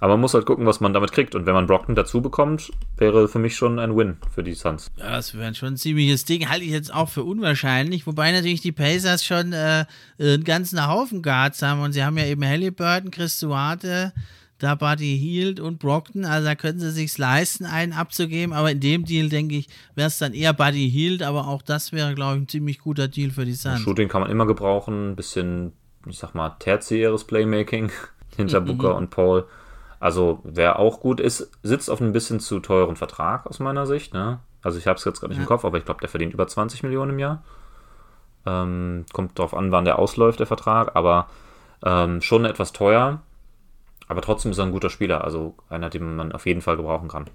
Aber man muss halt gucken, was man damit kriegt. Und wenn man Brockton dazu bekommt, wäre für mich schon ein Win für die Suns. Ja, das wäre schon ein ziemliches Ding. Halte ich jetzt auch für unwahrscheinlich. Wobei natürlich die Pacers schon äh, einen ganzen Haufen Guards haben. Und sie haben ja eben Halliburton, Chris Duarte, da Buddy Hield und Brockton. Also da können sie sich leisten, einen abzugeben. Aber in dem Deal, denke ich, wäre es dann eher Buddy Hield. Aber auch das wäre, glaube ich, ein ziemlich guter Deal für die Suns. Shooting kann man immer gebrauchen. Ein bisschen, ich sag mal, tertiäres Playmaking hinter mhm. Booker und Paul. Also, wer auch gut ist, sitzt auf einem bisschen zu teuren Vertrag aus meiner Sicht. Ne? Also, ich habe es jetzt gerade nicht ja. im Kopf, aber ich glaube, der verdient über 20 Millionen im Jahr. Ähm, kommt darauf an, wann der ausläuft, der Vertrag, aber ähm, schon etwas teuer. Aber trotzdem ist er ein guter Spieler, also einer, den man auf jeden Fall gebrauchen kann.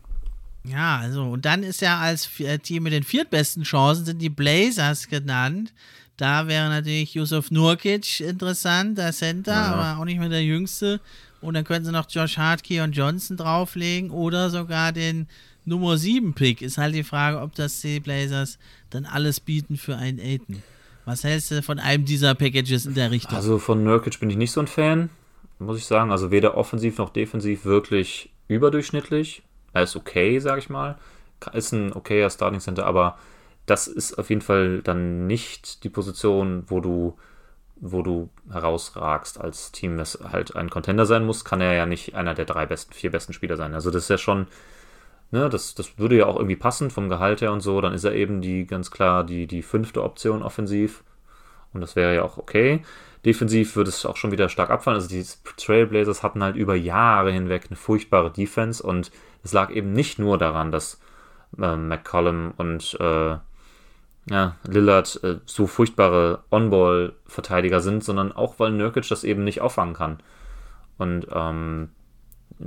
Ja, also, und dann ist ja als Team mit den viertbesten Chancen sind die Blazers genannt. Da wäre natürlich Yusuf Nurkic interessant, der Center, ja. aber auch nicht mehr der Jüngste. Und dann können sie noch Josh Hartkey und Johnson drauflegen oder sogar den Nummer 7 Pick. Ist halt die Frage, ob das die Blazers dann alles bieten für einen Aiden. Was hältst du von einem dieser Packages in der Richtung? Also von Nurkic bin ich nicht so ein Fan, muss ich sagen. Also weder offensiv noch defensiv wirklich überdurchschnittlich. Er ist okay, sag ich mal. Ist ein okayer Starting Center, aber das ist auf jeden Fall dann nicht die Position, wo du wo du herausragst als Team, das halt ein Contender sein muss, kann er ja nicht einer der drei besten, vier besten Spieler sein. Also das ist ja schon, ne, das, das würde ja auch irgendwie passen vom Gehalt her und so. Dann ist er eben die ganz klar die, die fünfte Option offensiv. Und das wäre ja auch okay. Defensiv würde es auch schon wieder stark abfallen. Also die Trailblazers hatten halt über Jahre hinweg eine furchtbare Defense und es lag eben nicht nur daran, dass äh, McCollum und äh, ja, Lillard äh, so furchtbare On-Ball-Verteidiger sind, sondern auch, weil Nurkic das eben nicht auffangen kann. Und ähm,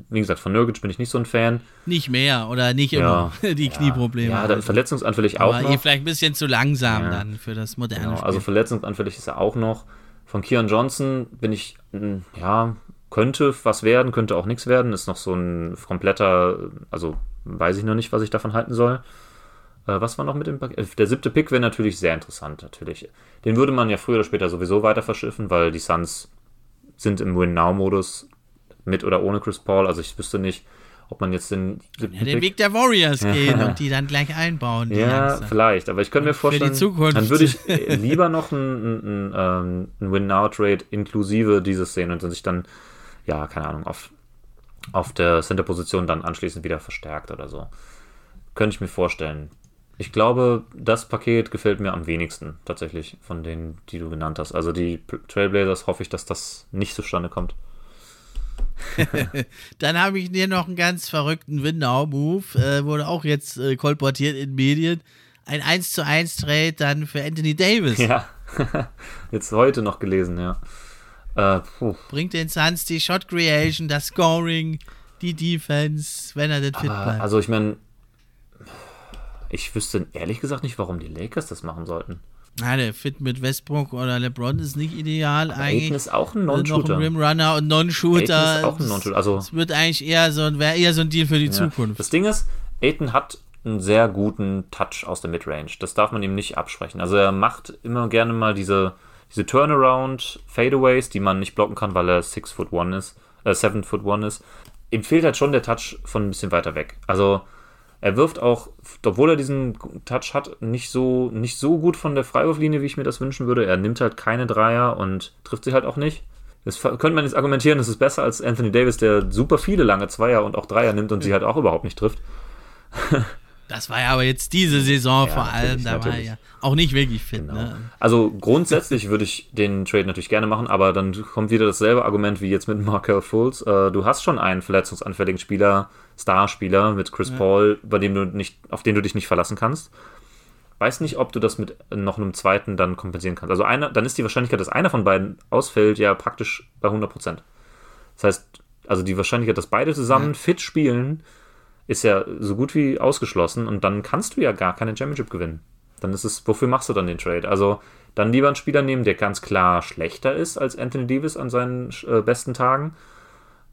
wie gesagt, von Nurkic bin ich nicht so ein Fan. Nicht mehr oder nicht immer ja, die Knieprobleme. Ja, ja verletzungsanfällig auch Aber noch. vielleicht ein bisschen zu langsam ja. dann für das moderne genau, Spiel. Also verletzungsanfällig ist er auch noch. Von Kian Johnson bin ich, ja, könnte was werden, könnte auch nichts werden. Ist noch so ein kompletter, also weiß ich noch nicht, was ich davon halten soll. Äh, was war noch mit dem Paket? Äh, der siebte Pick wäre natürlich sehr interessant, natürlich. Den würde man ja früher oder später sowieso weiter verschiffen, weil die Suns sind im Win-Now-Modus mit oder ohne Chris Paul. Also ich wüsste nicht, ob man jetzt den siebten ja, den Pick Weg der Warriors gehen und die dann gleich einbauen. ja, langsam. vielleicht. Aber ich könnte mir vorstellen, dann würde ich lieber noch einen, einen, einen ähm, Win-Now-Trade inklusive dieses sehen und sich dann, ja, keine Ahnung, auf, auf der Center-Position dann anschließend wieder verstärkt oder so. Könnte ich mir vorstellen. Ich glaube, das Paket gefällt mir am wenigsten tatsächlich von denen, die du genannt hast. Also die Trailblazers hoffe ich, dass das nicht zustande kommt. Dann habe ich dir noch einen ganz verrückten Winnow-Move, äh, wurde auch jetzt äh, kolportiert in Medien. Ein 1 zu 1 Trade dann für Anthony Davis. Ja, jetzt heute noch gelesen, ja. Äh, Bringt den Suns die Shot Creation, das Scoring, die Defense, wenn er denn fit bleibt. Also ich meine, ich wüsste ehrlich gesagt nicht, warum die Lakers das machen sollten. Ja, der Fit mit Westbrook oder LeBron ist nicht ideal Aber eigentlich. Aiden ist auch ein Non-Shooter. Noch ein Rimrunner und Non-Shooter. ist auch ein Non-Shooter. Also, es wird eigentlich eher so, wäre eher so ein Deal für die ja. Zukunft. Das Ding ist, Aiden hat einen sehr guten Touch aus der Midrange. Das darf man ihm nicht absprechen. Also er macht immer gerne mal diese, diese Turnaround Fadeaways, die man nicht blocken kann, weil er 6 foot 1 ist, äh, 7 foot 1 ist. Ihm fehlt halt schon der Touch von ein bisschen weiter weg. Also Er wirft auch, obwohl er diesen Touch hat, nicht so, nicht so gut von der Freiwurflinie, wie ich mir das wünschen würde. Er nimmt halt keine Dreier und trifft sie halt auch nicht. Das könnte man jetzt argumentieren, das ist besser als Anthony Davis, der super viele lange Zweier und auch Dreier nimmt und ja. sie halt auch überhaupt nicht trifft. Das war ja aber jetzt diese Saison ja, vor allem, da natürlich. war ja auch nicht wirklich fit. Genau. Ne? Also grundsätzlich würde ich den Trade natürlich gerne machen, aber dann kommt wieder dasselbe Argument wie jetzt mit Markel Fultz. Äh, du hast schon einen verletzungsanfälligen Spieler, Starspieler mit Chris ja. Paul, bei dem du nicht, auf den du dich nicht verlassen kannst. Weiß nicht, ob du das mit noch einem zweiten dann kompensieren kannst. Also einer, dann ist die Wahrscheinlichkeit, dass einer von beiden ausfällt, ja praktisch bei 100%. Das heißt, also die Wahrscheinlichkeit, dass beide zusammen ja. fit spielen, ist ja so gut wie ausgeschlossen und dann kannst du ja gar keine Championship gewinnen. Dann ist es, wofür machst du dann den Trade? Also dann lieber einen Spieler nehmen, der ganz klar schlechter ist als Anthony Davis an seinen äh, besten Tagen,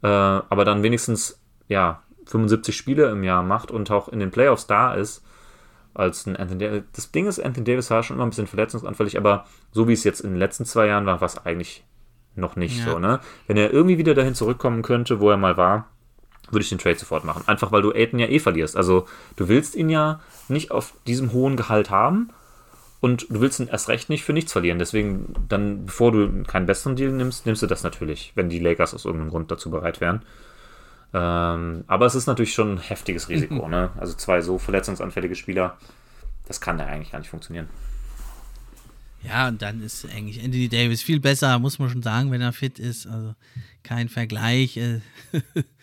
äh, aber dann wenigstens ja 75 Spiele im Jahr macht und auch in den Playoffs da ist als ein Anthony Davis. Das Ding ist, Anthony Davis war schon immer ein bisschen verletzungsanfällig, aber so wie es jetzt in den letzten zwei Jahren war, war es eigentlich noch nicht ja. so. Ne? Wenn er irgendwie wieder dahin zurückkommen könnte, wo er mal war, würde ich den Trade sofort machen. Einfach weil du Aiden ja eh verlierst. Also du willst ihn ja nicht auf diesem hohen Gehalt haben und du willst ihn erst recht nicht für nichts verlieren. Deswegen dann, bevor du keinen besseren Deal nimmst, nimmst du das natürlich, wenn die Lakers aus irgendeinem Grund dazu bereit wären. Ähm, aber es ist natürlich schon ein heftiges Risiko. ne? Also zwei so verletzungsanfällige Spieler, das kann ja eigentlich gar nicht funktionieren. Ja, und dann ist eigentlich Anthony Davis viel besser, muss man schon sagen, wenn er fit ist. Also kein Vergleich.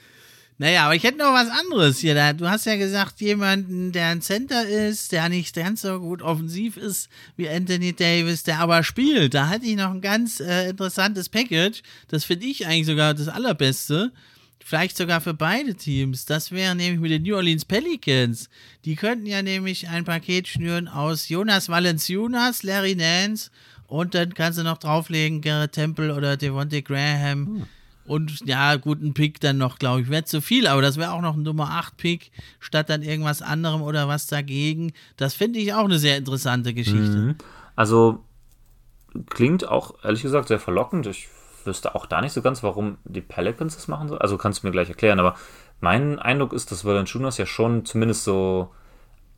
Naja, aber ich hätte noch was anderes hier. Du hast ja gesagt, jemanden, der ein Center ist, der nicht ganz so gut offensiv ist wie Anthony Davis, der aber spielt. Da hatte ich noch ein ganz äh, interessantes Package. Das finde ich eigentlich sogar das allerbeste. Vielleicht sogar für beide Teams. Das wäre nämlich mit den New Orleans Pelicans. Die könnten ja nämlich ein Paket schnüren aus Jonas Valenciunas, Larry Nance und dann kannst du noch drauflegen Garrett Temple oder Devontae Graham. Hm und ja, guten Pick dann noch, glaube ich. Wäre zu viel, aber das wäre auch noch ein Nummer 8 Pick, statt dann irgendwas anderem oder was dagegen. Das finde ich auch eine sehr interessante Geschichte. Mhm. Also klingt auch, ehrlich gesagt, sehr verlockend. Ich wüsste auch da nicht so ganz, warum die Pelicans das machen sollen. Also kannst du mir gleich erklären, aber mein Eindruck ist, dass Valanciunas ja schon zumindest so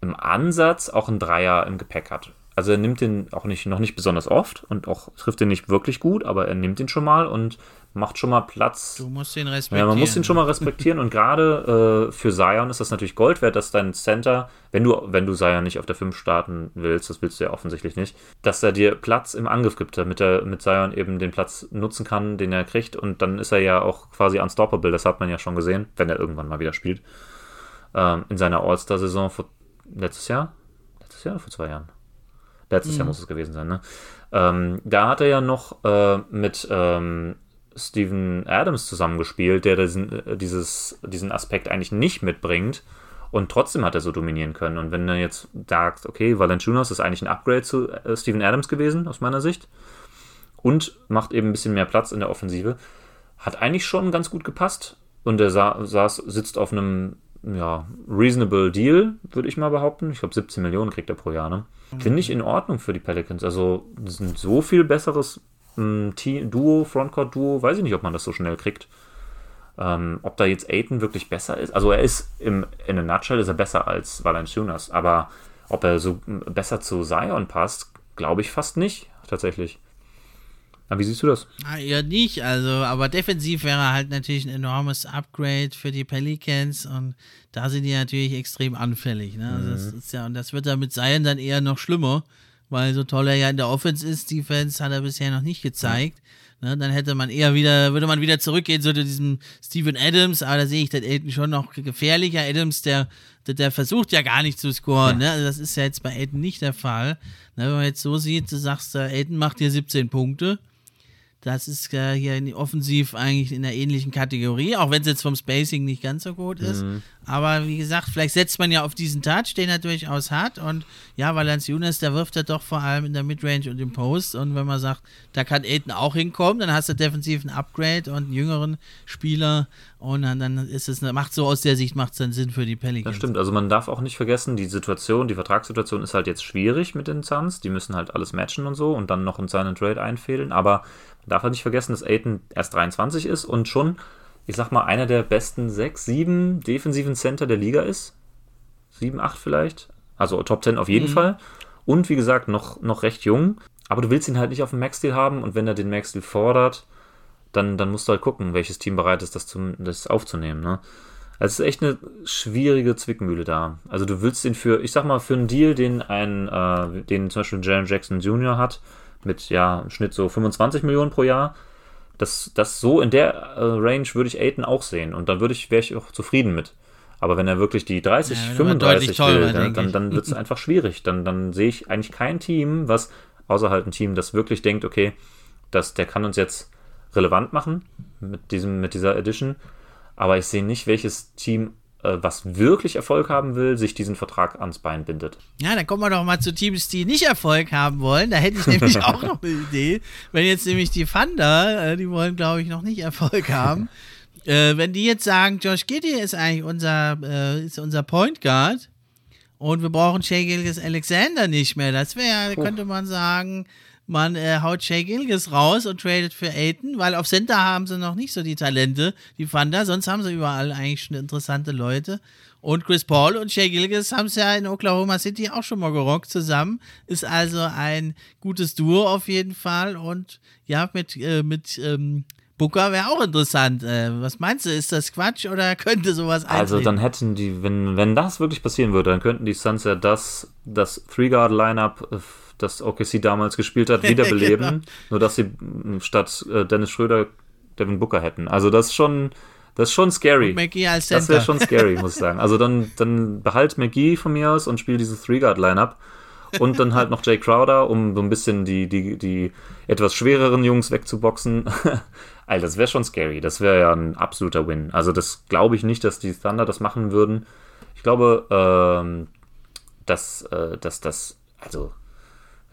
im Ansatz auch ein Dreier im Gepäck hat. Also er nimmt den auch nicht, noch nicht besonders oft und auch trifft den nicht wirklich gut, aber er nimmt den schon mal und macht schon mal Platz. Du musst ihn respektieren. Ja, man muss ihn schon mal respektieren und gerade äh, für Zion ist das natürlich Gold wert, dass dein Center, wenn du, wenn du Zion nicht auf der 5 starten willst, das willst du ja offensichtlich nicht, dass er dir Platz im Angriff gibt, damit er mit Zion eben den Platz nutzen kann, den er kriegt und dann ist er ja auch quasi unstoppable, das hat man ja schon gesehen, wenn er irgendwann mal wieder spielt. Ähm, in seiner All-Star-Saison letztes Jahr? Letztes Jahr oder vor zwei Jahren? Letztes mhm. Jahr muss es gewesen sein, ne? Ähm, da hat er ja noch äh, mit ähm, Steven Adams zusammengespielt, der diesen, äh, dieses, diesen Aspekt eigentlich nicht mitbringt. Und trotzdem hat er so dominieren können. Und wenn du jetzt sagst, okay, Valanciunas ist eigentlich ein Upgrade zu äh, Steven Adams gewesen, aus meiner Sicht, und macht eben ein bisschen mehr Platz in der Offensive, hat eigentlich schon ganz gut gepasst. Und er saß, sitzt auf einem ja, reasonable Deal, würde ich mal behaupten. Ich glaube, 17 Millionen kriegt er pro Jahr. Ne? Finde ich in Ordnung für die Pelicans. Also, das ist ein so viel besseres ähm, Duo, Frontcourt-Duo, weiß ich nicht, ob man das so schnell kriegt. Ähm, ob da jetzt Aiton wirklich besser ist. Also, er ist im, in a nutshell ist er besser als Valanciunas, aber ob er so besser zu Zion passt, glaube ich fast nicht, tatsächlich. Na, wie siehst du das? Ja, nicht. Also, aber defensiv wäre halt natürlich ein enormes Upgrade für die Pelicans und da sind die natürlich extrem anfällig. Ne? Also das mhm. ist ja, und das wird da mit Zion dann eher noch schlimmer, weil so toll er ja in der Offense ist, Defense hat er bisher noch nicht gezeigt. Ne? Dann hätte man eher wieder, würde man wieder zurückgehen zu diesem Steven Adams, aber da sehe ich den Aiden schon noch gefährlicher. Adams, der, der, der, versucht ja gar nicht zu scoren. Ja. Ne? Also das ist ja jetzt bei Aiden nicht der Fall. Ne? Wenn man jetzt so sieht, du sagst, Aiden macht dir 17 Punkte das ist äh, hier offensiv eigentlich in der ähnlichen Kategorie, auch wenn es jetzt vom Spacing nicht ganz so gut ist. Mhm. Aber wie gesagt, vielleicht setzt man ja auf diesen Touch, den er durchaus hat. Und ja, Valanciunas, der wirft er doch vor allem in der Midrange und im Post. Und wenn man sagt, da kann Aiden auch hinkommen, dann hast du defensiv ein Upgrade und einen jüngeren Spieler. Und dann, dann ist es, macht so aus der Sicht, macht es dann Sinn für die Pelicans. Das stimmt, also man darf auch nicht vergessen, die Situation, die Vertragssituation ist halt jetzt schwierig mit den Suns. Die müssen halt alles matchen und so und dann noch in seinen Trade einfädeln. Aber darf er nicht vergessen, dass Aiden erst 23 ist und schon, ich sag mal, einer der besten sechs, sieben defensiven Center der Liga ist. 7, 8 vielleicht. Also Top 10 auf jeden Mhm. Fall. Und wie gesagt, noch, noch recht jung. Aber du willst ihn halt nicht auf dem Max-Deal haben und wenn er den Max-Deal fordert, dann, dann musst du halt gucken, welches Team bereit ist, das, zum, das aufzunehmen. Ne? Also es ist echt eine schwierige Zwickmühle da. Also du willst ihn für, ich sag mal, für einen Deal, den ein, äh, den zum Beispiel Jaron Jackson Jr. hat, mit ja, im Schnitt so 25 Millionen pro Jahr, das, das so in der äh, Range würde ich Aiden auch sehen. Und dann würde ich, wäre ich auch zufrieden mit. Aber wenn er wirklich die 30, Ja, wird aber 35 deutlich teurer, will, dann, dann, dann wird es einfach schwierig. Dann, dann sehe ich eigentlich kein Team, was, außer halt ein Team, das wirklich denkt, okay, das, der kann uns jetzt relevant machen mit, diesem, mit dieser Edition. Aber ich sehe nicht, welches Team, was wirklich Erfolg haben will, sich diesen Vertrag ans Bein bindet. Ja, dann kommen wir doch mal zu Teams, die nicht Erfolg haben wollen. Da hätte ich nämlich auch noch eine Idee. Wenn jetzt nämlich die Thunder, äh, die wollen, glaube ich, noch nicht Erfolg haben. Äh, wenn die jetzt sagen, Josh Giddy ist eigentlich unser, äh, ist unser Point Guard und wir brauchen Shea Gilgis Alexander nicht mehr, das wäre, könnte man sagen, man äh, haut Shea Gilgis raus und tradet für Aiton, weil auf Center haben sie noch nicht so die Talente, die Thunder, sonst haben sie überall eigentlich schon interessante Leute. Und Chris Paul und Shea Gilgis haben es ja in Oklahoma City auch schon mal gerockt zusammen. Ist also ein gutes Duo auf jeden Fall. Und ja, mit, äh, mit ähm, Booker wäre auch interessant. Äh, was meinst du, ist das Quatsch oder könnte sowas eintreten? Also dann hätten die, wenn, wenn das wirklich passieren würde, dann könnten die Suns ja das, das Three-Guard-Lineup, äh, das OKC damals gespielt hat, wiederbeleben. Genau. Nur dass sie statt äh, Dennis Schröder Devin Booker hätten. Also das ist schon, das ist schon scary. Das wäre schon scary, muss ich sagen. Also dann, dann behalt McGee von mir aus und spiel dieses Three-Guard-Lineup. Und dann halt noch Jay Crowder, um so ein bisschen die, die, die etwas schwereren Jungs wegzuboxen. Alter, das wäre schon scary. Das wäre ja ein absoluter Win. Also das glaube ich nicht, dass die Thunder das machen würden. Ich glaube, ähm, dass, äh, dass das, also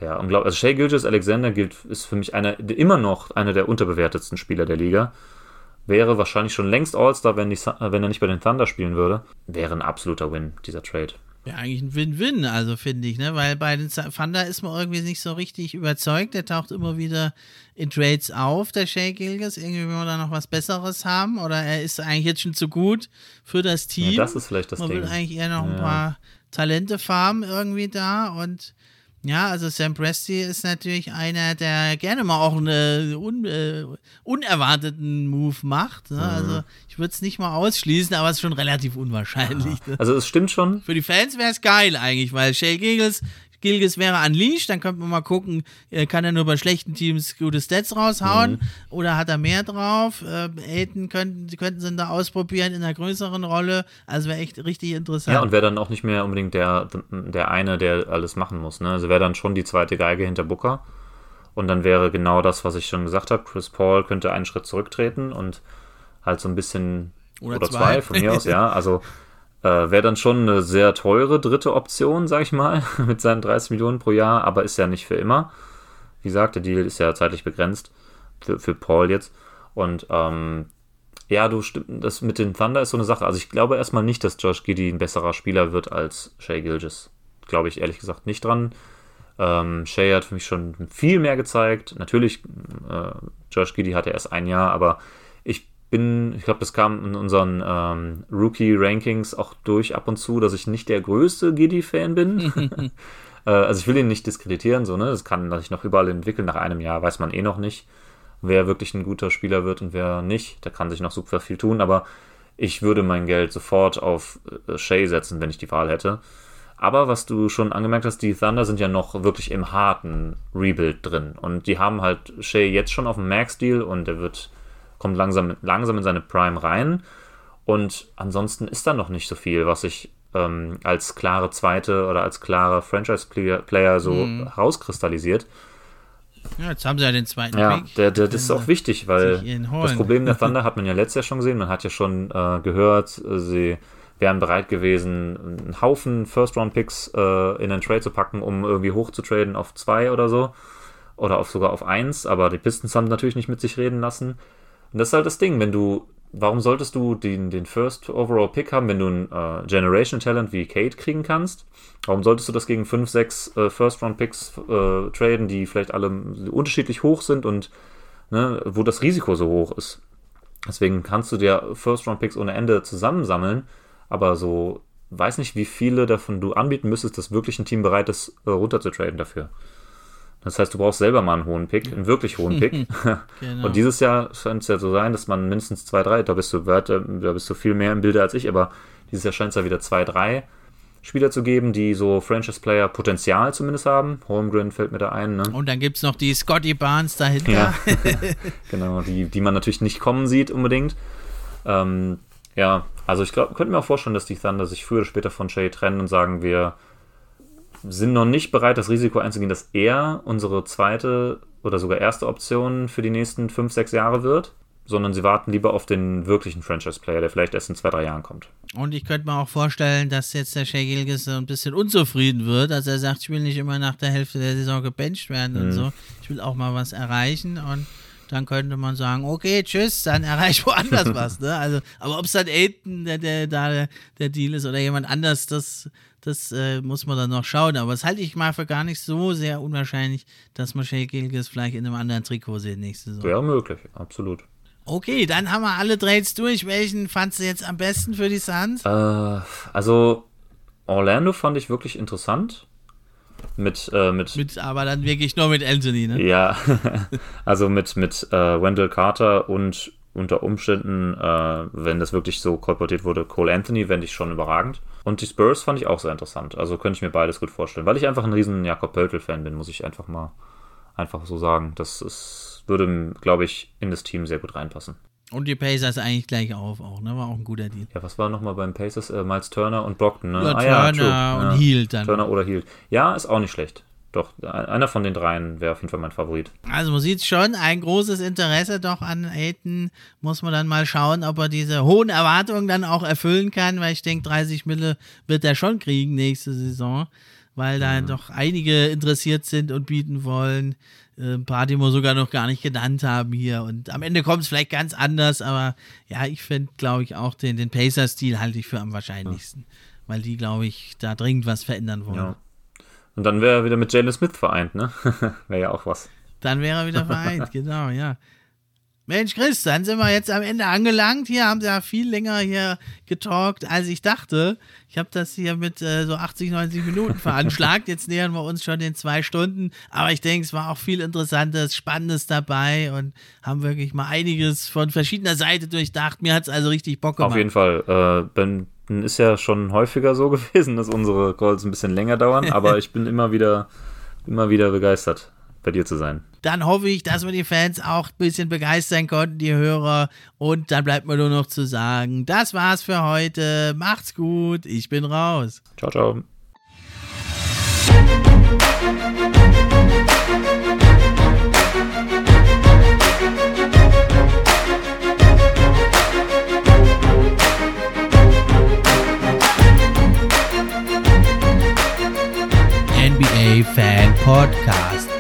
ja, unglaublich. Also Shea Gilgis Alexander gilt, ist für mich einer, immer noch einer der unterbewertetsten Spieler der Liga. Wäre wahrscheinlich schon längst All-Star, wenn, die äh, wenn er nicht bei den Thunder spielen würde. Wäre ein absoluter Win, dieser Trade. Wäre eigentlich ein Win-Win, also finde ich, ne? Weil bei den Thunder ist man irgendwie nicht so richtig überzeugt. Der taucht immer wieder in Trades auf, der Shea Gilgis. Irgendwie will man da noch was Besseres haben. Oder er ist eigentlich jetzt schon zu gut für das Team. Ja, das ist vielleicht das man Ding. will eigentlich eher noch ein Ja. paar Talente farmen irgendwie da. Und ja, also Sam Presti ist natürlich einer, der gerne mal auch einen un, äh, unerwarteten Move macht. Mhm. Ne? Also ich würde es nicht mal ausschließen, aber es ist schon relativ unwahrscheinlich. Ne? Also es stimmt schon. Für die Fans wäre es geil eigentlich, weil Shea Gilgis, Gilgis wäre unleashed, dann könnte man mal gucken, äh, kann er nur bei schlechten Teams gute Stats raushauen Mhm. oder hat er mehr drauf? Äh, Aiden könnten, könnten sie da ausprobieren in einer größeren Rolle, also wäre echt richtig interessant. Ja, und wäre dann auch nicht mehr unbedingt der, der eine, der alles machen muss. Ne? Also wäre dann schon die zweite Geige hinter Booker. Und dann wäre genau das, was ich schon gesagt habe. Chris Paul könnte einen Schritt zurücktreten und halt so ein bisschen Oder oder, zwei. zwei. von mir aus, ja. Also äh, wäre dann schon eine sehr teure dritte Option, sag ich mal, mit seinen 30 Millionen pro Jahr, aber ist ja nicht für immer. Wie gesagt, der Deal ist ja zeitlich begrenzt für, für Paul jetzt. Und ähm, ja, du stimmt, das mit den Thunder ist so eine Sache. Also ich glaube erstmal nicht, dass Josh Giddy ein besserer Spieler wird als Shea Gilgis. Glaube ich ehrlich gesagt nicht dran. Ähm, Shea hat für mich schon viel mehr gezeigt. Natürlich, äh, Josh Giddy hatte erst ein Jahr, aber ich bin, ich glaube, das kam in unseren ähm, Rookie-Rankings auch durch ab und zu, dass ich nicht der größte Giddy-Fan bin. äh, also ich will ihn nicht diskreditieren, so, ne? Das kann sich noch überall entwickeln. Nach einem Jahr weiß man eh noch nicht, wer wirklich ein guter Spieler wird und wer nicht. Da kann sich noch super viel tun, aber ich würde mein Geld sofort auf äh, Shea setzen, wenn ich die Wahl hätte. Aber was du schon angemerkt hast, die Thunder sind ja noch wirklich im harten Rebuild drin. Und die haben halt Shea jetzt schon auf dem Max-Deal und der wird, kommt langsam, langsam in seine Prime rein. Und ansonsten ist da noch nicht so viel, was sich ähm, als klare zweite oder als klarer Franchise-Player so herauskristallisiert. ja, jetzt haben sie ja den zweiten Ja, Pick. der, der, das ist auch wichtig, weil das Problem der Thunder hat man ja letztes Jahr schon gesehen. Man hat ja schon äh, gehört, äh, sie wären bereit gewesen, einen Haufen First-Round-Picks äh, in einen Trade zu packen, um irgendwie hochzutraden auf zwei oder so. Oder auf sogar auf eins. Aber die Pistons haben natürlich nicht mit sich reden lassen. Und das ist halt das Ding, wenn du, warum solltest du den, den First Overall Pick haben, wenn du ein äh, Generation Talent wie Kate kriegen kannst? Warum solltest du das gegen 5, 6 äh, First Round Picks äh, traden, die vielleicht alle unterschiedlich hoch sind und ne, wo das Risiko so hoch ist? Deswegen kannst du dir First Round Picks ohne Ende zusammensammeln, aber so weiß nicht, wie viele davon du anbieten müsstest, dass wirklich ein Team bereit ist, äh, runter zu traden dafür. Das heißt, du brauchst selber mal einen hohen Pick, einen wirklich hohen Pick. genau. Und dieses Jahr scheint es ja so sein, dass man mindestens zwei, drei, da bist du, da bist du viel mehr im Bilde als ich, aber dieses Jahr scheint es ja wieder zwei, drei Spieler zu geben, die so Franchise-Player Potenzial zumindest haben. Holmgren fällt mir da ein. Ne? Und dann gibt es noch die Scotty Barnes dahinter. Ja. genau, die, die man natürlich nicht kommen sieht unbedingt. Ähm, ja, also ich glaube, könnte mir auch vorstellen, dass die Thunder sich früher oder später von Shay trennen und sagen, wir sind noch nicht bereit, das Risiko einzugehen, dass er unsere zweite oder sogar erste Option für die nächsten fünf, sechs Jahre wird sondern sie warten lieber auf den wirklichen Franchise-Player, der vielleicht erst in zwei, drei Jahren kommt. Und ich könnte mir auch vorstellen, dass jetzt der Shea Gilgis ein bisschen unzufrieden wird. Also er sagt, ich will nicht immer nach der Hälfte der Saison gebencht werden mhm. und so. Ich will auch mal was erreichen und dann könnte man sagen, okay, tschüss, dann erreicht woanders was. Ne? Also, aber ob es dann Aiden, der, der, der, der Deal ist oder jemand anders, das, das äh, muss man dann noch schauen. Aber das halte ich mal für gar nicht so sehr unwahrscheinlich, dass man Shea Gilgis vielleicht in einem anderen Trikot sieht nächste Saison. Wäre möglich, absolut. Okay, dann haben wir alle Trades durch. Welchen fandst du jetzt am besten für die Suns? Äh, also Orlando fand ich wirklich interessant. Mit, äh, mit, mit, aber dann wirklich nur mit Anthony, ne? Ja, also mit, mit äh, Wendell Carter und unter Umständen, äh, wenn das wirklich so kolportiert wurde, Cole Anthony, fände ich schon überragend. Und die Spurs fand ich auch sehr interessant. Also könnte ich mir beides gut vorstellen. Weil ich einfach ein riesen Jakob Pöltl-Fan bin, muss ich einfach mal einfach so sagen. Das ist würde, glaube ich, in das Team sehr gut reinpassen. Und die Pacers eigentlich gleich auf auch, ne? War auch ein guter Deal. Ja, was war nochmal beim Pacers? Äh, Miles Turner und Brockton, ne? Ja, ah, Turner ja, und ja. Hield dann. Turner oder Hield. Ja, ist auch nicht schlecht. Doch, einer von den dreien wäre auf jeden Fall mein Favorit. Also man sieht schon, ein großes Interesse doch an Aiden. Muss man dann mal schauen, ob er diese hohen Erwartungen dann auch erfüllen kann, weil ich denke, 30 Mille wird er schon kriegen nächste Saison, weil da mhm. doch einige interessiert sind und bieten wollen ein äh, paar, die wir sogar noch gar nicht genannt haben hier. Und am Ende kommt es vielleicht ganz anders, aber ja, ich finde, glaube ich, auch den, den Pacer-Stil halte ich für am wahrscheinlichsten, ja. weil die, glaube ich, da dringend was verändern wollen. Ja. Und dann wäre er wieder mit Jalen Smith vereint, ne? wäre ja auch was. Dann wäre er wieder vereint, genau, ja. Mensch, Chris, dann sind wir jetzt am Ende angelangt. Hier haben sie ja viel länger hier getalkt, als ich dachte. Ich habe das hier mit äh, so 80, 90 Minuten veranschlagt. Jetzt nähern wir uns schon den zwei Stunden. Aber ich denke, es war auch viel Interessantes, Spannendes dabei und haben wirklich mal einiges von verschiedener Seite durchdacht. Mir hat es also richtig Bock gemacht. Auf jeden Fall. Äh, ben ist ja schon häufiger so gewesen, dass unsere Calls ein bisschen länger dauern. Aber ich bin immer wieder, immer wieder begeistert bei dir zu sein. Dann hoffe ich, dass wir die Fans auch ein bisschen begeistern konnten, die Hörer. Und dann bleibt mir nur noch zu sagen, das war's für heute. Macht's gut, ich bin raus. Ciao, ciao. NBA Fan Podcast